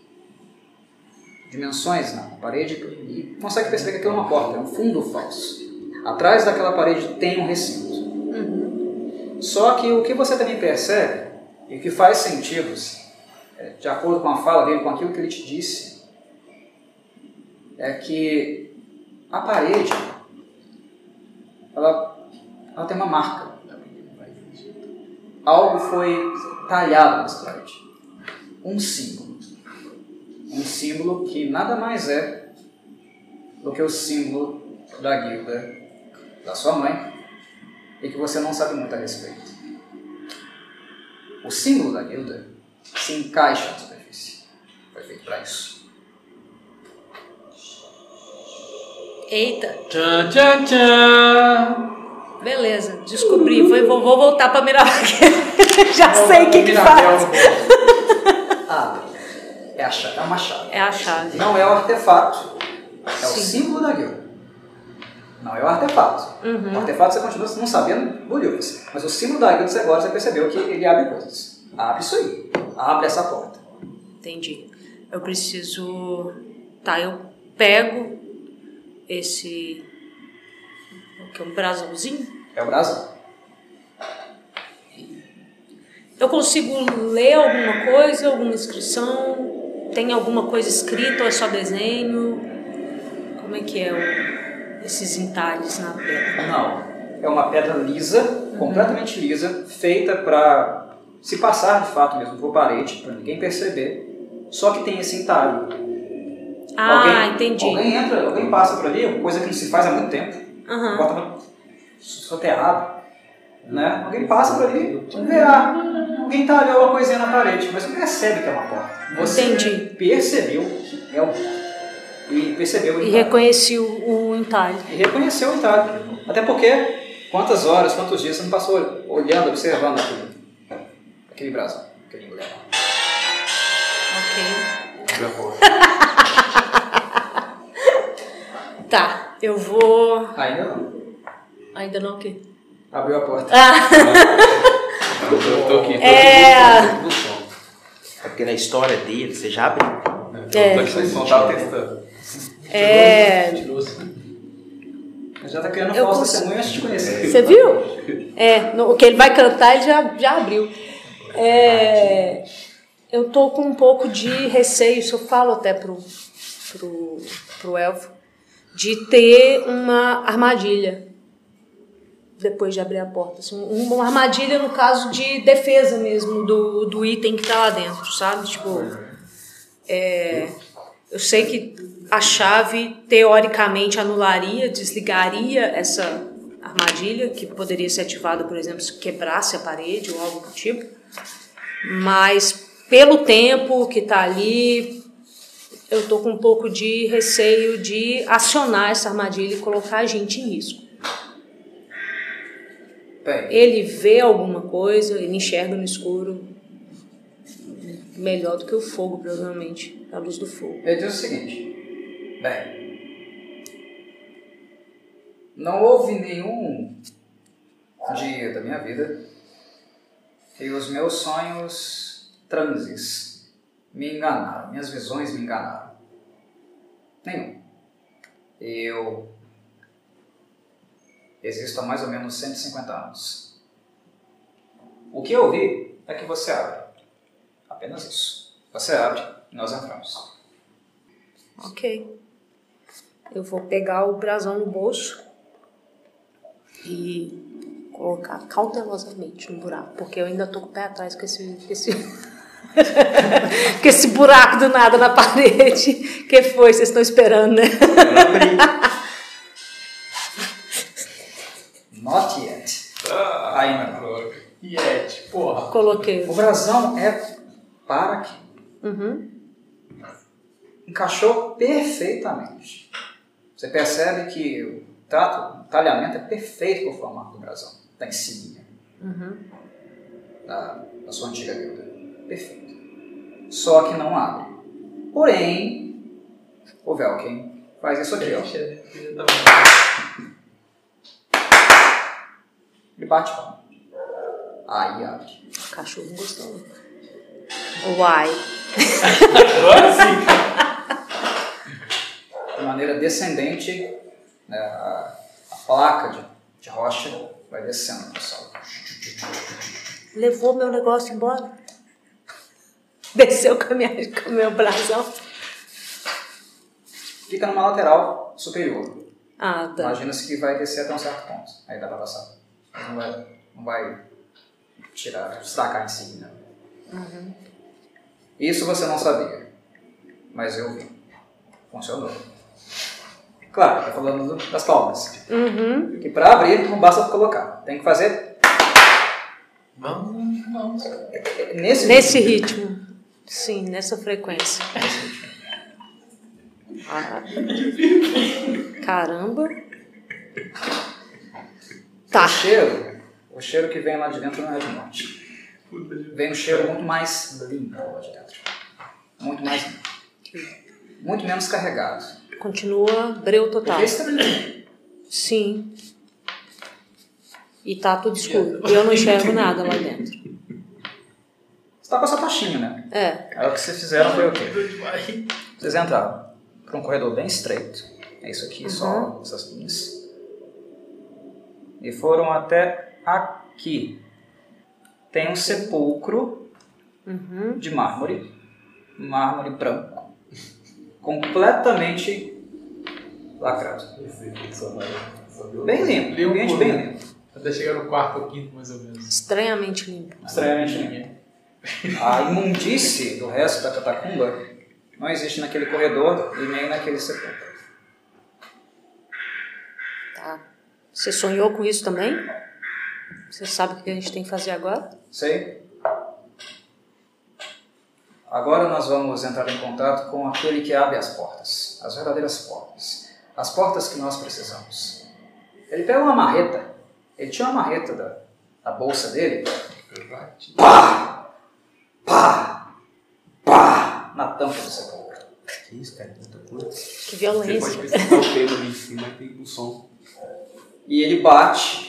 Speaker 1: dimensões na parede e consegue perceber que aquilo é uma porta, é um fundo falso. Atrás daquela parede tem um recinto. Só que o que você também percebe, e que faz sentido, é, de acordo com a fala dele, com aquilo que ele te disse, é que a parede, ela, ela tem uma marca. Algo foi talhado nessa parede. Um símbolo. Um símbolo que nada mais é do que o símbolo da guilda da sua mãe e que você não sabe muito a respeito. O símbolo da guilda se encaixa na superfície. Foi feito para isso.
Speaker 4: Eita,
Speaker 3: Tchan, tchan, tchan.
Speaker 4: beleza, descobri. Foi, vou, vou voltar pra Mirabel. Já sei o que, que faz.
Speaker 1: Ah, é, a chave, é uma chave.
Speaker 4: É a chave.
Speaker 1: Não é o artefato, é o
Speaker 4: Sim.
Speaker 1: símbolo da guilda. Não é o artefato.
Speaker 4: Uhum.
Speaker 1: O artefato você continua não sabendo bolhufas. Mas o símbolo da você agora você percebeu que ele abre coisas. Abre isso aí. Abre essa porta.
Speaker 4: Entendi. Eu preciso. Tá, eu pego esse. O que? Um brasãozinho?
Speaker 1: É o brasão.
Speaker 4: Eu consigo ler alguma coisa, alguma inscrição? Tem alguma coisa escrita ou é só desenho? Como é que é o- esses entalhes na pedra?
Speaker 1: Não. É uma pedra lisa, completamente lisa, feita para se passar de fato mesmo por parede, para ninguém perceber. Só que tem esse entalhe.
Speaker 4: Ah,
Speaker 1: alguém,
Speaker 4: entendi.
Speaker 1: Alguém entra, alguém passa por ali, coisa que não se faz há muito tempo.
Speaker 4: Aham.
Speaker 1: Bota soterrado. Né? Alguém passa por ali, vê, ah, alguém talhou uma coisinha na parede, mas não percebe que é uma porta. Você
Speaker 4: Entendi.
Speaker 1: percebeu que é uma porta. E percebeu o
Speaker 4: E
Speaker 1: entalhe.
Speaker 4: reconheci o, o entalhe.
Speaker 1: E reconheceu o entalhe. Até porque, quantas horas, quantos dias você não passou olhando, observando aquilo? Aquele brasão, aquele emblema.
Speaker 4: Ok. Tá, eu vou.
Speaker 1: Ainda não.
Speaker 4: Ainda não o quê?
Speaker 1: Abriu a porta.
Speaker 5: Eu tô aqui. tô
Speaker 4: É.
Speaker 5: aqui som.
Speaker 2: É porque na história dele, você já abriu.
Speaker 4: É.
Speaker 5: Tô aqui no som, tava testando.
Speaker 4: É.
Speaker 1: Já tá criando
Speaker 4: Eu
Speaker 1: falso
Speaker 4: cons-
Speaker 1: testemunho antes de conhecer.
Speaker 4: Você viu? É, no- o que ele vai cantar ele já, já abriu. É, eu tô com um pouco de receio, isso eu falo até pro, pro, pro elfo, de ter uma armadilha depois de abrir a porta. Assim, um- uma armadilha no caso de defesa mesmo do, do item que tá lá dentro, sabe? Tipo, é, eu sei que a chave teoricamente anularia, desligaria essa armadilha, que poderia ser ativada, por exemplo, se quebrasse a parede ou algo do tipo. Mas pelo tempo que está ali, eu tô com um pouco de receio de acionar essa armadilha e colocar a gente em risco.
Speaker 1: Bem,
Speaker 4: Ele vê alguma coisa, ele enxerga no escuro melhor do que o fogo, provavelmente, a luz do fogo.
Speaker 1: ele diz o seguinte. Bem, não houve nenhum dia da minha vida que os meus sonhos transes me enganaram, minhas visões me enganaram. Nenhum. Eu existo há mais ou menos 150 anos. O que eu vi é que você abre. Apenas isso. Você abre e nós entramos.
Speaker 4: Ok. Eu vou pegar o brasão no bolso e colocar cautelosamente no buraco, porque eu ainda tô com o pé atrás com esse, com esse, Com esse buraco do nada na parede. que foi? Vocês estão esperando, né?
Speaker 1: Not yet. Ainda não.
Speaker 3: Yeti, porra.
Speaker 4: Coloquei.
Speaker 1: O brasão é para aqui.
Speaker 4: Uhum.
Speaker 1: Encaixou perfeitamente. Você percebe que o trato, o talhamento é perfeito com o formato do brasão. Da insignia. Da, da sua antiga guilda. Perfeito. Só que não abre. Porém, o Velken faz isso aqui, ó. Ele bate palma. Aí abre.
Speaker 4: Cachorro gostou. Uai.
Speaker 3: Agora sim.
Speaker 1: de maneira descendente, né, a, a placa de, de rocha vai descendo solo.
Speaker 4: Levou meu negócio embora. Desceu com, a minha, com o meu brasão.
Speaker 1: Fica numa lateral superior.
Speaker 4: Ah, tá.
Speaker 1: Imagina-se que vai descer até um certo ponto. Aí dá pra passar. Não vai, não vai tirar, destacar em si, né? Isso você não sabia. Mas eu vi. Funcionou. Claro, tá falando do- das palmas.
Speaker 4: Uhum.
Speaker 1: Que pra abrir não basta colocar. Tem que fazer
Speaker 3: Vamos, vamos.
Speaker 1: nesse,
Speaker 4: Nesse ritmo. Sim, nessa frequência. Ah. Caramba. Tá.
Speaker 1: O cheiro, o cheiro que vem lá de dentro não é de morte. Vem um cheiro muito mais limpo lá de dentro. Muito mais limpo. Muito menos carregado.
Speaker 4: Continua breu total.
Speaker 1: Porque esse também.
Speaker 4: Sim. E tá tudo escuro. Eu não enxergo nada lá dentro.
Speaker 1: Você tá com essa taxinha, né?
Speaker 4: É.
Speaker 1: Aí o que vocês fizeram foi o quê? Vocês entraram por um corredor bem estreito. É isso aqui, só essas linhas. E foram até aqui. Tem um sepulcro de mármore. Mármore branco. Completamente lacrado. Bem limpo. Um ambiente bem limpo.
Speaker 3: Até chegar no quarto ou quinto, mais ou menos.
Speaker 4: Estranhamente limpo.
Speaker 1: Estranhamente limpo. A imundície do resto da catacumba não existe naquele corredor e nem naquele sepulcro.
Speaker 4: Tá. Você sonhou com isso também? Você sabe o que a gente tem que fazer agora?
Speaker 1: Sei? Agora nós vamos entrar em contato com aquele que abre as portas, as verdadeiras portas, as portas que nós precisamos. Ele pega uma marreta, ele tira uma marreta da, da bolsa dele, pá, pá, pá, na tampa do sepulcro.
Speaker 2: Que isso, cara? Muita coisa.
Speaker 4: Que
Speaker 5: Você pode
Speaker 4: violência.
Speaker 5: pesquisar o pelo ali em cima, tem um som.
Speaker 1: E ele bate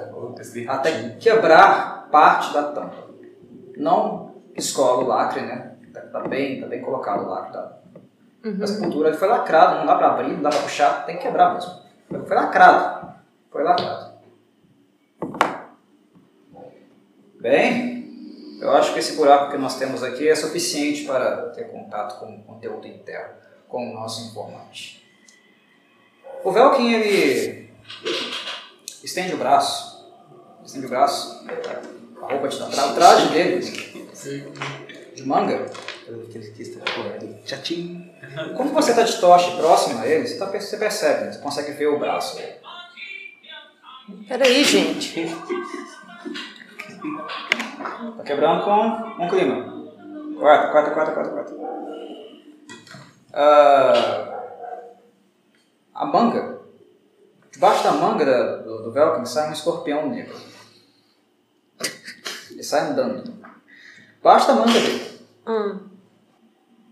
Speaker 5: Sacou? Esse
Speaker 1: até quebrar parte da tampa. Não escola o lacre, né? Tá, tá bem, tá bem colocado o lacre da, da sepultura. Ele foi lacrado, não dá pra abrir, não dá pra puxar, tem que quebrar mesmo. Foi lacrado. Foi lacrado. Bem, eu acho que esse buraco que nós temos aqui é suficiente para ter contato com o conteúdo interno, com o nosso informante. O Velkin, ele estende o braço, estende o braço, a roupa de o traje dele, de manga.
Speaker 2: Aquele que está correndo. Tchatim.
Speaker 1: Como você está de toche próximo a ele, você, tá, você percebe, você consegue ver o braço.
Speaker 4: Peraí, gente.
Speaker 1: Tá quebrando com um clima. Corta, corta, corta, corta, corta. Ah, a manga. Debaixo da manga da- do, do Velkin sai um escorpião negro. Ele sai andando. Debaixo da manga dele.
Speaker 4: Hum,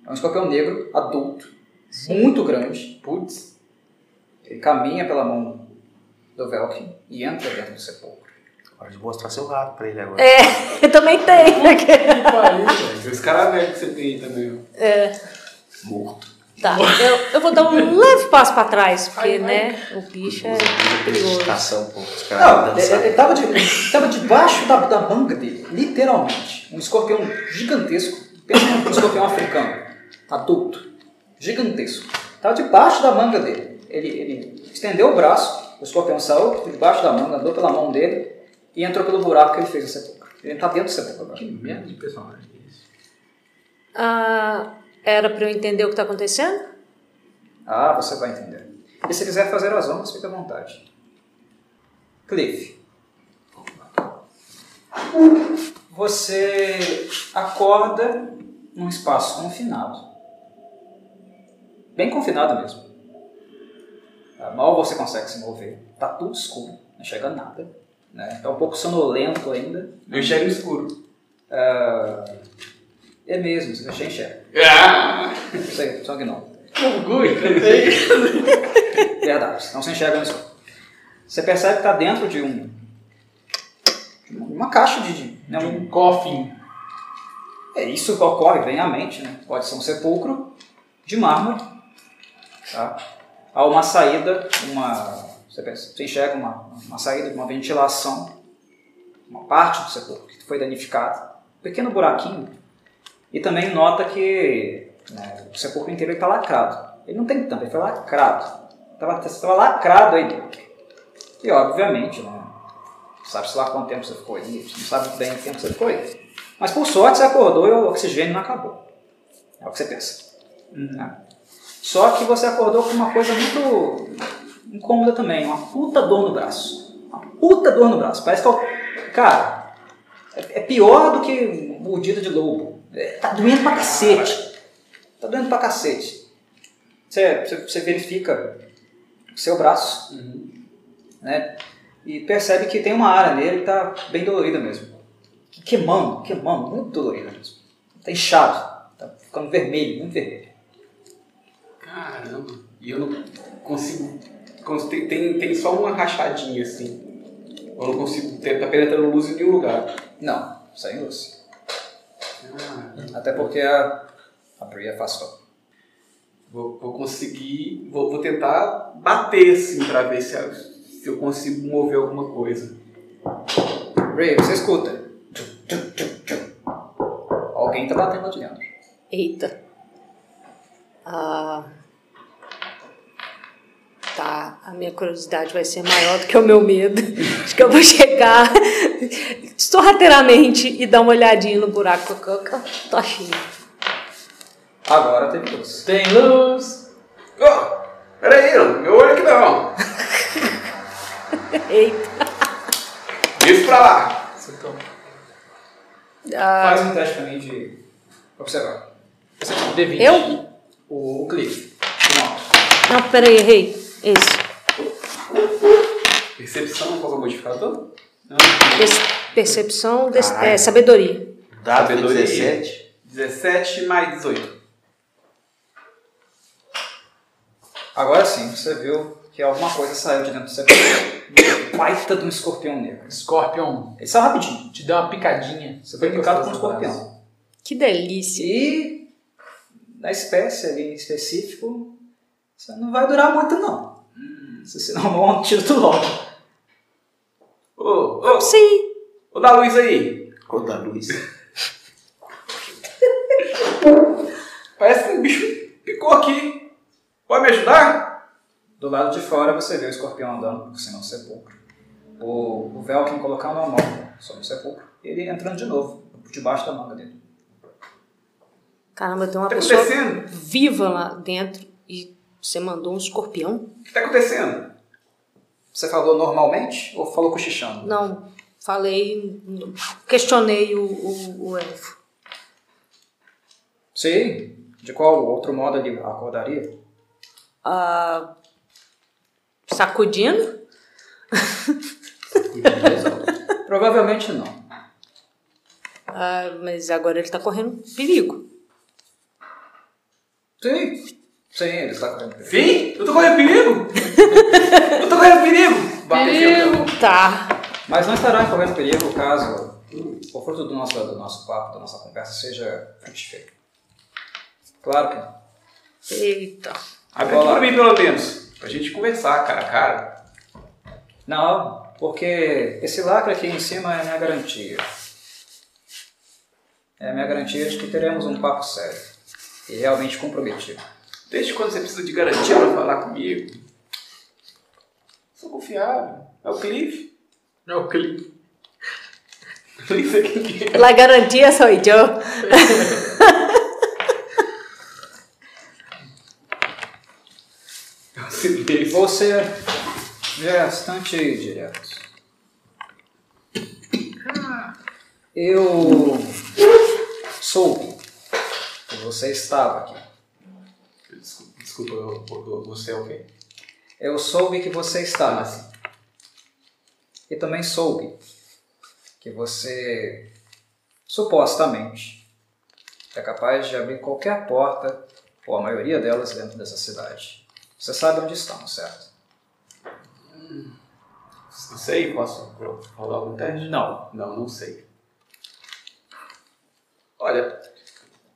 Speaker 1: É um escorpião negro, adulto, muito grande.
Speaker 5: Putz,
Speaker 1: Ele caminha pela mão do Velkin e entra dentro do sepulcro.
Speaker 2: Hora de mostrar seu rato pra ele agora.
Speaker 4: É, eu também tenho.
Speaker 5: que pariu, velho. Os caras que você tem aí também, ó.
Speaker 2: Morto.
Speaker 4: Tá, eu, eu vou dar um leve passo pra trás, porque,
Speaker 3: Ai, ai.
Speaker 4: né, o bicho é perigoso.
Speaker 1: Não, ele,
Speaker 2: dançando.
Speaker 1: ele tava, de, tava debaixo da, da manga dele, literalmente. Um escorpião gigantesco. Pensa num escorpião africano, adulto, gigantesco. Tava debaixo da manga dele. Ele, ele estendeu o braço, o escorpião saiu de debaixo da manga, andou pela mão dele e entrou pelo buraco que ele fez no sepulcro. Ele tá dentro do sepulcro agora.
Speaker 5: Que merda de personagem é esse?
Speaker 4: Ah, era pra eu entender o que tá acontecendo?
Speaker 1: Ah, você vai entender. E se quiser fazer as honras, fique à vontade. Cliff. Você acorda num espaço confinado. Bem confinado mesmo. Ah, Mal você consegue se mover. Tá tudo escuro. Não chega nada. Né? Tá um pouco sonolento ainda.
Speaker 5: Eu enxergo no escuro.
Speaker 1: Ah, é mesmo, você já enxerga.
Speaker 5: Ah!
Speaker 1: Aí, só que não.
Speaker 5: Orgulho!
Speaker 1: Verdade, não se enxerga escuro. Você percebe que está dentro de um. uma caixa de. de né,
Speaker 3: De
Speaker 1: um-
Speaker 3: um coffin.
Speaker 1: é, isso que ocorre bem à mente, né? Pode ser um sepulcro de mármore. Tá? Há uma saída, uma. Você, pensa- você enxerga uma, uma saída de uma ventilação, uma parte do sepulcro que foi danificada, um pequeno buraquinho. E também nota que né, o sepulcro inteiro está lacrado. Ele não tem tampa, ele foi lacrado. Estava lacrado aí dentro. E obviamente, né, sabe-se lá quanto tempo você ficou aí, você não sabe bem o tempo que você ficou aí. Mas por sorte você acordou e o oxigênio não acabou. É o que você pensa. Né? Só que você acordou com uma coisa muito incômoda também, uma puta dor no braço. Uma puta dor no braço. Parece que, eu- cara, é, é pior do que mordida de lobo. Tá doendo pra cacete. Tá doendo pra cacete. Você, você, você verifica o seu braço, né? E percebe que tem uma área nele que tá bem dolorida mesmo. Queimando, queimando, muito dolorida mesmo. Tá inchado, tá ficando vermelho, muito vermelho.
Speaker 5: Caramba. E eu não consigo. cons- Tem, tem, só uma rachadinha assim. Eu não consigo. Tá penetrando luz em nenhum lugar.
Speaker 1: Não, sem luz.
Speaker 5: Ah,
Speaker 1: Até porque a, a Bri afastou.
Speaker 5: vou, vou conseguir. Vou, vou tentar bater assim pra ver se, eu- se eu consigo mover alguma coisa.
Speaker 1: Ray, você escuta. Alguém tá batendo lá de dentro.
Speaker 4: Eita. Ah, tá, a minha curiosidade vai ser maior do que o meu medo. Acho que eu vou chegar sorrateiramente e dar uma olhadinha no buraco que que tô achando.
Speaker 1: Agora teve luz.
Speaker 3: Tem luz.
Speaker 5: Oh, peraí, meu olho aqui não.
Speaker 4: Eita.
Speaker 5: Isso pra lá.
Speaker 3: Acertou.
Speaker 4: Ah,
Speaker 1: Faz um teste pra mim de observar.
Speaker 3: D20.
Speaker 4: eu?
Speaker 1: O, o Cliff. Não.
Speaker 4: Não, peraí, errei. Esse.
Speaker 5: Percepção, qual é o modificador?
Speaker 4: Esse- percepção,
Speaker 2: Caralho.
Speaker 4: é, sabedoria.
Speaker 2: Dado
Speaker 5: Sabedoria.
Speaker 2: 17.
Speaker 5: 17 mais 18.
Speaker 1: Agora sim, você viu que alguma coisa saiu de dentro do sepulcro. Baita de um escorpião negro.
Speaker 3: Scorpion.
Speaker 1: Ele saiu rapidinho.
Speaker 3: Te deu uma picadinha.
Speaker 1: Você foi picado com um escorpião.
Speaker 4: Que delícia.
Speaker 1: E na espécie ali em específico, você não vai durar muito não. Você se não um antídoto logo.
Speaker 5: Ô, ô,
Speaker 4: Sim.
Speaker 5: ô, dá luz aí.
Speaker 2: Cor da luz.
Speaker 5: Parece que um bicho picou aqui. Pode me ajudar?
Speaker 1: Do lado de fora você vê o escorpião andando por cima do sepulcro. O, o Velkin colocando a mão sobre o sepulcro. E ele entrando de novo, por debaixo da manga dele.
Speaker 4: Caramba, tem uma
Speaker 5: tá
Speaker 4: pessoa viva lá dentro e você mandou um escorpião?
Speaker 5: O que tá acontecendo?
Speaker 1: Você falou normalmente ou falou cochichando?
Speaker 4: Não, falei, questionei o, o, o elfo.
Speaker 1: Sim. De qual outro modo ele acordaria?
Speaker 4: Ah, sacudindo?
Speaker 1: Provavelmente não.
Speaker 4: Ah, mas agora ele tá correndo perigo.
Speaker 1: Sim. Sim, ele está correndo. perigo.
Speaker 5: Sim? Eu tô correndo perigo? eu tô correndo perigo? Bateu.
Speaker 4: Tá.
Speaker 1: Mas não estará correndo perigo caso o fruto do nosso, do nosso papo, da nossa conversa, seja frutífero. Claro que não.
Speaker 4: Eita.
Speaker 5: Aqui pra mim, pelo menos. Pra gente conversar, cara a cara.
Speaker 1: Não, porque esse lacre aqui em cima é a minha garantia. É a minha garantia de que teremos um papo sério e realmente comprometido.
Speaker 5: Desde quando você precisa de garantia para falar comigo? Sou confiável. É o Cliff.
Speaker 3: É o Cliff.
Speaker 5: Cliff é quem é.
Speaker 4: La garantia sou eu.
Speaker 1: Você é bastante direto. Eu soube que você estava aqui.
Speaker 5: Desculpa, eu- eu- você é o quê?
Speaker 1: Eu soube que você estava. E também soube que você supostamente é capaz de abrir qualquer porta, ou a maioria delas dentro dessa cidade. Você sabe onde estão, certo?
Speaker 5: Não sei, posso rolar algum teste?
Speaker 1: Não.
Speaker 5: Não, não sei. Olha,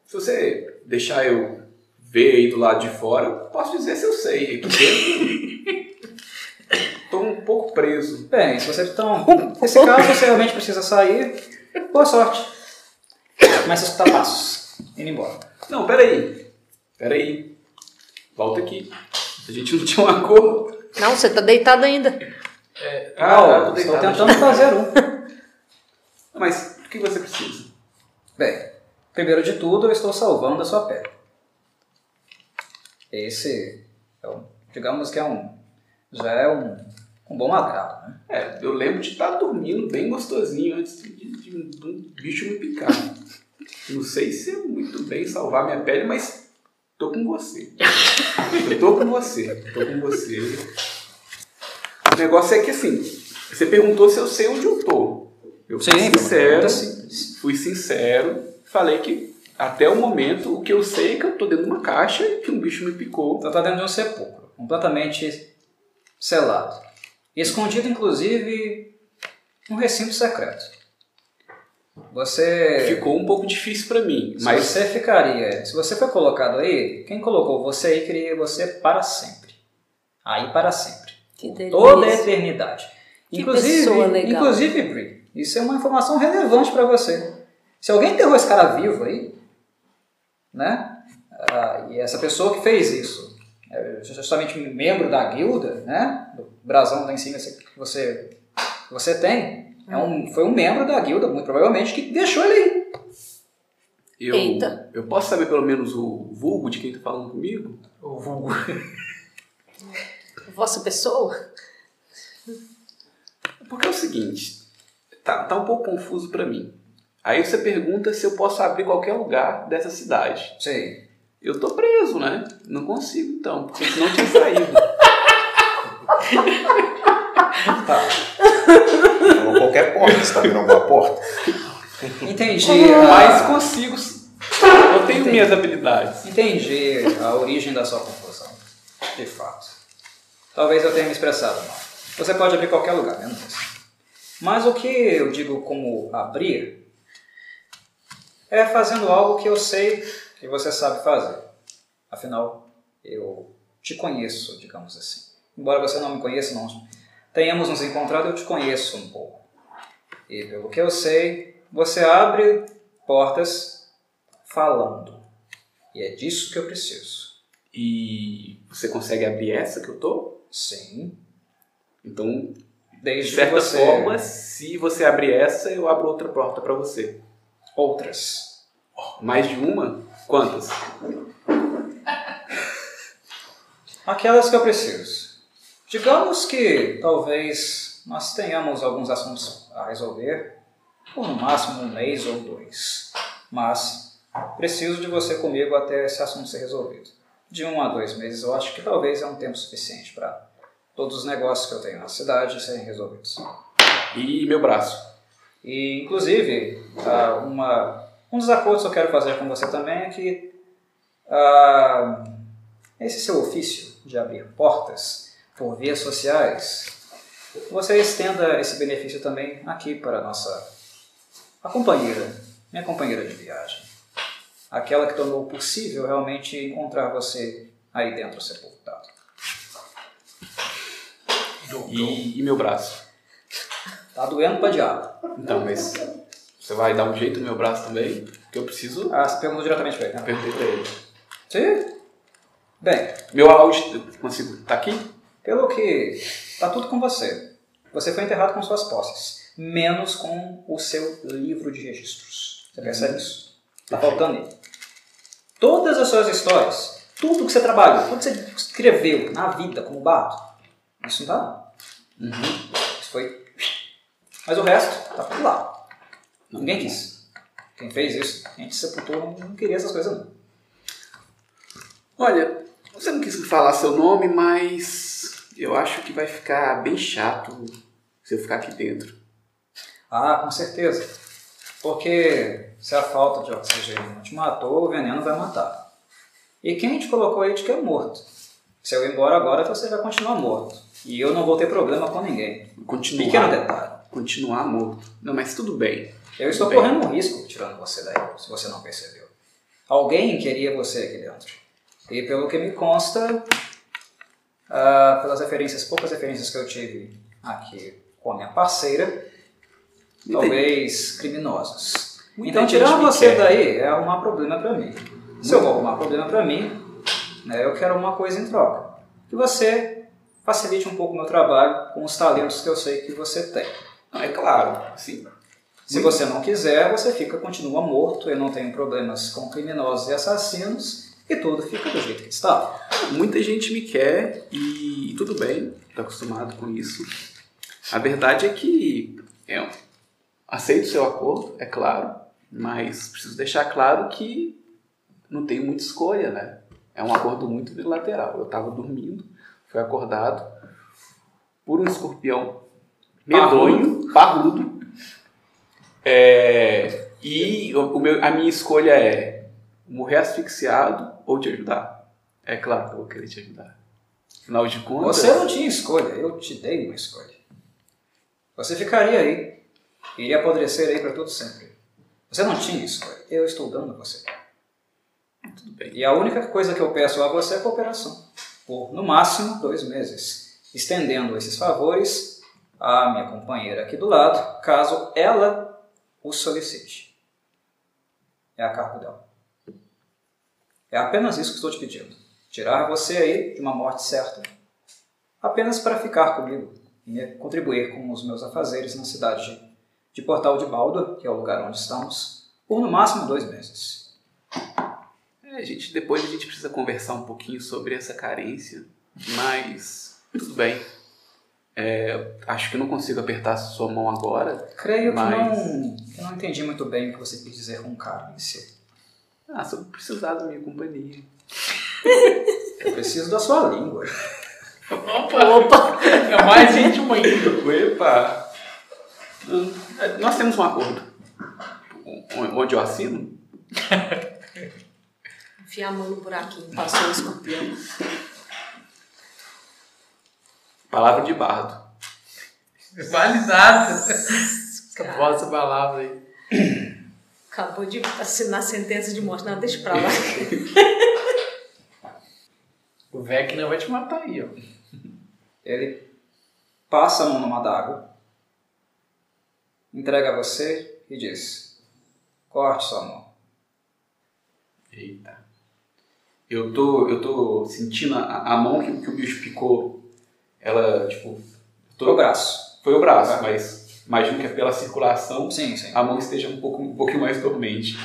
Speaker 5: se você deixar eu ver aí do lado de fora, posso dizer se eu sei. Tô um pouco preso.
Speaker 1: Bem, se você então. Nesse caso, você realmente precisa sair. Boa sorte. Começa a escutar passos. Indo embora.
Speaker 5: Não, peraí. Peraí. Volta aqui. A gente não tinha um acordo.
Speaker 4: Não, você tá deitado ainda.
Speaker 1: Ah,
Speaker 5: tô
Speaker 1: estou tentando fazer um.
Speaker 5: Mas o que você precisa?
Speaker 1: Bem, primeiro de tudo, eu estou salvando a sua pele. Esse, é um, digamos que é um, já é um, um bom agrado, né?
Speaker 5: É, eu lembro de estar dormindo bem gostosinho antes de, de um, de um bicho me picar. Não sei se é muito bem salvar minha pele, mas tô com você. Eu tô com você. Tô com você. O negócio é que assim, você perguntou se eu sei onde eu tô. Eu fui
Speaker 1: Sim,
Speaker 5: sincero, fui sincero, falei que até o momento o que eu sei é que eu tô dentro de uma caixa e que um bicho me picou.
Speaker 1: Você está dentro de um sepulcro, completamente selado. Escondido, inclusive, um recinto secreto. Você...
Speaker 5: Ficou um pouco difícil pra mim,
Speaker 1: Se
Speaker 5: mas
Speaker 1: você ficaria, se você foi colocado aí, quem colocou você aí queria você para sempre. Aí para sempre.
Speaker 4: Que delícia.
Speaker 1: Toda a eternidade.
Speaker 4: Que
Speaker 1: inclusive,
Speaker 4: pessoa legal.
Speaker 1: inclusive, Bri, isso é uma informação relevante para você. Se alguém enterrou esse cara vivo aí, né? ah, e essa pessoa que fez isso, é justamente um membro da guilda, né? Do brasão lá em cima que você, que você tem, é um, foi um membro da guilda, muito provavelmente, que deixou ele aí.
Speaker 5: eu,
Speaker 4: Eita.
Speaker 5: eu posso saber pelo menos o vulgo de quem tá falando comigo?
Speaker 1: O vulgo.
Speaker 4: Vossa pessoa?
Speaker 5: Porque é o seguinte, tá, tá um pouco confuso pra mim. Aí você pergunta se eu posso abrir qualquer lugar dessa cidade.
Speaker 1: Sei.
Speaker 5: Eu tô preso, né? Não consigo então, porque senão eu tinha saído.
Speaker 2: Falou qualquer porta, você tá vendo alguma porta?
Speaker 1: Entendi.
Speaker 5: Mas
Speaker 1: a-
Speaker 5: consigo. Eu tenho minhas habilidades.
Speaker 1: Entendi a origem da sua confusão. De fato. Talvez eu tenha me expressado mal. Você pode abrir qualquer lugar, menos isso. Mas o que eu digo como abrir é fazendo algo que eu sei que você sabe fazer. Afinal, eu te conheço, digamos assim. Embora você não me conheça, não tenhamos nos encontrado, eu te conheço um pouco. E pelo que eu sei, você abre portas falando. E é disso que eu preciso.
Speaker 5: E você consegue abrir essa que eu tô?
Speaker 1: Sim.
Speaker 5: Então, de
Speaker 1: Desde
Speaker 5: certa
Speaker 1: que você...
Speaker 5: forma, se você abrir essa, eu abro outra porta pra você.
Speaker 1: Outras.
Speaker 5: Mais de uma? Quantas?
Speaker 1: Aquelas que eu preciso. Digamos que talvez nós tenhamos alguns assuntos a resolver por no máximo um mês ou dois. Mas preciso de você comigo até esse assunto ser resolvido. De um a dois meses eu acho que talvez é um tempo suficiente para todos os negócios que eu tenho na cidade serem resolvidos.
Speaker 5: E meu braço?
Speaker 1: E, inclusive, ah, uma, um dos acordos que eu quero fazer com você também é que ah, esse seu ofício de abrir portas por vias sociais, você estenda esse benefício também aqui para a nossa a companheira, minha companheira de viagem. Aquela que tornou possível realmente encontrar você aí dentro sepultado.
Speaker 5: E, e meu braço?
Speaker 1: Tá doendo pra diabo.
Speaker 5: Então, mas você vai dar um jeito no meu braço também? Porque eu preciso.
Speaker 1: Ah, você perguntou diretamente pra ele, né?
Speaker 5: Perguntei pra ele.
Speaker 1: Sim. Bem,
Speaker 5: Meu áudio, consigo. Tá aqui?
Speaker 1: Pelo que tá tudo com você. Você foi enterrado com suas posses, menos com o seu livro de registros. Você percebe isso? Tá faltando ele. Todas as suas histórias, tudo que você trabalhou, tudo que você escreveu na vida como bardo, Isso não tá. Isso foi. Mas o resto tá tudo lá. Ninguém quis. Quem fez isso, a gente sepultou, não queria essas coisas não.
Speaker 5: Olha, você não quis falar seu nome, mas eu acho que vai ficar bem chato se eu ficar aqui dentro.
Speaker 1: Ah, com certeza. Porque se a falta de oxigênio não te matou, o veneno vai matar. E quem te colocou aí te quer morto. Se eu ir embora agora, você vai continuar morto. E eu não vou ter problema com ninguém.
Speaker 5: Continuar.
Speaker 1: Pequeno detalhe.
Speaker 5: Continuar morto. Não, mas tudo bem.
Speaker 1: Eu estou
Speaker 5: Bem.
Speaker 1: correndo um risco tirando você daí, se você não percebeu. Alguém queria você aqui dentro. E pelo que me consta, ah, pelas referências, poucas referências que eu tive aqui com a minha parceira, talvez criminosos.
Speaker 5: Muita
Speaker 1: então tirar você
Speaker 5: quer.
Speaker 1: daí é arrumar problema pra mim. Se eu vou arrumar problema pra mim, né, eu quero uma coisa em troca. Que você facilite um pouco o meu trabalho com os talentos que eu sei que você tem.
Speaker 5: Não, é claro, sim.
Speaker 1: Se você não quiser, você fica, continua morto, eu não tenho problemas com criminosos e assassinos, e tudo fica do jeito que está.
Speaker 5: Muita gente me quer e tudo bem, tô acostumado com isso. A verdade é que eu aceito o seu acordo, é claro, mas preciso deixar claro que não tenho muita escolha, né? É um acordo muito bilateral. Eu estava dormindo, fui acordado por um escorpião medonho, parrudo. É, e o, o meu, a minha escolha é morrer asfixiado ou te ajudar. É claro que eu vou querer te ajudar. Afinal de contas.
Speaker 1: Você não tinha escolha, eu te dei uma escolha. Você ficaria aí, iria apodrecer aí para todo sempre. Você não tinha escolha, eu estou dando a você.
Speaker 5: Tudo bem.
Speaker 1: E a única coisa que eu peço a você é cooperação, por no máximo dois meses, estendendo esses favores à minha companheira aqui do lado, caso ela o solicite. É a cargo dela. É apenas isso que estou te pedindo. Tirar você aí de uma morte certa, apenas para ficar comigo e contribuir com os meus afazeres na cidade de, Portal de Baldo, que é o lugar onde estamos, por no máximo dois meses.
Speaker 5: É, a gente, depois a gente precisa conversar um pouquinho sobre essa carência, mas tudo bem. É, acho que eu não consigo apertar a sua mão agora.
Speaker 1: Creio
Speaker 5: Mas-
Speaker 1: que não, que não entendi muito bem o que você quis dizer com carência.
Speaker 5: Ah, só precisar da minha companhia.
Speaker 1: Eu preciso da sua língua.
Speaker 3: Opa! Opa! É mais íntimo ainda.
Speaker 5: Epa! Hum, Nós temos um acordo. Onde eu assino?
Speaker 4: Enfia a mão no buraquinho, passou o escorpião.
Speaker 5: Palavra de bardo.
Speaker 3: Vale nada. Acabou essa palavra aí.
Speaker 4: Acabou de assinar a sentença de morte. Não, deixa pra lá.
Speaker 3: O Vecna vai te matar aí, ó.
Speaker 1: Ele passa a mão numa d'água, entrega a você e diz: corte sua mão.
Speaker 5: Eita. Eu tô, eu tô sentindo a, a mão que, que o bicho picou. Ela, tipo. tô-
Speaker 1: O braço.
Speaker 5: Foi o braço,
Speaker 1: Ah.
Speaker 5: mas imagino que é pela circulação
Speaker 1: Sim, sim.
Speaker 5: a mão esteja um, pouco, um pouquinho mais dormente.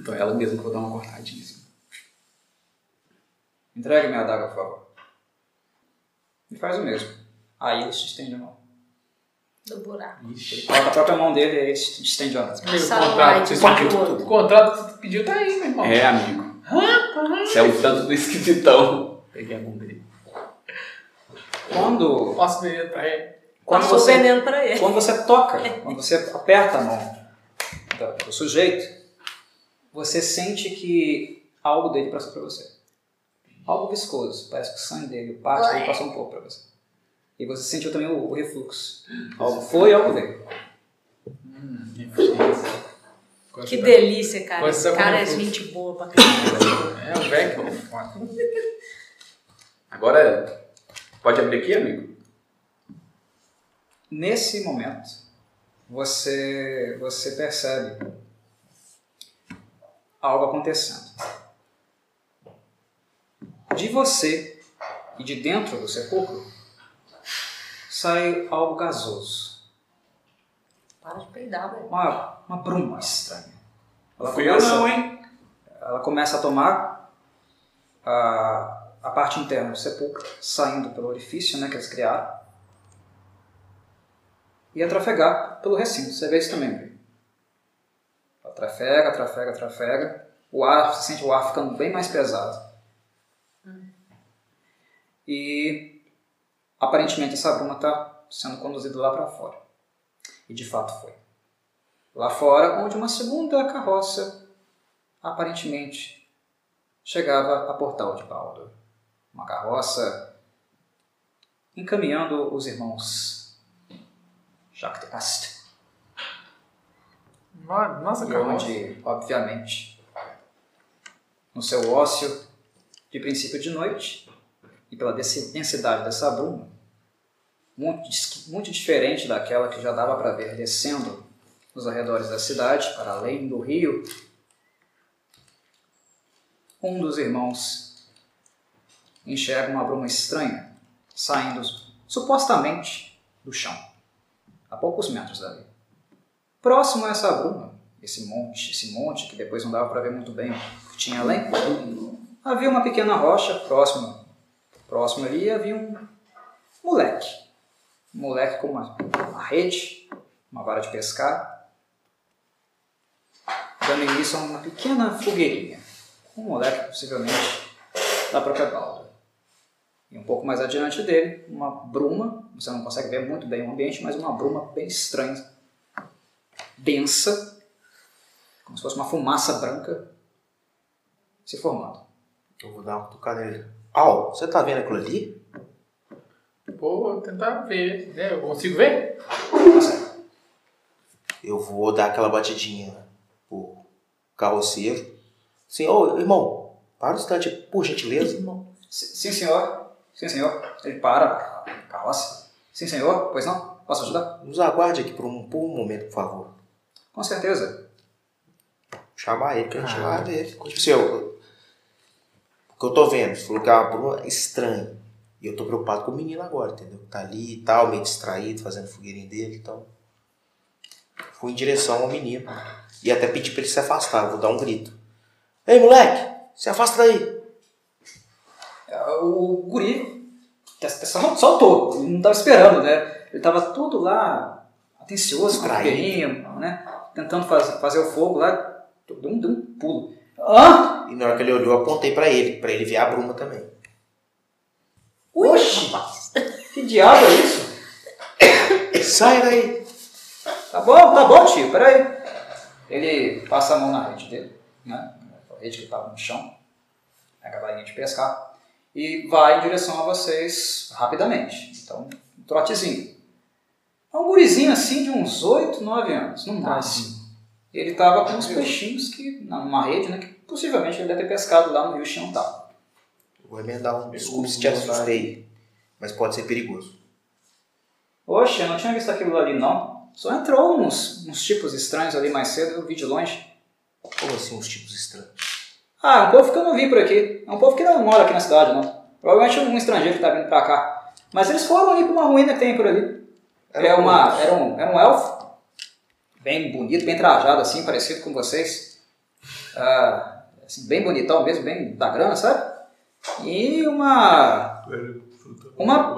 Speaker 5: Então é ela mesma que eu vou dar uma cortadinha. assim.
Speaker 1: Entregue-me a adaga, por favor. E faz o mesmo. Aí ele te estende a mão.
Speaker 4: Do buraco.
Speaker 1: Ele coloca a própria mão dele e ele te estende a mão.
Speaker 4: Satellite
Speaker 3: contrato, o contrato que você pediu tá aí, meu irmão.
Speaker 5: É, amigo. Você é o tanto do esquisitão. Peguei a mão dele.
Speaker 1: Quando,
Speaker 3: Posso ver pra ele.
Speaker 1: quando,
Speaker 4: Passou o
Speaker 1: você,
Speaker 4: veneno pra ele.
Speaker 1: quando você toca, quando você aperta a mão do sujeito, você sente que algo dele passou pra você. Algo viscoso. Parece que o sangue dele, o parte dele passou um pouco pra você. E você sentiu também o, o refluxo. Algo foi, algo veio.
Speaker 4: Que delícia, cara. Esse cara é gente boa pra caramba.
Speaker 3: É, o Vecna é.
Speaker 5: Agora, pode abrir aqui, amigo?
Speaker 1: Nesse momento, você, você percebe algo acontecendo. De você e de dentro do sepulcro sai algo gasoso.
Speaker 4: Para de peidar, velho.
Speaker 1: Uma, uma bruma estranha. Ela
Speaker 5: Fui eu
Speaker 1: começa,
Speaker 5: não, hein?
Speaker 1: ela começa a tomar a, a parte interna do sepulcro, saindo pelo orifício né, que eles criaram, e a trafegar pelo recinto. Você vê isso também. Ela trafega, trafega, trafega. O ar, você sente o ar ficando bem mais pesado. E aparentemente essa bruma está sendo conduzida lá para fora. E de fato foi. Lá fora, onde uma segunda carroça aparentemente chegava a Portal de Baldur. Uma carroça encaminhando os irmãos Jactast.
Speaker 3: Nossa,
Speaker 1: E onde, obviamente, no seu ócio de princípio de noite, e pela densi- densidade dessa bruma, muito, muito diferente daquela que já dava para ver descendo nos arredores da cidade, para além do rio, um dos irmãos enxerga uma bruma estranha saindo supostamente do chão, a poucos metros dali. Próximo a essa bruma, esse monte, esse monte que depois não dava para ver muito bem o que tinha além, havia uma pequena rocha próxima. Próximo ali havia um moleque. Um moleque com uma, uma rede, uma vara de pescar, dando início a uma pequena fogueirinha. Um moleque, possivelmente, da própria Balda. E um pouco mais adiante dele, uma bruma, você não consegue ver muito bem o ambiente, mas uma bruma bem estranha, densa, como se fosse uma fumaça branca se formando.
Speaker 2: Eu vou dar uma cutucada nele. Au, você tá vendo aquilo ali?
Speaker 3: Vou tentar ver. né? Eu consigo ver?
Speaker 1: Consegue.
Speaker 2: Eu vou dar aquela batidinha pro carroceiro. Ô irmão, para um instante, por gentileza.
Speaker 1: Sim, sim, senhor. Sim, senhor. Ele para a carroça. Sim, senhor. Pois não? Posso ajudar?
Speaker 2: Nos aguarde aqui por um, por um momento, por favor.
Speaker 1: Com certeza.
Speaker 2: Chamar ele, que a gente
Speaker 3: Ah.
Speaker 2: vai ver. Tipo assim, eu- o que eu tô vendo, falou que é uma bruma estranha. E eu tô preocupado com o menino agora, entendeu? Tá ali e tal, meio distraído, fazendo fogueirinho dele, então. Fui em direção ao menino. E até pedi pra ele se afastar, eu vou dar um grito. Ei, moleque, se afasta daí.
Speaker 1: O guri só- saltou. Ele não estava esperando, né? Ele estava todo lá, atencioso, com o
Speaker 2: Distraído.
Speaker 1: fogueirinho, né? Tentando faz- fazer o fogo lá. Deu um, deu um pulo. Hã?
Speaker 2: E na hora que ele olhou, eu apontei pra ele, pra ele ver a bruma também.
Speaker 1: Oxi! Que diabo é isso?
Speaker 2: Sai daí!
Speaker 1: Tá bom, tá bom, tio, peraí. Ele passa a mão na rede dele, né? A rede que estava no chão, a varinha de pescar, e vai em direção a vocês rapidamente. Então, um trotezinho. É um gurizinho assim de uns 8, 9 anos, no máximo. Ele estava com uns peixinhos que, numa rede, né? Que possivelmente ele deve ter pescado lá no rio Chiantal.
Speaker 2: Vou emendar um. Desculpe se te assustei, mas pode ser perigoso.
Speaker 1: Oxe, eu não tinha visto aquilo ali não. Só entrou uns, uns tipos estranhos ali mais cedo, eu vi de longe.
Speaker 2: Como assim, uns tipos estranhos?
Speaker 1: Ah, um povo que eu não vi por aqui. É um povo que não mora aqui na cidade, não. Provavelmente um estrangeiro que tá vindo pra cá. Mas eles foram ali pra uma ruína que tem por ali. É uma, era, um, era um elfo. Bem bonito, bem trajado assim, parecido com vocês. Ah, assim, bem bonitão mesmo, bem da grana, sabe? E uma... Uma...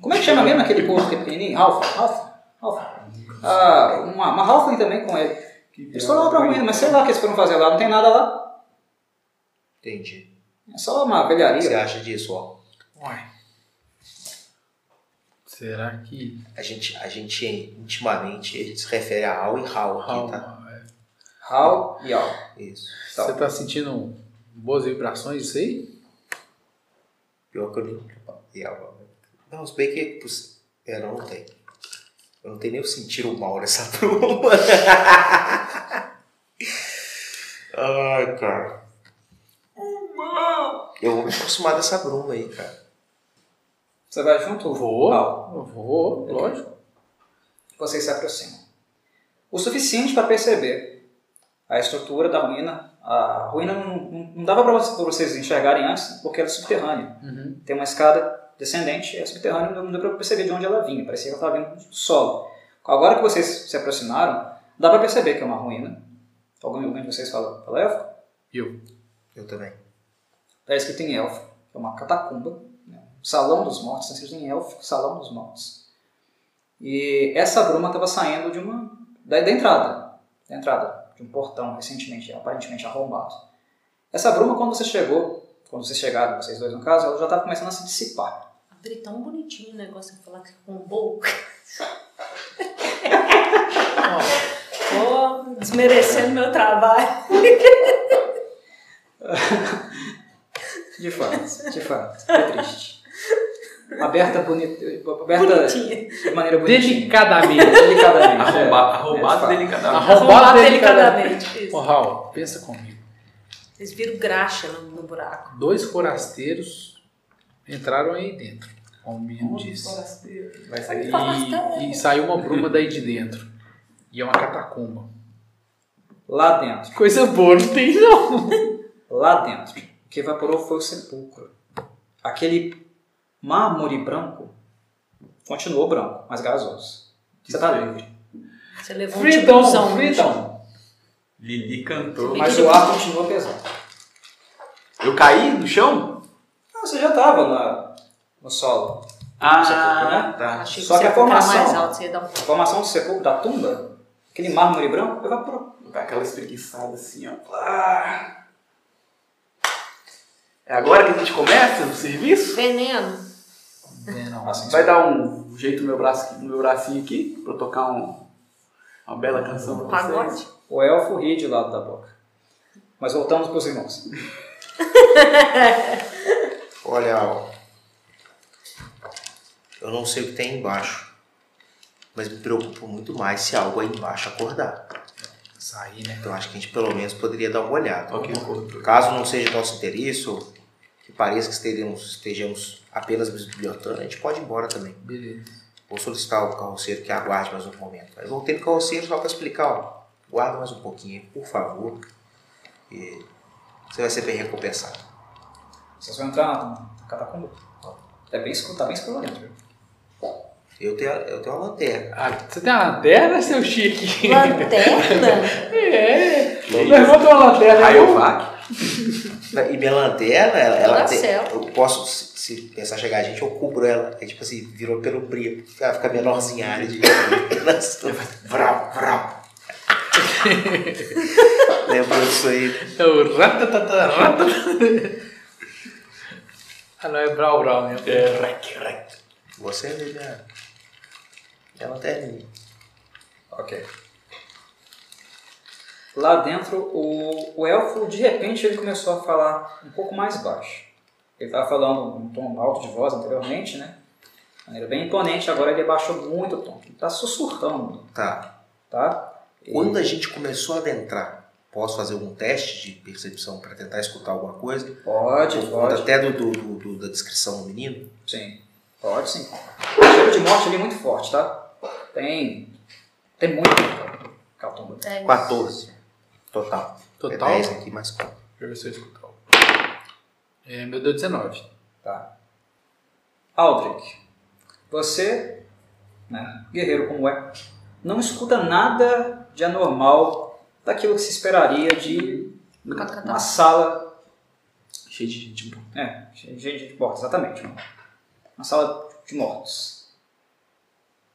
Speaker 1: Como é que chama mesmo aquele povo que é pequenininho? Ralph? Ralph? Ralph. Ah, uma, uma Halfling também com ele. Eles foram lá pra ruína, mas sei lá o que eles foram fazer lá. Não tem nada lá.
Speaker 2: Entendi.
Speaker 1: É só uma
Speaker 2: O que você
Speaker 1: velharia.
Speaker 2: acha disso, ó?
Speaker 3: Uai. Será que.
Speaker 2: A gente, a gente intimamente se refere a Al e Hal aqui, tá?
Speaker 3: Calma, é.
Speaker 1: Hal e Al.
Speaker 2: Isso.
Speaker 1: Então,
Speaker 3: Você tá sentindo boas vibrações disso aí?
Speaker 2: Pior que eu nem. e Não, se bem que. É, não, não tem. Eu não tenho nem o sentir o mal nessa bruma. Ai, cara. Eu vou me aproximar dessa bruma aí, cara.
Speaker 1: Você vai junto?
Speaker 3: Vou. Eu Vou, lógico.
Speaker 1: Vocês se aproximam. O suficiente para perceber a estrutura da ruína. A ruína não, não, dava para vocês enxergarem antes, porque era subterrânea.
Speaker 3: Uhum.
Speaker 1: Tem uma escada descendente, é subterrânea, não deu para perceber de onde ela vinha. Parecia que ela estava vindo do solo. Agora que vocês se aproximaram, dá para perceber que é uma ruína. Algum, de vocês fala, fala elfo?
Speaker 3: Eu.
Speaker 2: Eu também.
Speaker 1: Está escrito em elfo. é uma catacumba, né? Salão dos Mortos, está escrito em élfico, Salão dos Mortos. E essa bruma estava saindo de uma da, da entrada, da entrada de um portão recentemente, aparentemente arrombado. Essa bruma, quando você chegou, quando vocês chegaram, vocês dois no caso, ela já estava começando a se dissipar.
Speaker 4: Abri tão bonitinho o negócio de falar que com boca. Tô desmerecendo meu trabalho.
Speaker 1: De fato, de fato. É triste. Aberta, bonita, aberta
Speaker 4: Bonitinha.
Speaker 1: de maneira bonitinha.
Speaker 3: Delicadamente.
Speaker 1: Delicadamente.
Speaker 5: Arromba,
Speaker 1: é.
Speaker 5: arrombado
Speaker 1: É,
Speaker 5: delicadamente.
Speaker 3: Arrombado
Speaker 4: Arrombado
Speaker 3: delicadamente. Ô, Raul, pensa comigo.
Speaker 4: Eles viram graxa no, no buraco.
Speaker 3: Dois forasteiros entraram aí dentro, como o menino disse.
Speaker 5: Vai sair.
Speaker 3: E, e saiu uma bruma daí de dentro. E é uma catacumba.
Speaker 1: Lá dentro.
Speaker 3: Coisa boa, não tem não.
Speaker 1: Lá dentro. O que evaporou foi o sepulcro. Aquele mármore branco continuou branco, mas gasoso. Você tá livre.
Speaker 4: Você levou um
Speaker 3: Freedom,
Speaker 4: no
Speaker 3: freedom.
Speaker 5: Lili cantou.
Speaker 1: Mas o ar continua pesado.
Speaker 5: Eu caí no chão?
Speaker 1: Ah, você já estava na, no solo.
Speaker 5: Ah,
Speaker 1: sepulcro, né?
Speaker 5: tá.
Speaker 1: Só que a formação-
Speaker 4: alto, um
Speaker 1: A formação do sepulcro, da tumba, aquele mármore branco, evaporou.
Speaker 5: Dá aquela espreguiçada assim, ó. Ah. É agora que a gente começa o serviço?
Speaker 4: veneno.
Speaker 3: Não.
Speaker 1: Assim,
Speaker 5: Vai dar um jeito no meu, braço, no meu bracinho aqui pra eu tocar um- uma bela canção pra vocês?
Speaker 4: Pagode.
Speaker 1: O elfo ri de lado da boca. Mas voltamos para os irmãos.
Speaker 2: Olha, ó, eu não sei o que tem embaixo, mas me preocupa muito mais se algo aí embaixo acordar.
Speaker 3: Sair, né?
Speaker 2: Então acho que a gente pelo menos poderia dar uma olhada.
Speaker 5: Ok, cortou.
Speaker 2: Caso não seja nosso interesse ou que pareça que estejamos, estejamos apenas bisbilhotando, a gente pode ir embora também.
Speaker 3: Beleza.
Speaker 2: Vou solicitar ao carroceiro que aguarde mais um momento. Aí voltei no carroceiro só para explicar, ó. Guarda mais um pouquinho, por favor. E você vai ser bem recompensado.
Speaker 1: Vocês vão entrar na catacumba. É bem escuro, tá bem escuro dentro.
Speaker 2: Eu tenho, eu tenho uma lanterna.
Speaker 3: Ah, você tem uma lanterna, seu chique?
Speaker 4: Lanterna?
Speaker 3: é. Meu irmão tem uma lanterna.
Speaker 5: Rayovac?
Speaker 2: E minha lanterna, ela, ela
Speaker 4: Ela
Speaker 2: tem,
Speaker 4: céu.
Speaker 2: eu posso, se, se pensar chegar a gente, eu cubro ela. É tipo assim, virou penumbria. Ela fica menorzinha a área de Vrau, vrau. Lembrou disso aí?
Speaker 3: É o ratatata, ratatata. Ah, não, é Brau Brau mesmo.
Speaker 2: É, rec, rec. Você é minha, minha lanterninha.
Speaker 1: Ok. Lá dentro, o, o elfo, de repente, ele começou a falar um pouco mais baixo. Ele estava falando um tom alto de voz anteriormente, né? De maneira bem imponente, agora ele abaixou muito o tom. Ele está sussurrando,
Speaker 2: Tá.
Speaker 1: tá? E-
Speaker 2: Quando a gente começou a adentrar, posso fazer algum teste de percepção para tentar escutar alguma coisa?
Speaker 1: Pode,
Speaker 2: Por
Speaker 1: pode.
Speaker 2: até do- do- do- da descrição do menino?
Speaker 1: Sim, pode sim. O cheiro de morte ali é muito forte, tá? Tem. Tem muito catumba.
Speaker 4: É.
Speaker 2: 14. Total.
Speaker 3: Total?
Speaker 2: É 10 aqui, mais 4.
Speaker 3: Deixa eu ver se eu escuto. É, meu deu 19.
Speaker 1: Tá. Aldrich, você, né, guerreiro como é, não escuta nada de anormal daquilo que se esperaria de uma sala.
Speaker 5: Cheio de gente boa.
Speaker 1: É, cheia de gente de mortos, exatamente. Uma sala de mortos.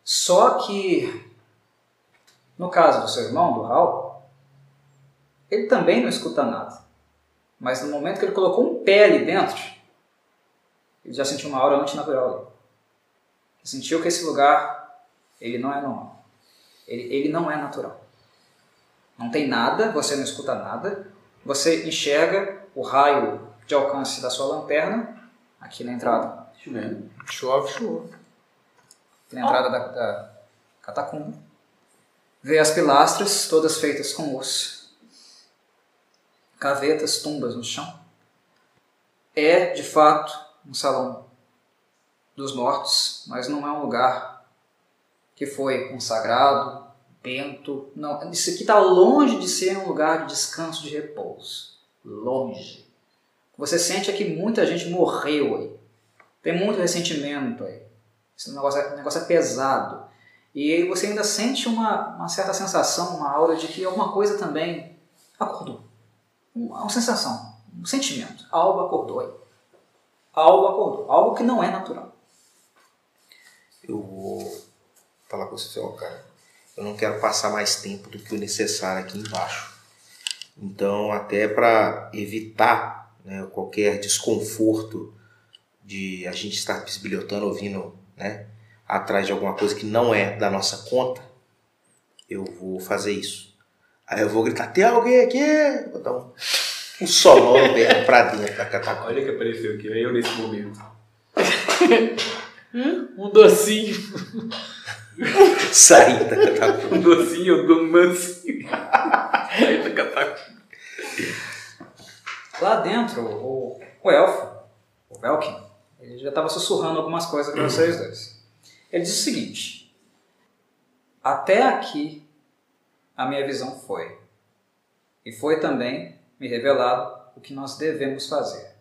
Speaker 1: Só que, no caso do seu irmão, do Hal, ele também não escuta nada. Mas no momento que ele colocou um pé ali dentro, ele já sentiu uma aura antinatural ali. Sentiu que esse lugar, ele não é normal. Ele, ele não é natural. Não tem nada, você não escuta nada. Você enxerga o raio de alcance da sua lanterna aqui na entrada.
Speaker 5: Ver.
Speaker 3: Chove, chove.
Speaker 1: Na entrada da, da catacumba. Vê as pilastras todas feitas com osso. Cavetas, tumbas no chão. É, de fato, um salão dos mortos, mas não é um lugar que foi consagrado, bento. Não, isso aqui está longe de ser um lugar de descanso, de repouso. Longe. Você sente é que muita gente morreu aí. Tem muito ressentimento aí. Esse negócio é, negócio é pesado. E você ainda sente uma, uma certa sensação, uma aura de que alguma coisa também acordou. Uma, uma sensação, um sentimento. Algo acordou aí. algo acordou. Algo que não é natural.
Speaker 2: Eu vou falar com você, ó, cara. Eu não quero passar mais tempo do que o necessário aqui embaixo. Então, até para evitar né, qualquer desconforto de a gente estar bisbilhotando, ouvindo, né, atrás de alguma coisa que não é da nossa conta, eu vou fazer isso. Aí eu vou gritar: tem alguém aqui? Vou dar um, um berro pra dentro da catacumba.
Speaker 5: Olha que apareceu aqui, eu nesse momento.
Speaker 3: Um docinho.
Speaker 2: Sair da catacumba.
Speaker 5: Um docinho, eu dou um mansinho. Aí tá catacumba.
Speaker 1: Lá dentro, o, o elfo, o Velkin, ele já estava sussurrando algumas coisas para vocês dois. Ele disse o seguinte: Até aqui a minha visão foi. E foi também me revelado o que nós devemos fazer.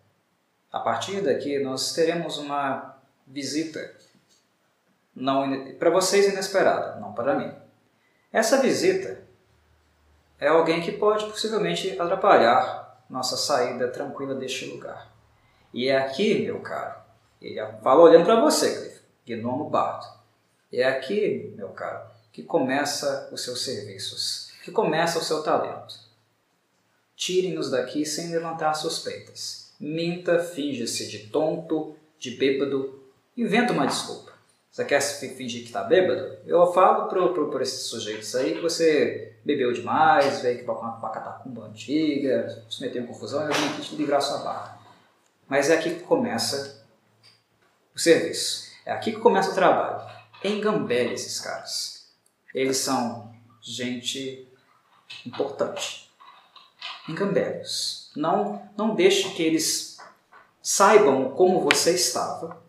Speaker 1: A partir daqui, nós teremos uma visita não para vocês inesperada, não para mim. Essa visita é alguém que pode possivelmente atrapalhar nossa saída tranquila deste lugar. E é aqui, meu caro, ele fala olhando para você, Cliff, Gnomo Bardo. É aqui, meu caro, que começa os seus serviços, que começa o seu talento. Tire-nos daqui sem levantar suspeitas. Minta, finge-se de tonto, de bêbado, inventa uma desculpa. Você quer fi- fingir que está bêbado? Eu falo por esses sujeitos aí que você bebeu demais, veio aqui para uma catacumba antiga, se meteu em confusão, eu vim aqui te livrar sua barra. Mas é aqui que começa o serviço. É aqui que começa o trabalho. Engambele esses caras. Eles são gente importante. Engambele-os. Não, não deixe que eles saibam como você estava.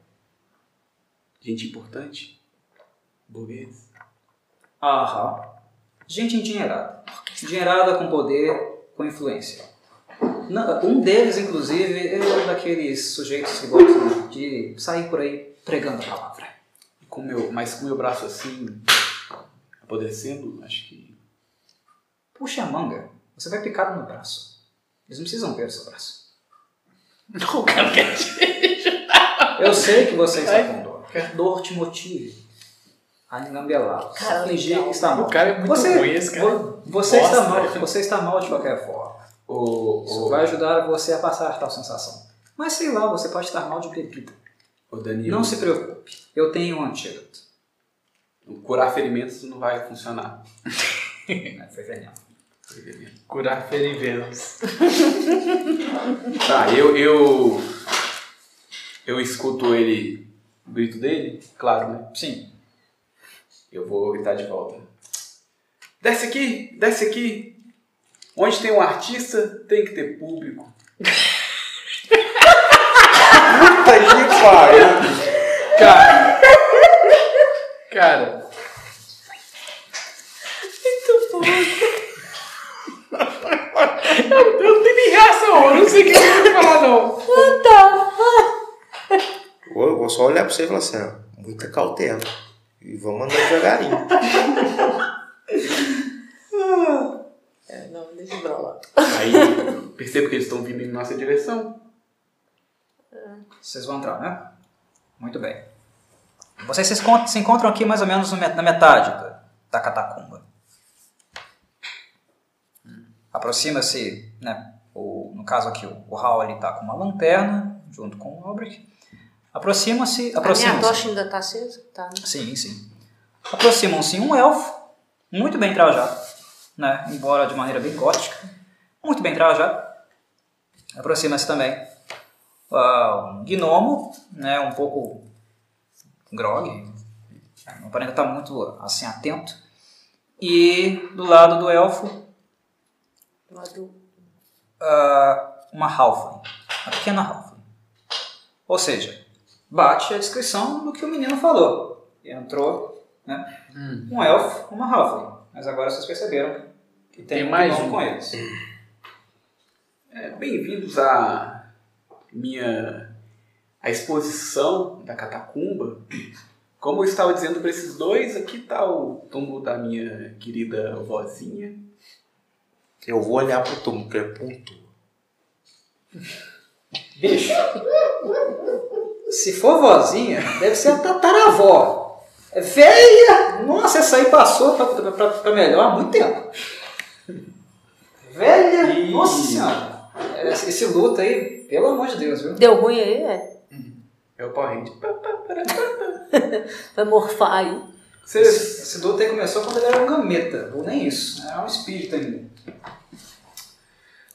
Speaker 5: Gente importante. Burguês.
Speaker 1: Aham. Gente endinheirada. Endinheirada com poder, com influência. Não, Um deles, inclusive, é um daqueles sujeitos que gostam de sair por aí pregando a palavra.
Speaker 5: Com meu, mas com meu braço assim, apodrecendo, acho que.
Speaker 1: Puxa a manga, você vai picado no braço. Eles não precisam ver o seu braço.
Speaker 3: Não, cara, quer
Speaker 1: Eu sei que você está com dor. Dor te motive a engambelá-los. Fingir que está mal.
Speaker 3: O cara é muito
Speaker 1: você,
Speaker 3: ruim, esse cara.
Speaker 1: vo- Você está, mal, você está mal de qualquer forma.
Speaker 5: O,
Speaker 1: Isso
Speaker 5: o,
Speaker 1: vai ajudar você a passar tal sensação. Mas sei lá, você pode estar mal de bebida.
Speaker 5: o Danilo.
Speaker 1: Não se preocupe, eu tenho um antídoto.
Speaker 5: Curar ferimentos não vai funcionar.
Speaker 1: Né, Foi veneno.
Speaker 3: Curar ferimentos.
Speaker 5: Tá, eu, eu. Eu escuto ele. O grito dele, claro, né?
Speaker 1: Sim.
Speaker 5: Eu vou gritar de volta. Desce aqui, desce aqui. Onde tem um artista, tem que ter público.
Speaker 2: Puta que pariu.
Speaker 3: Cara. Cara. Muito bom. Eu, eu não tenho nem reação, eu não sei o que eu vou falar, não.
Speaker 2: Eu vou só olhar pra você e falar assim, ó, muita cautela. E vamos andar devagarinho.
Speaker 4: É, não, deixa pra lá.
Speaker 5: Aí eu percebo que eles estão vindo em nossa direção.
Speaker 1: Vocês vão entrar, né? Muito bem. Vocês se encont- se encontram aqui mais ou menos na metade da, da catacumba. Aproxima-se, né? O, no caso aqui, o, o Hal ele tá com uma lanterna, junto com o Albrecht. Aproxima-se.
Speaker 4: A minha tocha ainda tá acesa? Tá. né?
Speaker 1: Sim, sim. Aproximam-se um elfo, muito bem trajado, né? embora de maneira bem gótica, muito bem trajado. Aproxima-se também ah, um gnomo, né? um pouco grog, não aparenta estar muito assim atento. E do lado do elfo,
Speaker 4: Do lado-
Speaker 1: ah, uma halfling, uma pequena halfling. Ou seja, bate a descrição do que o menino falou. Entrou, né? Um elfo, uma halfling. Mas agora vocês perceberam que tem,
Speaker 3: Tem mais um.
Speaker 1: com eles.
Speaker 5: É, Bem-vindos à minha a exposição da catacumba. Como eu estava dizendo para esses dois, aqui está o túmulo da minha querida vozinha.
Speaker 2: Eu vou olhar pro túmulo, que é ponto.
Speaker 1: Bicho, Se for vozinha, deve ser a tataravó. É velha! Nossa, essa aí passou pra melhor há muito tempo. Velha!
Speaker 5: E-
Speaker 1: Nossa senhora! Esse, esse luto aí, pelo amor de Deus, viu?
Speaker 4: Deu ruim aí, é.
Speaker 5: É o Power.
Speaker 4: Vai morfar aí.
Speaker 1: Esse, esse luto aí começou quando ele era um gameta, ou nem isso, era um espírito ainda.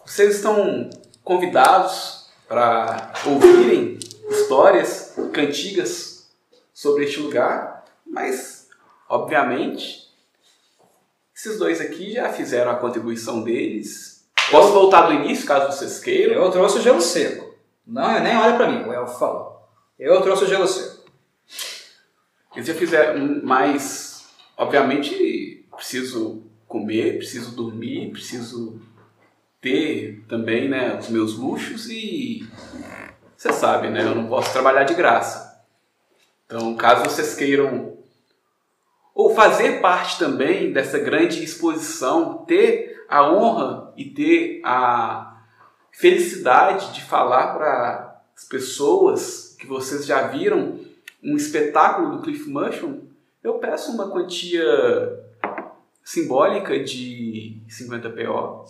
Speaker 5: Vocês estão convidados para ouvirem histórias cantigas sobre este lugar, mas, obviamente, esses dois aqui já fizeram a contribuição deles. Posso voltar do início, caso vocês queiram?
Speaker 1: Eu trouxe o gelo seco. Não, nem olha pra mim, o Elfo falou. Eu trouxe o gelo seco.
Speaker 5: Eles já fizeram, mas, obviamente, preciso comer, preciso dormir, preciso ter também né, os meus luxos e você sabe, né? Eu não posso trabalhar de graça. Então, caso vocês queiram ou fazer parte também dessa grande exposição, ter a honra e ter a felicidade de falar para as pessoas que vocês já viram um espetáculo do Cliff Mushroom, eu peço uma quantia simbólica de 50 PO.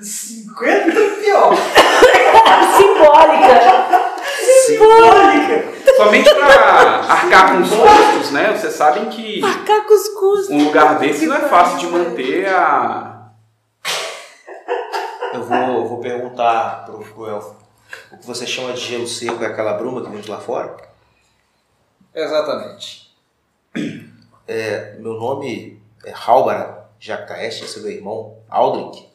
Speaker 1: 50 pior!
Speaker 4: Simbólica.
Speaker 5: Somente para arcar com os custos, né? Vocês sabem que
Speaker 4: Marcar cuscuz.
Speaker 5: um lugar desse não é fácil de manter a.
Speaker 2: Eu vou, eu vou perguntar pro, pro Elfo. O que você chama de gelo seco é aquela bruma que vem de lá fora?
Speaker 1: Exatamente.
Speaker 2: É, meu nome é Halbara Jactaeste, esse é meu irmão Aldrich.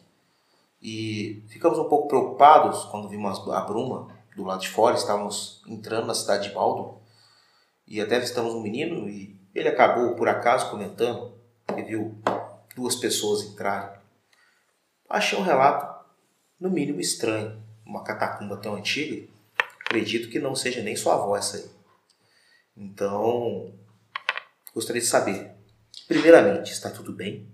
Speaker 2: E ficamos um pouco preocupados quando vimos a bruma do lado de fora. Estávamos entrando na cidade de Baldo e até avistamos um menino e ele acabou, por acaso, comentando que viu duas pessoas entrarem. Achei um relato, no mínimo, estranho. Uma catacumba tão antiga, acredito que não seja nem sua avó essa aí. Então, gostaria de saber, primeiramente, está tudo bem?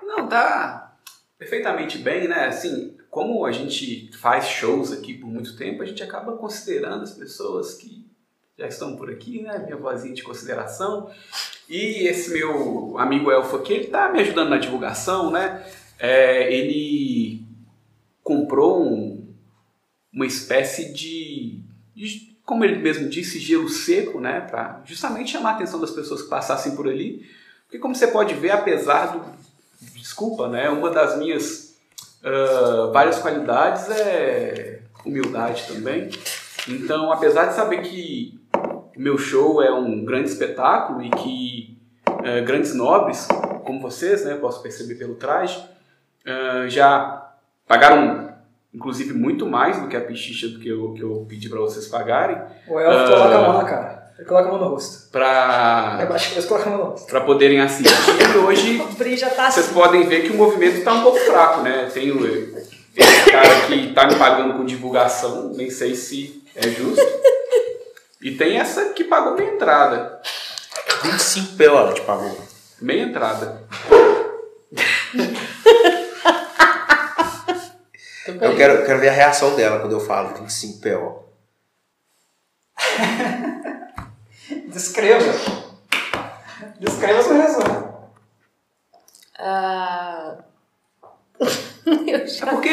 Speaker 5: Não, tá perfeitamente bem, né? Assim, como a gente faz shows aqui por muito tempo, a gente acaba considerando as pessoas que já estão por aqui, né? Minha vozinha de consideração. E esse meu amigo Elfo aqui, ele tá me ajudando na divulgação, né? É, ele comprou um- uma espécie de, de, como ele mesmo disse, gelo seco, né? Para justamente chamar a atenção das pessoas que passassem por ali. Porque como você pode ver, apesar do, desculpa, né? Uma das minhas ah, várias qualidades é humildade também. Então, apesar de saber que meu show é um grande espetáculo e que eh, grandes nobres, como vocês, né, posso perceber pelo traje, ah, já pagaram, inclusive, muito mais do que a pichicha do que eu, que eu pedi para vocês pagarem,
Speaker 1: O Elfo
Speaker 5: Ah.
Speaker 1: coloca a mão na cara. Ele coloca a mão no rosto. que eles colocam a mão no rosto.
Speaker 5: para poderem assistir. E hoje
Speaker 4: O Bri já tá
Speaker 5: vocês
Speaker 4: assim.
Speaker 5: podem ver que o movimento está um pouco fraco, né? Tem o, esse cara que está me pagando com divulgação, nem sei se é justo. E tem essa que pagou meia entrada.
Speaker 2: 25 PO ela te pagou.
Speaker 5: Meia entrada.
Speaker 2: Eu quero, eu quero ver a reação dela quando eu falo 25 PO.
Speaker 1: Descreva. Descreva a sua reação.
Speaker 4: Ah, eu
Speaker 5: É
Speaker 4: já...
Speaker 5: porque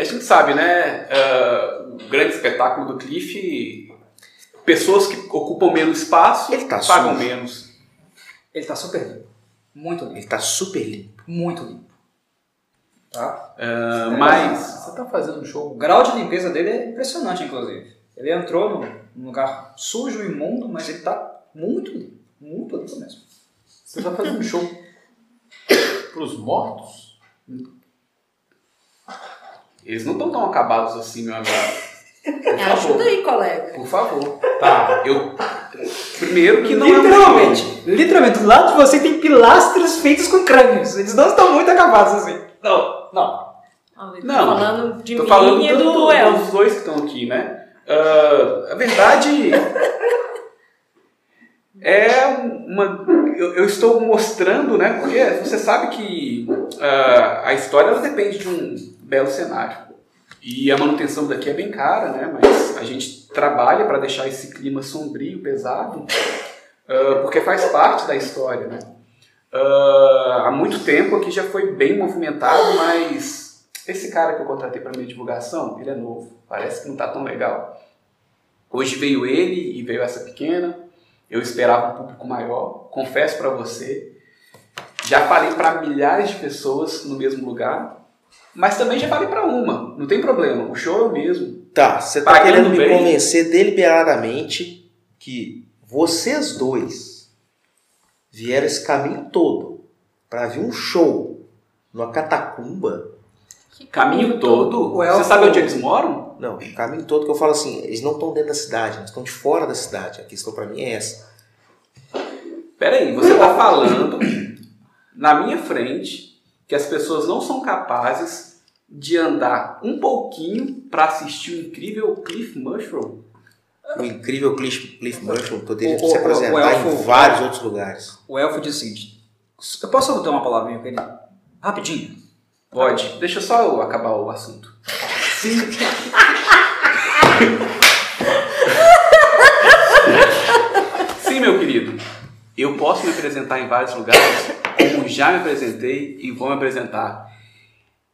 Speaker 5: a gente sabe, né? ah, o grande espetáculo do Cliff, pessoas que ocupam menos espaço
Speaker 2: Ele tá
Speaker 5: pagam
Speaker 2: sujo.
Speaker 5: menos.
Speaker 1: Ele tá super limpo. Muito limpo.
Speaker 2: Ele tá super limpo.
Speaker 1: Muito limpo. Tá?
Speaker 5: Ah, mas
Speaker 3: Você tá fazendo um
Speaker 1: O
Speaker 3: show.
Speaker 1: grau de limpeza dele é impressionante, inclusive. Ele entrou num- num lugar sujo e imundo, mas ele tá muito limpo. Muito limpo mesmo.
Speaker 3: Você tá fazendo um show pros mortos?
Speaker 5: eles não estão tão acabados assim, meu amigo.
Speaker 4: Me ajuda aí, colega.
Speaker 5: Por favor. Tá, eu. Primeiro que não
Speaker 1: literalmente,
Speaker 5: é um show.
Speaker 1: literalmente, do lado de você tem pilastras feitos com crânios. Eles não estão muito acabados assim. Não, não.
Speaker 4: Ah,
Speaker 5: Não,
Speaker 4: falando de
Speaker 5: Tô
Speaker 4: mim
Speaker 5: falando
Speaker 4: e
Speaker 5: do,
Speaker 4: do
Speaker 5: do-
Speaker 4: Elfo.
Speaker 5: dos dois que estão aqui, né? Ah, a verdade é uma. Eu, eu estou mostrando, né? Porque você sabe que ah, a história ela depende de um belo cenário. E a manutenção daqui é bem cara, né? Mas a gente trabalha para deixar esse clima sombrio, pesado, ah, porque faz parte da história, né? Há muito tempo aqui já foi bem movimentado, mas esse cara que eu contratei para minha divulgação, ele é novo, parece que não tá tão legal. Hoje veio ele e veio essa pequena. Eu esperava um público maior, confesso para você. Já falei para milhares de pessoas no mesmo lugar, mas também já falei para uma. Não tem problema, o show é o mesmo.
Speaker 2: Tá, você tá
Speaker 5: Pagando
Speaker 2: querendo me
Speaker 5: bem.
Speaker 2: convencer deliberadamente que vocês dois vieram esse caminho todo pra ver um show numa catacumba.
Speaker 5: Caminho todo.
Speaker 1: O elfo-
Speaker 5: Você sabe onde eles moram?
Speaker 2: Não, o caminho todo que eu falo assim, eles não estão dentro da cidade, eles estão de fora da cidade. A questão pra mim é essa.
Speaker 5: Peraí, você está falando na minha frente que as pessoas não são capazes de andar um pouquinho para assistir o incrível Cliff Mushroom?
Speaker 2: O incrível Cliff, Cliff Mushroom poderia
Speaker 1: O-
Speaker 2: se
Speaker 1: o- o
Speaker 2: apresentar
Speaker 1: elfo-
Speaker 2: em vários outros lugares.
Speaker 1: O elfo diz o seguinte: Eu posso dar uma palavrinha com ele? Rapidinho.
Speaker 5: Pode. Deixa só eu acabar o assunto. Sim, meu querido. Eu posso me apresentar em vários lugares, como já me apresentei e vou me apresentar.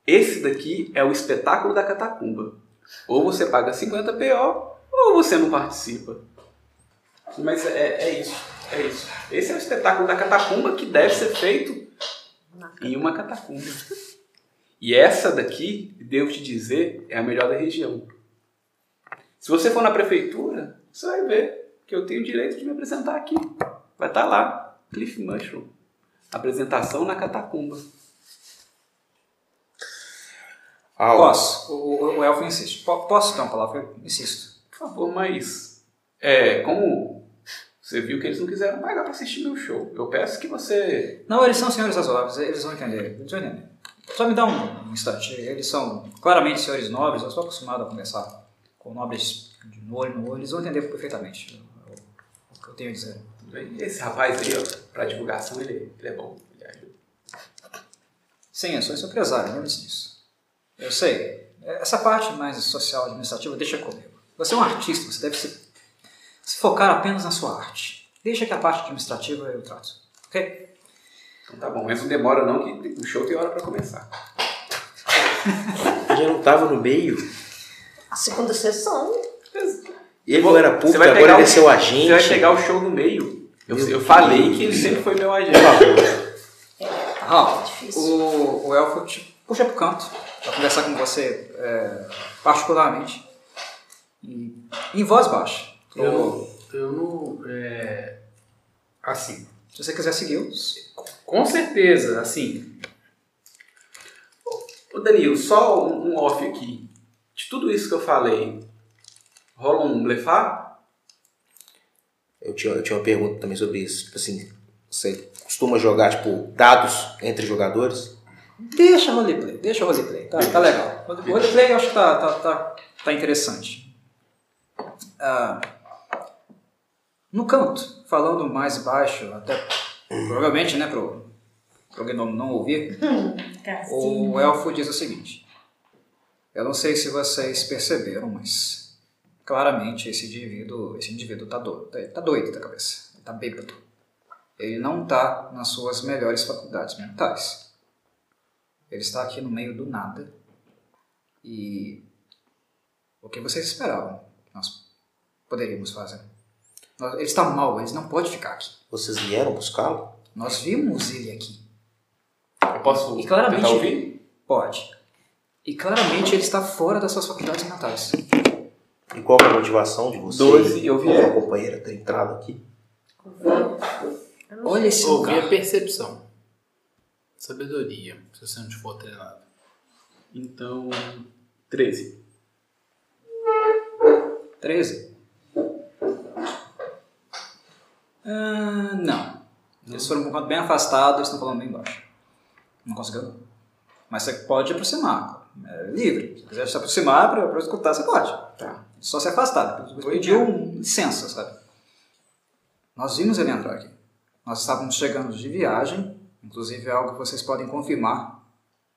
Speaker 5: Esse daqui é o espetáculo da catacumba. Ou você paga 50 PO, ou você não participa. Mas é, é isso, é isso. Esse é o espetáculo da catacumba que deve ser feito em uma catacumba. E essa daqui, devo te dizer, é a melhor da região. Se você for na prefeitura, você vai ver que eu tenho o direito de me apresentar aqui. Vai estar lá, Cliff Mushroom. Apresentação na catacumba.
Speaker 2: Ah,
Speaker 1: Posso? O, o- o elfo insiste. Po- Posso dar uma palavra? Eu insisto.
Speaker 5: Por favor, mas é, como você viu que eles não quiseram pagar para assistir meu show, eu peço que você
Speaker 1: Não, eles são senhores razoáveis, eles vão entender. Eles vão entender. Só me dá um, um instante. Eles são claramente senhores nobres, eu estou acostumado a conversar com nobres de olho no olho, eles vão entender perfeitamente o, que eu tenho a dizer.
Speaker 5: esse rapaz aí, ó, para divulgação, ele, ele é bom, ele ajuda.
Speaker 1: Sim, eu sou esse empresário, lembre-se disso. Eu sei. Essa parte mais social, administrativa, deixa comigo. Você é um artista, você deve se, se focar apenas na sua arte. Deixa que a parte administrativa eu trato. Ok?
Speaker 5: Então tá bom, mas não demora não que o show tem hora para começar.
Speaker 2: ele não estava no meio.
Speaker 4: A segunda sessão.
Speaker 2: Ele não era público,
Speaker 5: Você vai
Speaker 2: agora ele é seu agente.
Speaker 5: Você vai pegar o show no meio. Eu, eu falei que ele sempre foi meu agente.
Speaker 1: Raul,
Speaker 4: difícil.
Speaker 1: o, o elfo te puxa pro canto para conversar com você é, particularmente. E, em voz baixa.
Speaker 3: Eu. Eu não. É, assim.
Speaker 1: se você quiser segui-lo,
Speaker 3: Com certeza, assim.
Speaker 5: Ô Danilo, só um, um off aqui. De tudo isso que eu falei, rola um blefar?
Speaker 2: Eu tinha, eu tinha uma pergunta também sobre isso. Tipo assim, você costuma jogar, tipo, dados entre jogadores?
Speaker 1: Deixa o roleplay, deixa o roleplay, tá, tá legal. O roleplay eu acho que tá, tá, tá, tá interessante. Ah, no canto, falando mais baixo, até provavelmente, né, pro, pro Gnome não ouvir, o elfo diz o seguinte: Eu não sei se vocês perceberam, mas claramente esse indivíduo, esse indivíduo tá doido, tá, tá doido da cabeça, ele tá bêbado. Ele não tá nas suas melhores faculdades mentais. Ele está aqui no meio do nada. E o que vocês esperavam que nós poderíamos fazer? Ele está mal, ele não pode ficar aqui.
Speaker 2: Vocês vieram buscá-lo?
Speaker 1: Nós vimos ele aqui.
Speaker 5: Eu posso
Speaker 1: E claramente-
Speaker 5: tentar ouvir?
Speaker 1: Pode. E claramente ele está fora das suas faculdades mentais.
Speaker 2: E qual é a motivação de você?
Speaker 5: Doze, eu vi.
Speaker 2: e sua companheira ter entrado aqui?
Speaker 1: Olha esse
Speaker 3: Ouvir é
Speaker 1: lugar.
Speaker 3: percepção. Sabedoria, se você não for treinado.
Speaker 5: Então, 13.
Speaker 1: 13. Ah, não. Eles foram um bem afastados, eles estão falando bem baixo. Não conseguiu. Mas você pode aproximar. É livre. Se quiser se aproximar para escutar, você pode.
Speaker 5: Tá.
Speaker 1: Só se afastar. Pediu um licença, sabe? Nós vimos ele entrar aqui. Nós estávamos chegando de viagem, inclusive é algo que vocês podem confirmar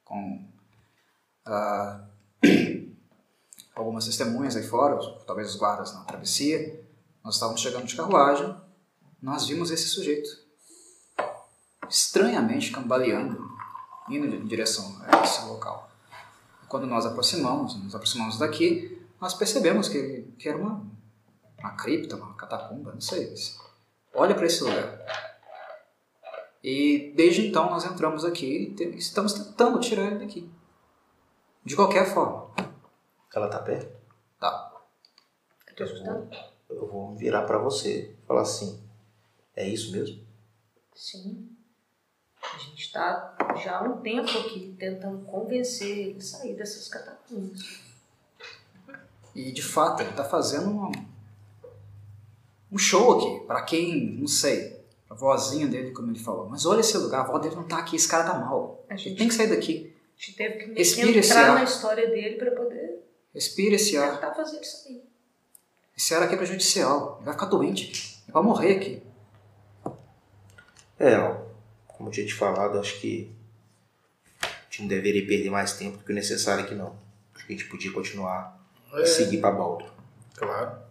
Speaker 1: com a algumas testemunhas aí fora, talvez os guardas na travessia. Nós estávamos chegando de carruagem, nós vimos esse sujeito estranhamente cambaleando, indo em direção a esse local. Quando nós aproximamos, nos aproximamos daqui, nós percebemos que, que era uma, uma cripta, uma catacumba, não sei. Olha para esse lugar. E desde então nós entramos aqui e estamos tentando tirar ele daqui. De qualquer forma.
Speaker 2: Ela tá perto?
Speaker 1: Tá.
Speaker 4: Eu escutando?
Speaker 2: Eu vou virar pra você e falar assim: é isso mesmo?
Speaker 4: Sim. A gente está já há um tempo aqui tentando convencer ele a sair dessas catacumbas.
Speaker 1: E de fato, ele está fazendo um, um show aqui. Para quem, não sei, a vozinha dele, como ele falou. Mas olha esse lugar, a avó dele não tá aqui, esse cara tá mal.
Speaker 4: A
Speaker 1: Ele
Speaker 4: gente,
Speaker 1: tem que sair daqui.
Speaker 4: a gente teve que
Speaker 1: Respira
Speaker 4: entrar
Speaker 1: ar.
Speaker 4: na história dele para poder
Speaker 1: Respira esse ar.
Speaker 4: tentar fazer ele sair.
Speaker 1: Esse ar aqui é prejudicial. Ele vai ficar doente. Ele vai morrer aqui.
Speaker 2: É, ó, como eu tinha te falado, acho que a gente não deveria perder mais tempo do que o necessário aqui não. Acho que a gente podia continuar
Speaker 3: É.
Speaker 2: e seguir pra Baldo.
Speaker 3: Claro.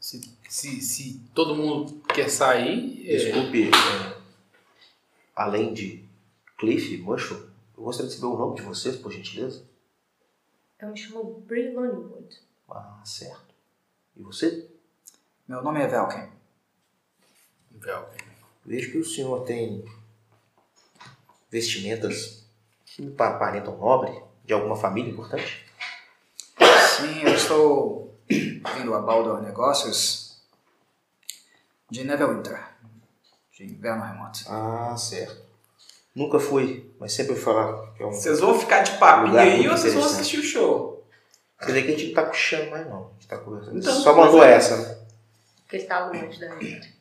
Speaker 3: Se, se, se todo mundo quer sair, é,
Speaker 2: Desculpe, é, além de Cliff e Mushroom, eu gostaria de saber o nome de vocês, por gentileza.
Speaker 4: Eu me chamo Brie Loneywood.
Speaker 2: Ah, certo. E você?
Speaker 1: Meu nome é Velken.
Speaker 3: Velken.
Speaker 2: Vejo que o senhor tem vestimentas que me aparentam nobre, de alguma família importante.
Speaker 1: Sim, eu estou vindo a Baldor Negócios de Neverwinter. De inverno remoto.
Speaker 2: Ah, certo. Nunca fui, mas sempre ouvi falar que é um...
Speaker 5: Vocês vão ficar de papinho
Speaker 2: Lugar
Speaker 5: aí
Speaker 2: muito
Speaker 5: ou vocês vão assistir o show?
Speaker 2: Quer dizer que a gente não tá puxando mais não, a gente tá conversando.
Speaker 5: Então,
Speaker 2: Só mandou
Speaker 5: é-
Speaker 2: essa, né?
Speaker 4: Porque ele está longe da gente.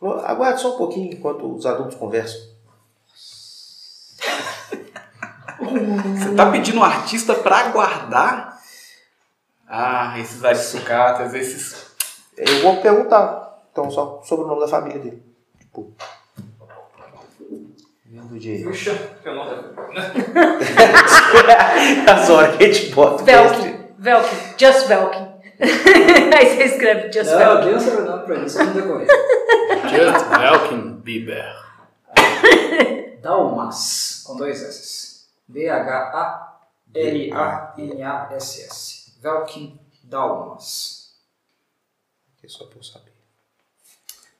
Speaker 2: Aguarde só um pouquinho enquanto os adultos conversam.
Speaker 5: Você tá pedindo um artista pra aguardar? Ah, esses aristocratas, esses.
Speaker 2: Eu vou perguntar, então, só sobre o nome da família dele. Tipo... Vindo de... As horas que a gente bota.
Speaker 4: Velkin. Velkin. Just Velkin. Aí você escreve Just
Speaker 1: Não,
Speaker 4: Velkin.
Speaker 1: eu dei um sobrenome pra ele, só não decorei.
Speaker 3: Just Velken Bieber.
Speaker 1: Dalmas, com dois S. D-H-A-L-A-N-A-S-S. Velkin Dalmas.
Speaker 2: É só pra eu saber.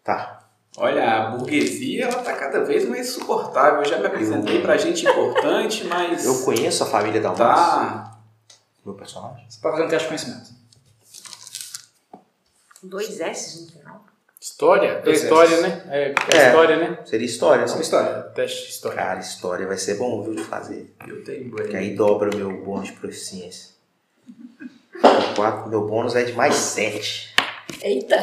Speaker 2: Tá.
Speaker 5: Olha, a burguesia ela tá cada vez mais insuportável. Eu já me apresentei pra gente importante, mas.
Speaker 2: Eu conheço a família da
Speaker 5: Tá.
Speaker 2: meu personagem.
Speaker 1: Você pode fazer um teste de conhecimento.
Speaker 4: Dois S no final.
Speaker 3: História? É história, né? É, é
Speaker 2: É.
Speaker 3: história, né?
Speaker 2: Seria história,
Speaker 1: é
Speaker 2: né?
Speaker 1: uma história.
Speaker 3: Teste de história.
Speaker 2: Cara, história vai ser bom, viu, de fazer.
Speaker 5: Eu tenho
Speaker 2: Que aí dobra o meu bônus de proficiência. Quatro- meu bônus é de mais 7.
Speaker 4: Eita.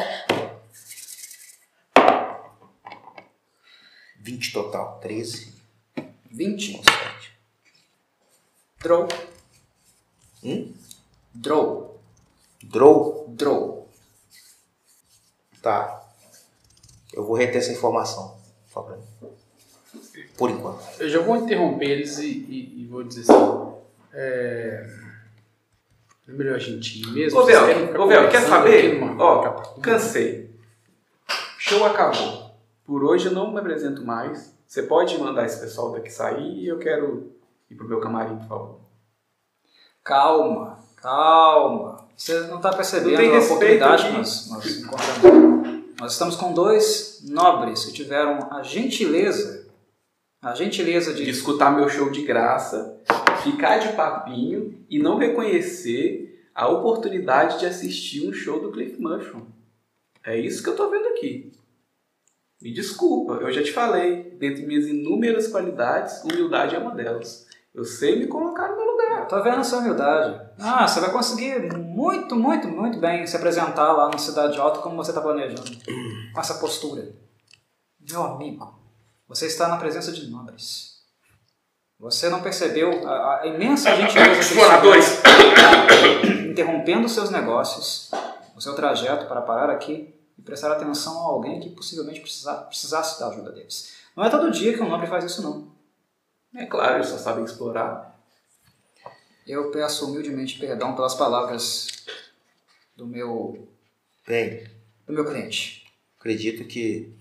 Speaker 2: 20 total. 13
Speaker 1: 20.
Speaker 2: com 7.
Speaker 1: Draw.
Speaker 2: Hum?
Speaker 1: Draw.
Speaker 2: Draw.
Speaker 1: Draw.
Speaker 2: Tá. Eu vou reter essa informação. Só pra mim. Por enquanto.
Speaker 3: Eu já vou interromper eles e, e- e vou dizer assim. É... É melhor a gente ir mesmo?
Speaker 5: Ô,
Speaker 3: Vocês
Speaker 5: Vel,
Speaker 3: querem ficar
Speaker 5: ô, Vel, quer saber? Ó? Cansei. Show acabou. Por hoje eu não me apresento mais. Você pode mandar esse pessoal daqui sair e eu quero ir pro meu camarim, por favor.
Speaker 1: Calma, calma. Você não está percebendo
Speaker 5: Não tem
Speaker 1: a oportunidade
Speaker 5: aqui.
Speaker 1: que nós, nós encontramos. Nós estamos com dois nobres que tiveram a gentileza, a gentileza
Speaker 5: De
Speaker 1: de
Speaker 5: escutar meu show de graça, ficar de papinho e não reconhecer a oportunidade de assistir um show do Cliff Mushroom. É isso que eu tô vendo aqui. Me desculpa, eu já te falei, dentre minhas inúmeras qualidades, humildade é uma delas. Eu sei me colocar no meu
Speaker 1: tô vendo a sua humildade. Ah, você vai conseguir muito, muito, muito bem se apresentar lá na Cidade Alta como você está planejando. Com essa postura. Meu amigo, você está na presença de nobres. Você não percebeu a, a imensa gentileza que
Speaker 5: Exploradores!
Speaker 1: interrompendo seus negócios, o seu trajeto para parar aqui e prestar atenção a alguém que possivelmente precisa- precisasse da ajuda deles. Não é todo dia que um nobre faz isso, não.
Speaker 5: É claro, eles só sabem explorar.
Speaker 1: Eu peço humildemente perdão pelas palavras do meu,
Speaker 2: Bem,
Speaker 1: do meu cliente.
Speaker 2: acredito que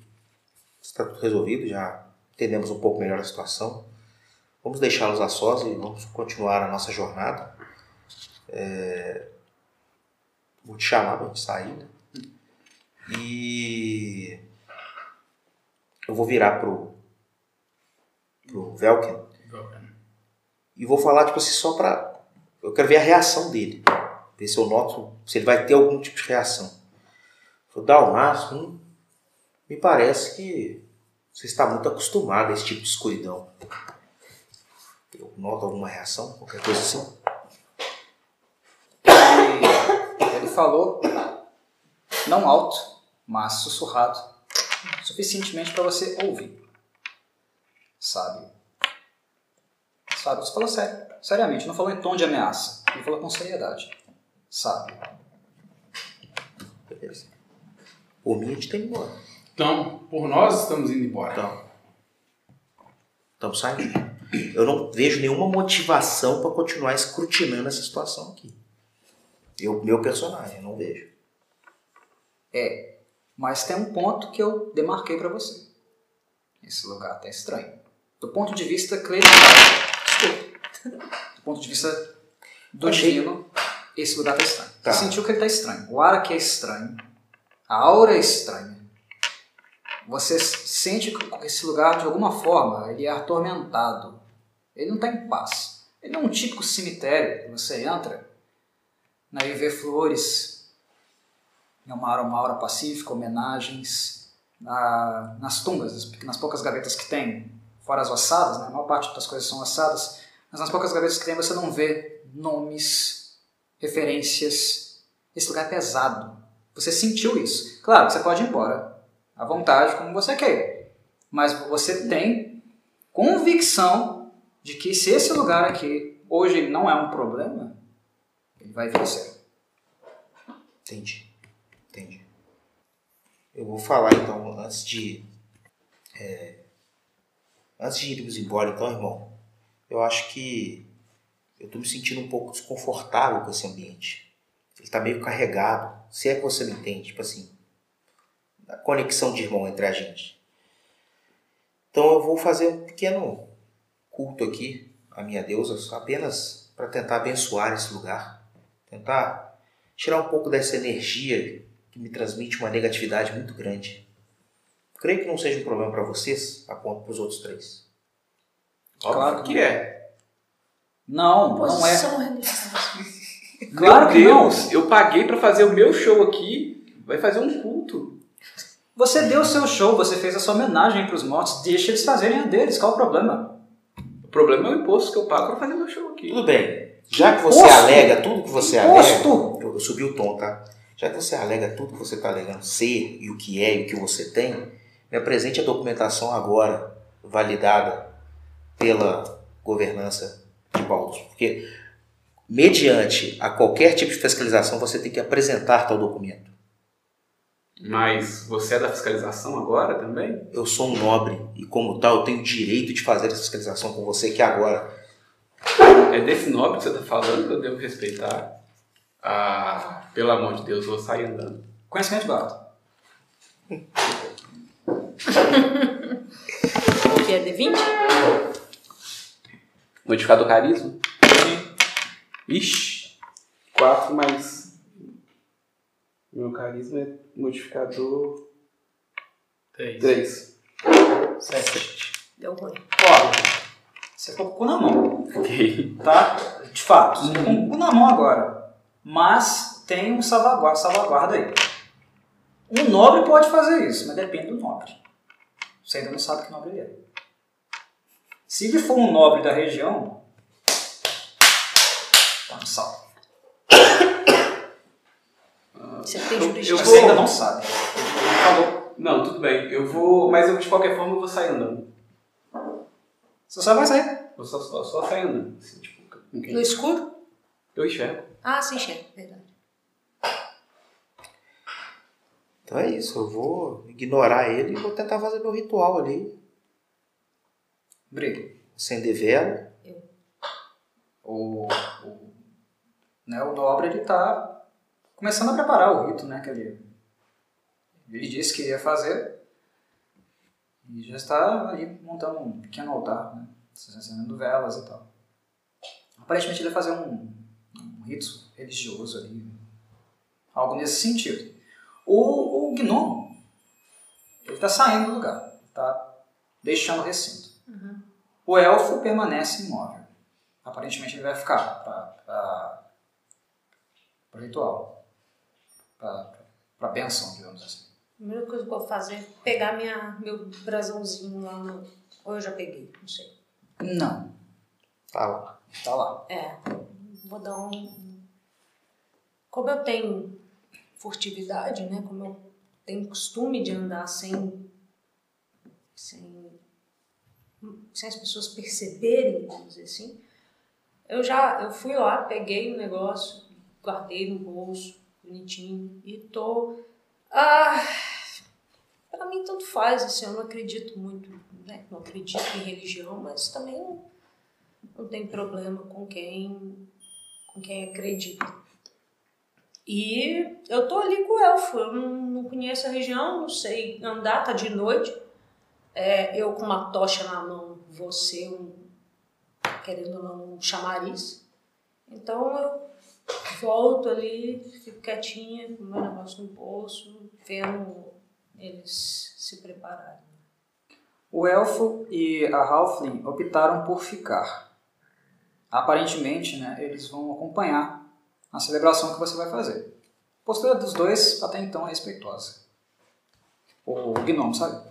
Speaker 2: está tudo resolvido, já entendemos um pouco melhor a situação. Vamos deixá-los a sós e vamos continuar a nossa jornada. É, Vou te chamar para gente sair, né? E eu vou virar pro, pro Velken e vou falar, tipo assim, só pra. Eu quero ver a reação dele. Ver se eu noto, se ele vai ter algum tipo de reação. Dar o máximo. hum, Me parece que você está muito acostumado a esse tipo de escuridão. Eu noto alguma reação, qualquer coisa assim.
Speaker 1: Ele, ele falou, não alto, mas sussurrado, suficientemente para você ouvir. Sabe? Sabe? Você falou sério, seriamente, não falou em tom de ameaça. Ele falou com seriedade. Sabe?
Speaker 2: Beleza. Por mim, a gente tem ir embora.
Speaker 3: Então, por nós estamos indo embora.
Speaker 2: Então, estamos saindo. Eu não vejo nenhuma motivação para continuar escrutinando essa situação aqui. Eu, meu personagem, eu não vejo.
Speaker 1: É, mas tem um ponto que eu demarquei para você. Esse lugar tá estranho. Do ponto de vista clerical. Desculpa. Do ponto de vista do
Speaker 2: Achei.
Speaker 1: divino, esse lugar tá estranho.
Speaker 2: Tá.
Speaker 1: Você sentiu que ele tá estranho. O ar aqui é estranho. A aura é estranha. Você sente que esse lugar, de alguma forma, ele é atormentado. Ele não está em paz. Ele não é um típico cemitério você entra né, e vê flores, é uma aura, uma aura pacífica, homenagens, na- nas tumbas, nas, poucas gavetas que tem, fora as ossadas, né, a maior parte das coisas são ossadas, mas nas poucas gavetas que tem você não vê nomes, referências. Esse lugar é pesado. Você sentiu isso. Claro você pode ir embora à vontade, como você quer. Mas você tem convicção de que se esse lugar aqui hoje não é um problema, ele vai ser.
Speaker 2: Entendi. Entendi. Eu vou falar então, antes de. é, antes de irmos embora, então, irmão, eu acho que eu tô me sentindo um pouco desconfortável com esse ambiente. Ele tá meio carregado. Se é que você me entende, tipo assim, a conexão de irmão entre a gente. Então eu vou fazer um pequeno culto aqui à minha deusa, apenas para tentar abençoar esse lugar, tentar tirar um pouco dessa energia que me transmite uma negatividade muito grande. Creio que não seja um problema para vocês, a ponto para os outros três.
Speaker 1: Claro
Speaker 5: que é.
Speaker 1: Não, não é.
Speaker 4: Posição religiosa.
Speaker 1: Claro
Speaker 5: Meu
Speaker 1: que não.
Speaker 5: Deus, eu paguei pra fazer o meu show aqui, vai fazer um culto.
Speaker 1: Você deu o seu show, você fez a sua homenagem para os mortos, deixa eles fazerem a deles, qual o problema?
Speaker 5: O problema é o imposto que eu pago pra fazer meu show aqui.
Speaker 2: Tudo bem. Já que você
Speaker 1: Imposto?
Speaker 2: alega tudo que você
Speaker 1: Imposto?
Speaker 2: alega. Eu, eu subi o tom, tá? Já que você alega tudo que você está alegando ser e o que é e o que você tem, me apresente a documentação agora, validada pela governança de Baldus. Porque, mediante a qualquer tipo de fiscalização, você tem que apresentar tal documento.
Speaker 5: Mas você é da fiscalização agora também?
Speaker 2: Eu sou um nobre e, como tal, eu tenho o direito de fazer essa fiscalização com você que agora.
Speaker 5: É desse nobre que você tá falando que eu devo respeitar? Ah, pelo amor de Deus, eu vou sair andando.
Speaker 1: Conhecimento de.
Speaker 4: O que é D20?
Speaker 5: Modificador carisma? Ixi, 4 mais. Meu carisma é modificador
Speaker 3: Três.
Speaker 5: 3.
Speaker 1: Sete.
Speaker 4: Deu ruim.
Speaker 1: Ó, você ficou com o cu na mão,
Speaker 5: Ok.
Speaker 1: tá? De fato, você ficou com o cu na mão agora. Mas tem um salvaguarda, salvaguarda aí. Um nobre pode fazer isso, mas depende do nobre. Você ainda não sabe que nobre ele é. Se ele for um nobre da região, tá no salvo.
Speaker 4: Você tem
Speaker 5: Eu-
Speaker 4: jurisdição.
Speaker 5: eu
Speaker 1: Você ainda não sabe. Falou.
Speaker 5: Não, tudo bem. Eu vou. Mas eu de qualquer forma eu vou sair andando.
Speaker 1: Você só vai sair.
Speaker 5: Vou só, só, só sair andando. Assim, tipo, quem-
Speaker 4: No escuro?
Speaker 5: Eu enxergo.
Speaker 4: Ah, sim, enxerga. Verdade.
Speaker 2: Então é isso, eu vou ignorar ele e vou tentar fazer meu ritual ali.
Speaker 1: Briga.
Speaker 2: Acender vela.
Speaker 1: O, o né, o nobre ele está começando a preparar o rito né, que ele, ele disse que ia fazer. E já está ali montando um pequeno altar, né, acendendo velas e tal. Aparentemente ele vai fazer um, um rito religioso ali, algo nesse sentido. O, o gnomo, ele está saindo do lugar, está deixando o recinto. O elfo permanece imóvel. Aparentemente ele vai ficar para o ritual, para a benção, digamos assim.
Speaker 4: A primeira coisa que eu vou fazer é pegar minha, meu brasãozinho lá no. Ou eu já peguei, não sei.
Speaker 1: Não,
Speaker 2: Tá lá.
Speaker 1: tá lá.
Speaker 4: É, vou dar um. Como eu tenho furtividade, né? Como eu tenho costume de andar sem. sem. Sem as pessoas perceberem, vamos dizer assim. Eu já. Eu fui lá, peguei o negócio, guardei no bolso, bonitinho, e tô. Ah, pra mim tanto faz, assim, eu não acredito muito, né? Não acredito em religião, mas também não não tem problema com quem com quem acredita. E eu tô ali com o elfo, eu não, não conheço a região, não sei andar, tá de noite. É, eu com uma tocha na mão, você um, querendo ou não, um chamariz. Então eu volto ali, fico quietinha, com meu negócio no bolso, vendo eles se prepararem.
Speaker 1: O elfo e a Halfling optaram por ficar. Aparentemente, né, eles vão acompanhar a celebração que você vai fazer. A postura dos dois até então é respeitosa. O gnomo, sabe?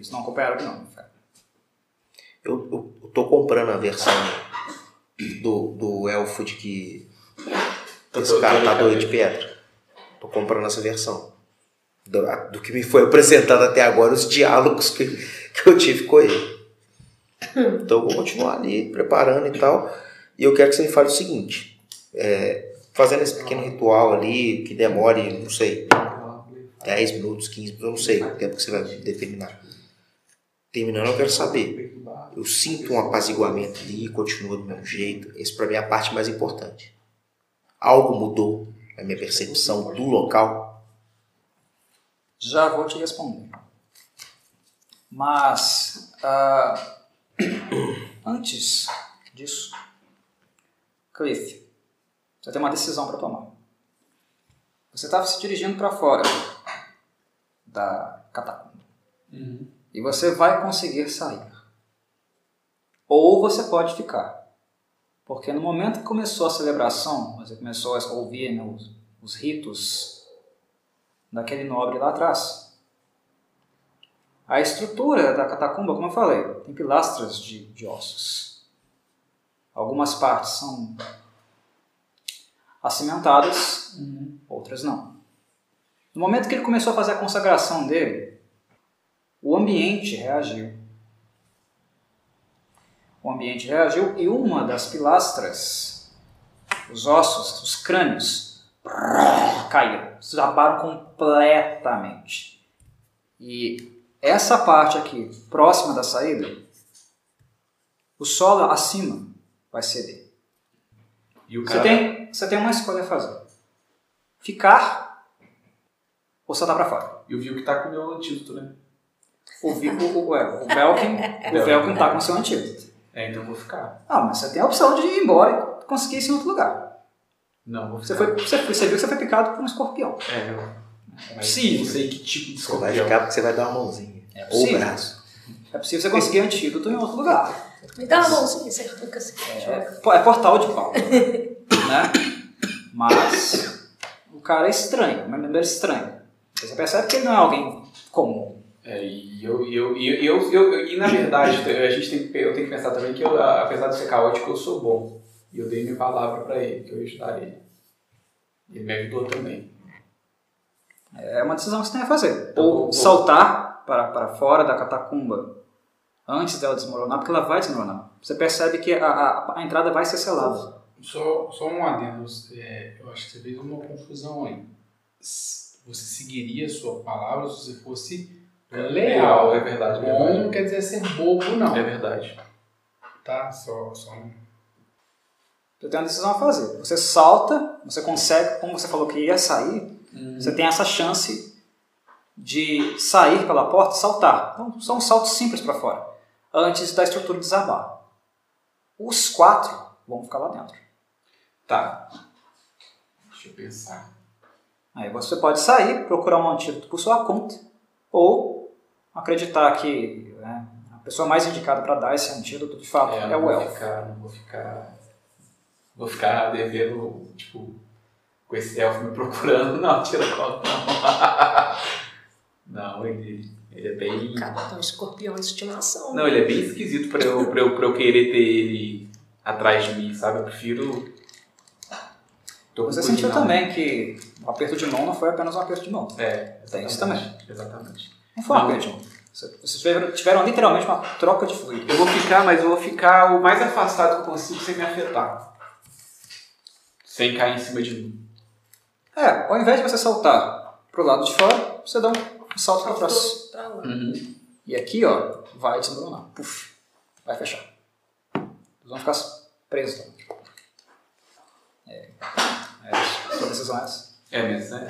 Speaker 1: Eles não acompanharam o gnomo. cara.
Speaker 2: Eu, eu, eu tô comprando a versão do, do elfo de que esse cara tá doido de pedra. Tô comprando essa versão. Do, do que me foi apresentado até agora, os diálogos que, que eu tive com ele. Então eu vou continuar ali, preparando e tal. E eu quero que você me fale o seguinte. é, fazendo esse pequeno ritual ali, que demore, não sei, 10 minutos, 15 minutos, eu não sei o tempo que você vai determinar. Terminando, eu quero saber. Eu sinto um apaziguamento ali, continua do mesmo jeito. Esse para mim é a parte mais importante. Algo mudou na minha percepção do local.
Speaker 1: Já vou te responder. Mas, ah, antes disso, Cliff, você tem uma decisão para tomar. Você estava se dirigindo para fora da catacumba. E você vai conseguir sair. Ou você pode ficar. Porque no momento que começou a celebração, você começou a ouvir né, os, os ritos daquele nobre lá atrás. A estrutura da catacumba, como eu falei, tem pilastras de, de ossos. Algumas partes são acimentadas, outras não. No momento que ele começou a fazer a consagração dele, o ambiente reagiu. O ambiente reagiu e uma das pilastras, os ossos, os crânios, caíram, desabaram completamente. E essa parte aqui, próxima da saída, o solo acima vai ceder.
Speaker 5: E o
Speaker 1: Você
Speaker 5: cara.
Speaker 1: tem, você tem uma escolha a fazer. Ficar ou saltar para fora.
Speaker 5: Eu vi o que tá com o meu antídoto, né?
Speaker 1: O, o, o, o Velkin, o Velkin tá com seu antídoto.
Speaker 5: É, então eu vou ficar.
Speaker 1: Ah, mas você tem a opção de ir embora e conseguir isso em outro lugar.
Speaker 5: Não, vou
Speaker 1: Você,
Speaker 5: ficar.
Speaker 1: foi, você, você viu que você foi picado por um escorpião.
Speaker 5: É, eu. Mas
Speaker 1: Sim.
Speaker 5: Não sei que tipo de
Speaker 2: Você vai
Speaker 5: escorpião.
Speaker 2: ficar porque você vai dar uma mãozinha.
Speaker 1: É
Speaker 2: Ou o
Speaker 1: possível.
Speaker 2: braço.
Speaker 1: É possível você conseguir antídoto em outro lugar.
Speaker 4: Me dá uma mãozinha, você arranca assim.
Speaker 1: É, é portal de pau. né? Mas o cara é estranho, uma memória estranha. Você percebe que ele não é alguém comum.
Speaker 5: É, e eu, eu, eu, eu, eu- e na verdade, a gente tem eu tenho que pensar também que eu, apesar de ser caótico, eu sou bom. E eu dei minha palavra pra ele, que eu ia ajudar ele. Ele me ajudou também.
Speaker 1: É uma decisão que você tem a fazer.
Speaker 5: Então,
Speaker 1: Ou
Speaker 5: vou-
Speaker 1: saltar para, para fora da catacumba antes dela desmoronar, porque ela vai desmoronar. Você percebe que a, a, a entrada vai ser selada.
Speaker 3: Só, só um adendo, é, eu acho que você fez uma confusão aí. Você seguiria a sua palavra se você fosse leal.
Speaker 5: é verdade, é
Speaker 3: Bom
Speaker 5: verdade.
Speaker 3: não quer dizer ser bobo, não.
Speaker 5: É verdade.
Speaker 3: Tá? Só, só um...
Speaker 1: Você tem uma decisão a fazer. Você salta, você consegue, como você falou que ia sair, você tem essa chance de sair pela porta e saltar. Então, são saltos simples para fora, antes da estrutura desabar. Os quatro vão ficar lá dentro.
Speaker 5: Tá. Deixa eu pensar.
Speaker 1: Aí você pode sair, procurar um antídoto por sua conta, ou acreditar que né, a pessoa mais indicada para dar esse antídoto, de fato, é,
Speaker 5: não
Speaker 1: o
Speaker 5: vou
Speaker 1: elfo.
Speaker 5: Ficar, não vou ficar. Vou ficar devendo, tipo, com esse elfo me procurando. Não, tira a cola, não. Não, ele, ele é bem.
Speaker 4: Cara, é um escorpião de estimação.
Speaker 5: Não, ele é bem esquisito pra eu, pra, eu, pra eu querer ter ele atrás de mim, sabe? Eu prefiro.
Speaker 1: Você sentiu também que o aperto de mão não foi apenas um aperto de mão.
Speaker 5: É,
Speaker 1: Tem isso
Speaker 5: exatamente, Exatamente.
Speaker 1: Não foi um
Speaker 5: Não.
Speaker 1: mão. Você- Vocês tiveram, tiveram literalmente uma troca de fluido.
Speaker 5: Eu vou ficar, mas eu vou ficar o mais afastado que eu consigo sem me afetar. Sem cair em cima de mim.
Speaker 1: É, ao invés de você saltar pro lado de fora, você dá um salto para trás.
Speaker 4: Pra lá.
Speaker 5: Uhum.
Speaker 1: E aqui, ó, vai desmoronar. Puf, vai fechar. Eles vão ficar presos lá. É, é isso. Sua decisão é essa.
Speaker 5: É mesmo, né?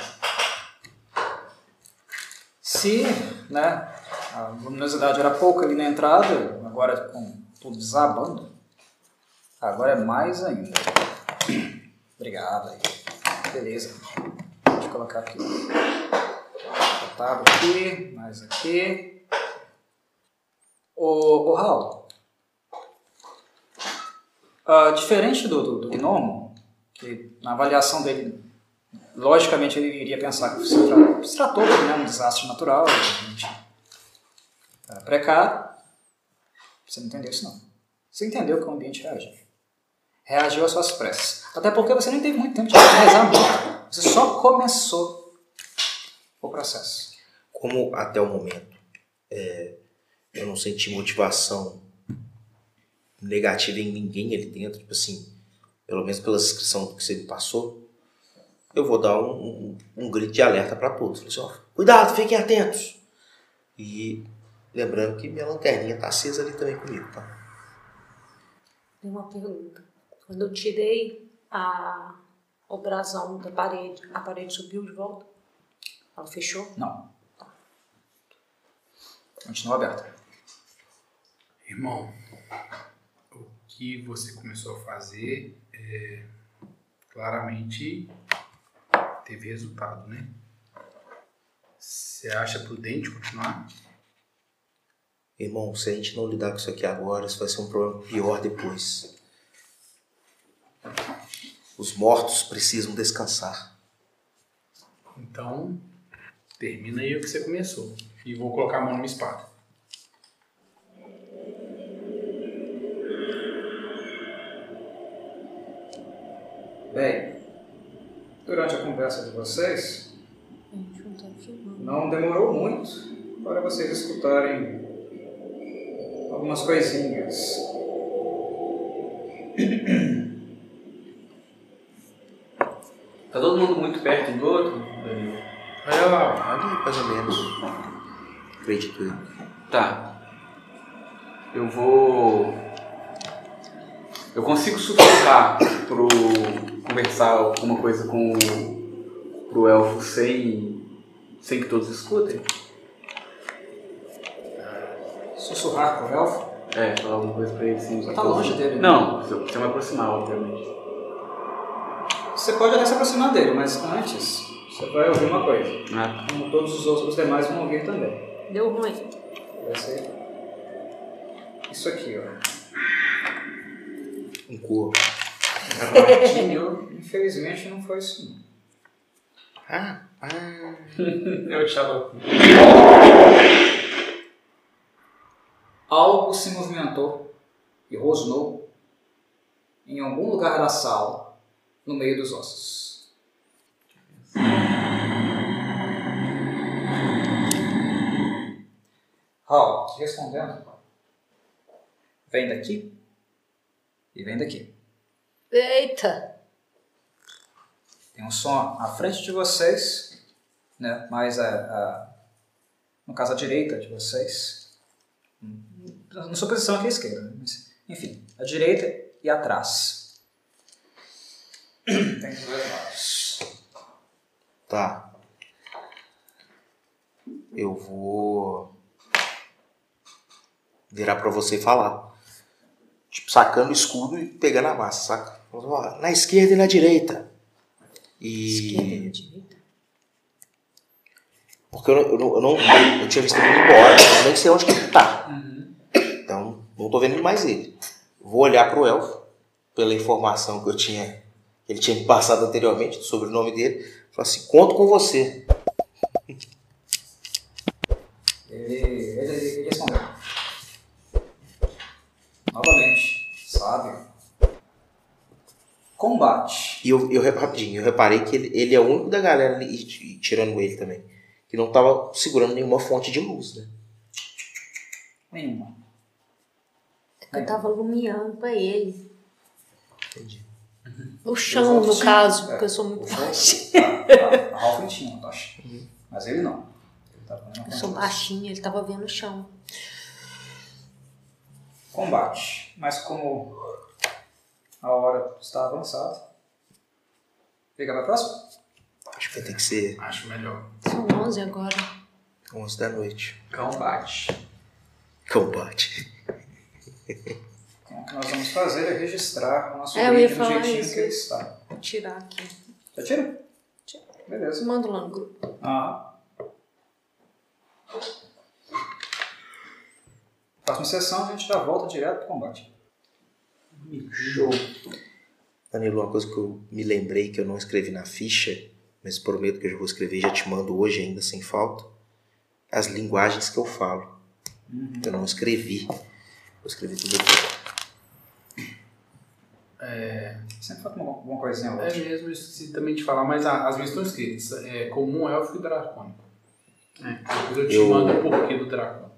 Speaker 1: Se né, a luminosidade era pouca ali na entrada, agora com tudo desabando, agora é mais ainda. Obrigado aí. Beleza. Deixa eu colocar aqui. Botado aqui, mais aqui. Ô, ô Raul. ah, diferente do, do, do gnomo, que na avaliação dele logicamente ele iria pensar que se, tra se tratou de né, um desastre natural, gente, é, precário. Você não entendeu isso não. Você entendeu que o ambiente reagiu. Reagiu às suas preces. Até porque você nem teve muito tempo de rezar muito. Você só começou o processo.
Speaker 2: Como até o momento é, eu não senti motivação negativa em ninguém ali dentro, tipo assim, pelo menos pela descrição que você me passou, eu vou dar um, um, um grito de alerta para todos. Falei assim, ó, cuidado, fiquem atentos. E lembrando que minha lanterninha tá acesa ali também comigo, tá?
Speaker 4: Tem uma pergunta. Quando eu tirei a, o brasão da parede, a parede subiu de volta? Ela fechou?
Speaker 1: Não. Continua aberta.
Speaker 3: Irmão, o que você começou a fazer é, claramente teve resultado, né? Você acha prudente continuar?
Speaker 2: Irmão, se a gente não lidar com isso aqui agora, isso vai ser um problema pior depois. Os mortos precisam descansar.
Speaker 3: Então, termina aí o que você começou. E vou colocar a mão numa espada.
Speaker 1: Bem, durante a conversa de vocês,
Speaker 4: não
Speaker 1: demorou muito para vocês escutarem algumas coisinhas.
Speaker 5: Tá todo mundo muito perto um do outro? Danilo?
Speaker 3: Olha lá,
Speaker 2: Ali, mais ou menos. Acredito eu.
Speaker 5: Tá. Eu vou. Eu consigo sussurrar pro. Conversar alguma coisa com o. pro elfo sem. sem que todos escutem?
Speaker 1: Sussurrar pro elfo.
Speaker 5: É, falar alguma coisa pra ele sem
Speaker 1: Você tá longe dele, né?
Speaker 5: Não, se eu, se eu me aproximar, obviamente.
Speaker 1: Você pode até se aproximar dele, mas antes você vai ouvir uma coisa.
Speaker 5: Ah,
Speaker 1: Como todos os outros demais vão ouvir também.
Speaker 4: Deu ruim.
Speaker 1: Vai ser isso aqui, ó.
Speaker 2: Um corpo.
Speaker 1: Ratinho, infelizmente não foi isso. não.
Speaker 2: Ah, ah.
Speaker 5: eu achava.
Speaker 1: Algo se movimentou e rosnou em algum lugar da sala, no meio dos ossos. Raul, te respondendo. Vem daqui e vem daqui.
Speaker 4: Eita!
Speaker 1: Tem um som à frente de vocês, né? mais a, a- no caso à direita de vocês. Na sua posição aqui à esquerda. né? Mas, enfim, à direita e atrás. Tem os dois lados.
Speaker 2: Tá. Eu vou virar pra você e falar. Tipo, sacando o escudo e pegando a massa, saca? Na esquerda e na direita. E.
Speaker 4: direita.
Speaker 2: Porque eu, não- eu, não, eu, não, eu tinha visto ele embora, eu nem sei onde que ele tá. Então, não tô vendo mais ele. Vou olhar pro elfo, pela informação que eu tinha, que ele tinha me passado anteriormente, sobre o nome dele. Falar assim, conto com você.
Speaker 1: Ele, ele, ele respondeu. Novamente, sábio. Combate.
Speaker 2: E eu, eu rapidinho, eu reparei que ele, ele é o único da galera, ali, e, e tirando ele também, que não tava segurando nenhuma fonte de luz, né?
Speaker 1: Nenhuma.
Speaker 4: Eu tava iluminando pra ele.
Speaker 2: Entendi.
Speaker 4: O chão, no caso, porque eu sou muito
Speaker 1: outros- A, a Ralph tinha uma tocha. Mas ele não. Ele tava uma
Speaker 4: Eu sou baixinha, ele tava vendo o chão.
Speaker 1: Combate. Mas como a hora está avançada. Liga pra próxima?
Speaker 2: Acho que vai ter que ser
Speaker 3: Acho melhor.
Speaker 4: São 11 agora.
Speaker 2: 11 da noite.
Speaker 3: Combate.
Speaker 2: Combate.
Speaker 1: Então, o que nós vamos fazer é registrar o nosso
Speaker 4: É, eu ia
Speaker 1: vídeo do
Speaker 4: falar
Speaker 1: jeitinho
Speaker 4: isso.
Speaker 1: que ele está.
Speaker 4: Vou tirar aqui.
Speaker 1: Já tira?
Speaker 4: Tira.
Speaker 1: Beleza.
Speaker 4: Mando lá no grupo.
Speaker 1: Ah. Próxima sessão a gente já volta direto pro combate.
Speaker 5: Show.
Speaker 2: Danilo, uma coisa que eu me lembrei que eu não escrevi na ficha, mas prometo que eu já vou escrever e já te mando hoje ainda sem falta. As linguagens que eu falo. Eu não escrevi. Vou escrever tudo aqui.
Speaker 1: Sempre falta uma- alguma coisinha ou
Speaker 3: É
Speaker 1: outra.
Speaker 3: mesmo, eu esqueci também de falar, mas a- as minhas estão escritas. É comum, élfico e dracônico. É, depois eu te
Speaker 2: Eu-
Speaker 3: mando o porquê do dracônico.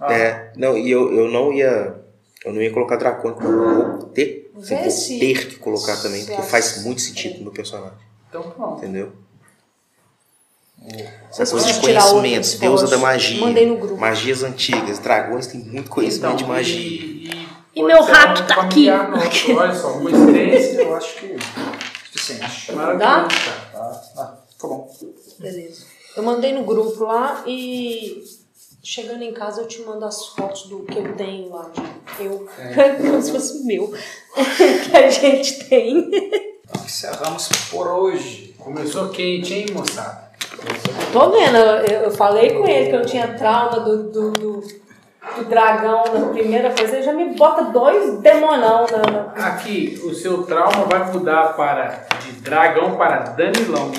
Speaker 1: Ah,
Speaker 2: É, não, e eu, eu não ia. Eu não ia colocar dracônico, não. Eu vou ter, vou ter que colocar também, porque faz muito sentido no meu personagem.
Speaker 3: Então pronto.
Speaker 2: Entendeu? Essa coisa de conhecimento, deusa da magia.
Speaker 4: Mandei no grupo.
Speaker 2: Magias antigas, dragões têm muito conhecimento de magia.
Speaker 3: Então, E, e,
Speaker 4: E meu rato
Speaker 3: um
Speaker 4: tá aqui.
Speaker 3: nosso, Olha só, uma experiência
Speaker 1: eu acho que suficiente.
Speaker 3: maravilhosa, cara.
Speaker 1: Tá, tá, ficou bom.
Speaker 4: Beleza. Eu mandei no grupo lá e chegando em casa eu te mando as fotos do que eu tenho lá. de Eu. Como se fosse meu. que a gente tem.
Speaker 1: Então encerramos por hoje.
Speaker 3: Começou quente, hein, moçada?
Speaker 4: Tô vendo, eu, eu falei com ele que eu tinha trauma do, do, do, do dragão na primeira coisa, ele já me bota dois demonão na. na-
Speaker 3: Aqui, o seu trauma vai mudar para de dragão para Danilão.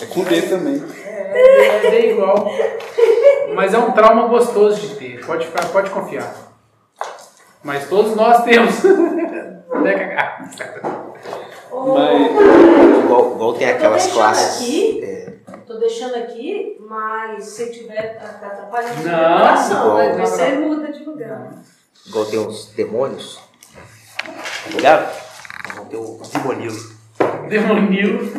Speaker 5: É com D também.
Speaker 3: É, é igual. Mas é um trauma gostoso de ter. Pode, ficar, pode confiar. Mas todos nós temos. Né, Cacá?
Speaker 5: Mas
Speaker 2: Igual, igual tem aquelas
Speaker 4: deixando
Speaker 2: classes.
Speaker 4: aqui.
Speaker 2: é,
Speaker 4: Tô deixando aqui, mas se tiver atrapalhando a
Speaker 3: Não,
Speaker 4: gravação,
Speaker 2: não,
Speaker 4: vai
Speaker 2: não,
Speaker 4: ver se
Speaker 3: não.
Speaker 4: muda de lugar.
Speaker 2: igual tem os demônios. Tá ligado? Vão ter o demonil.
Speaker 3: Demonil.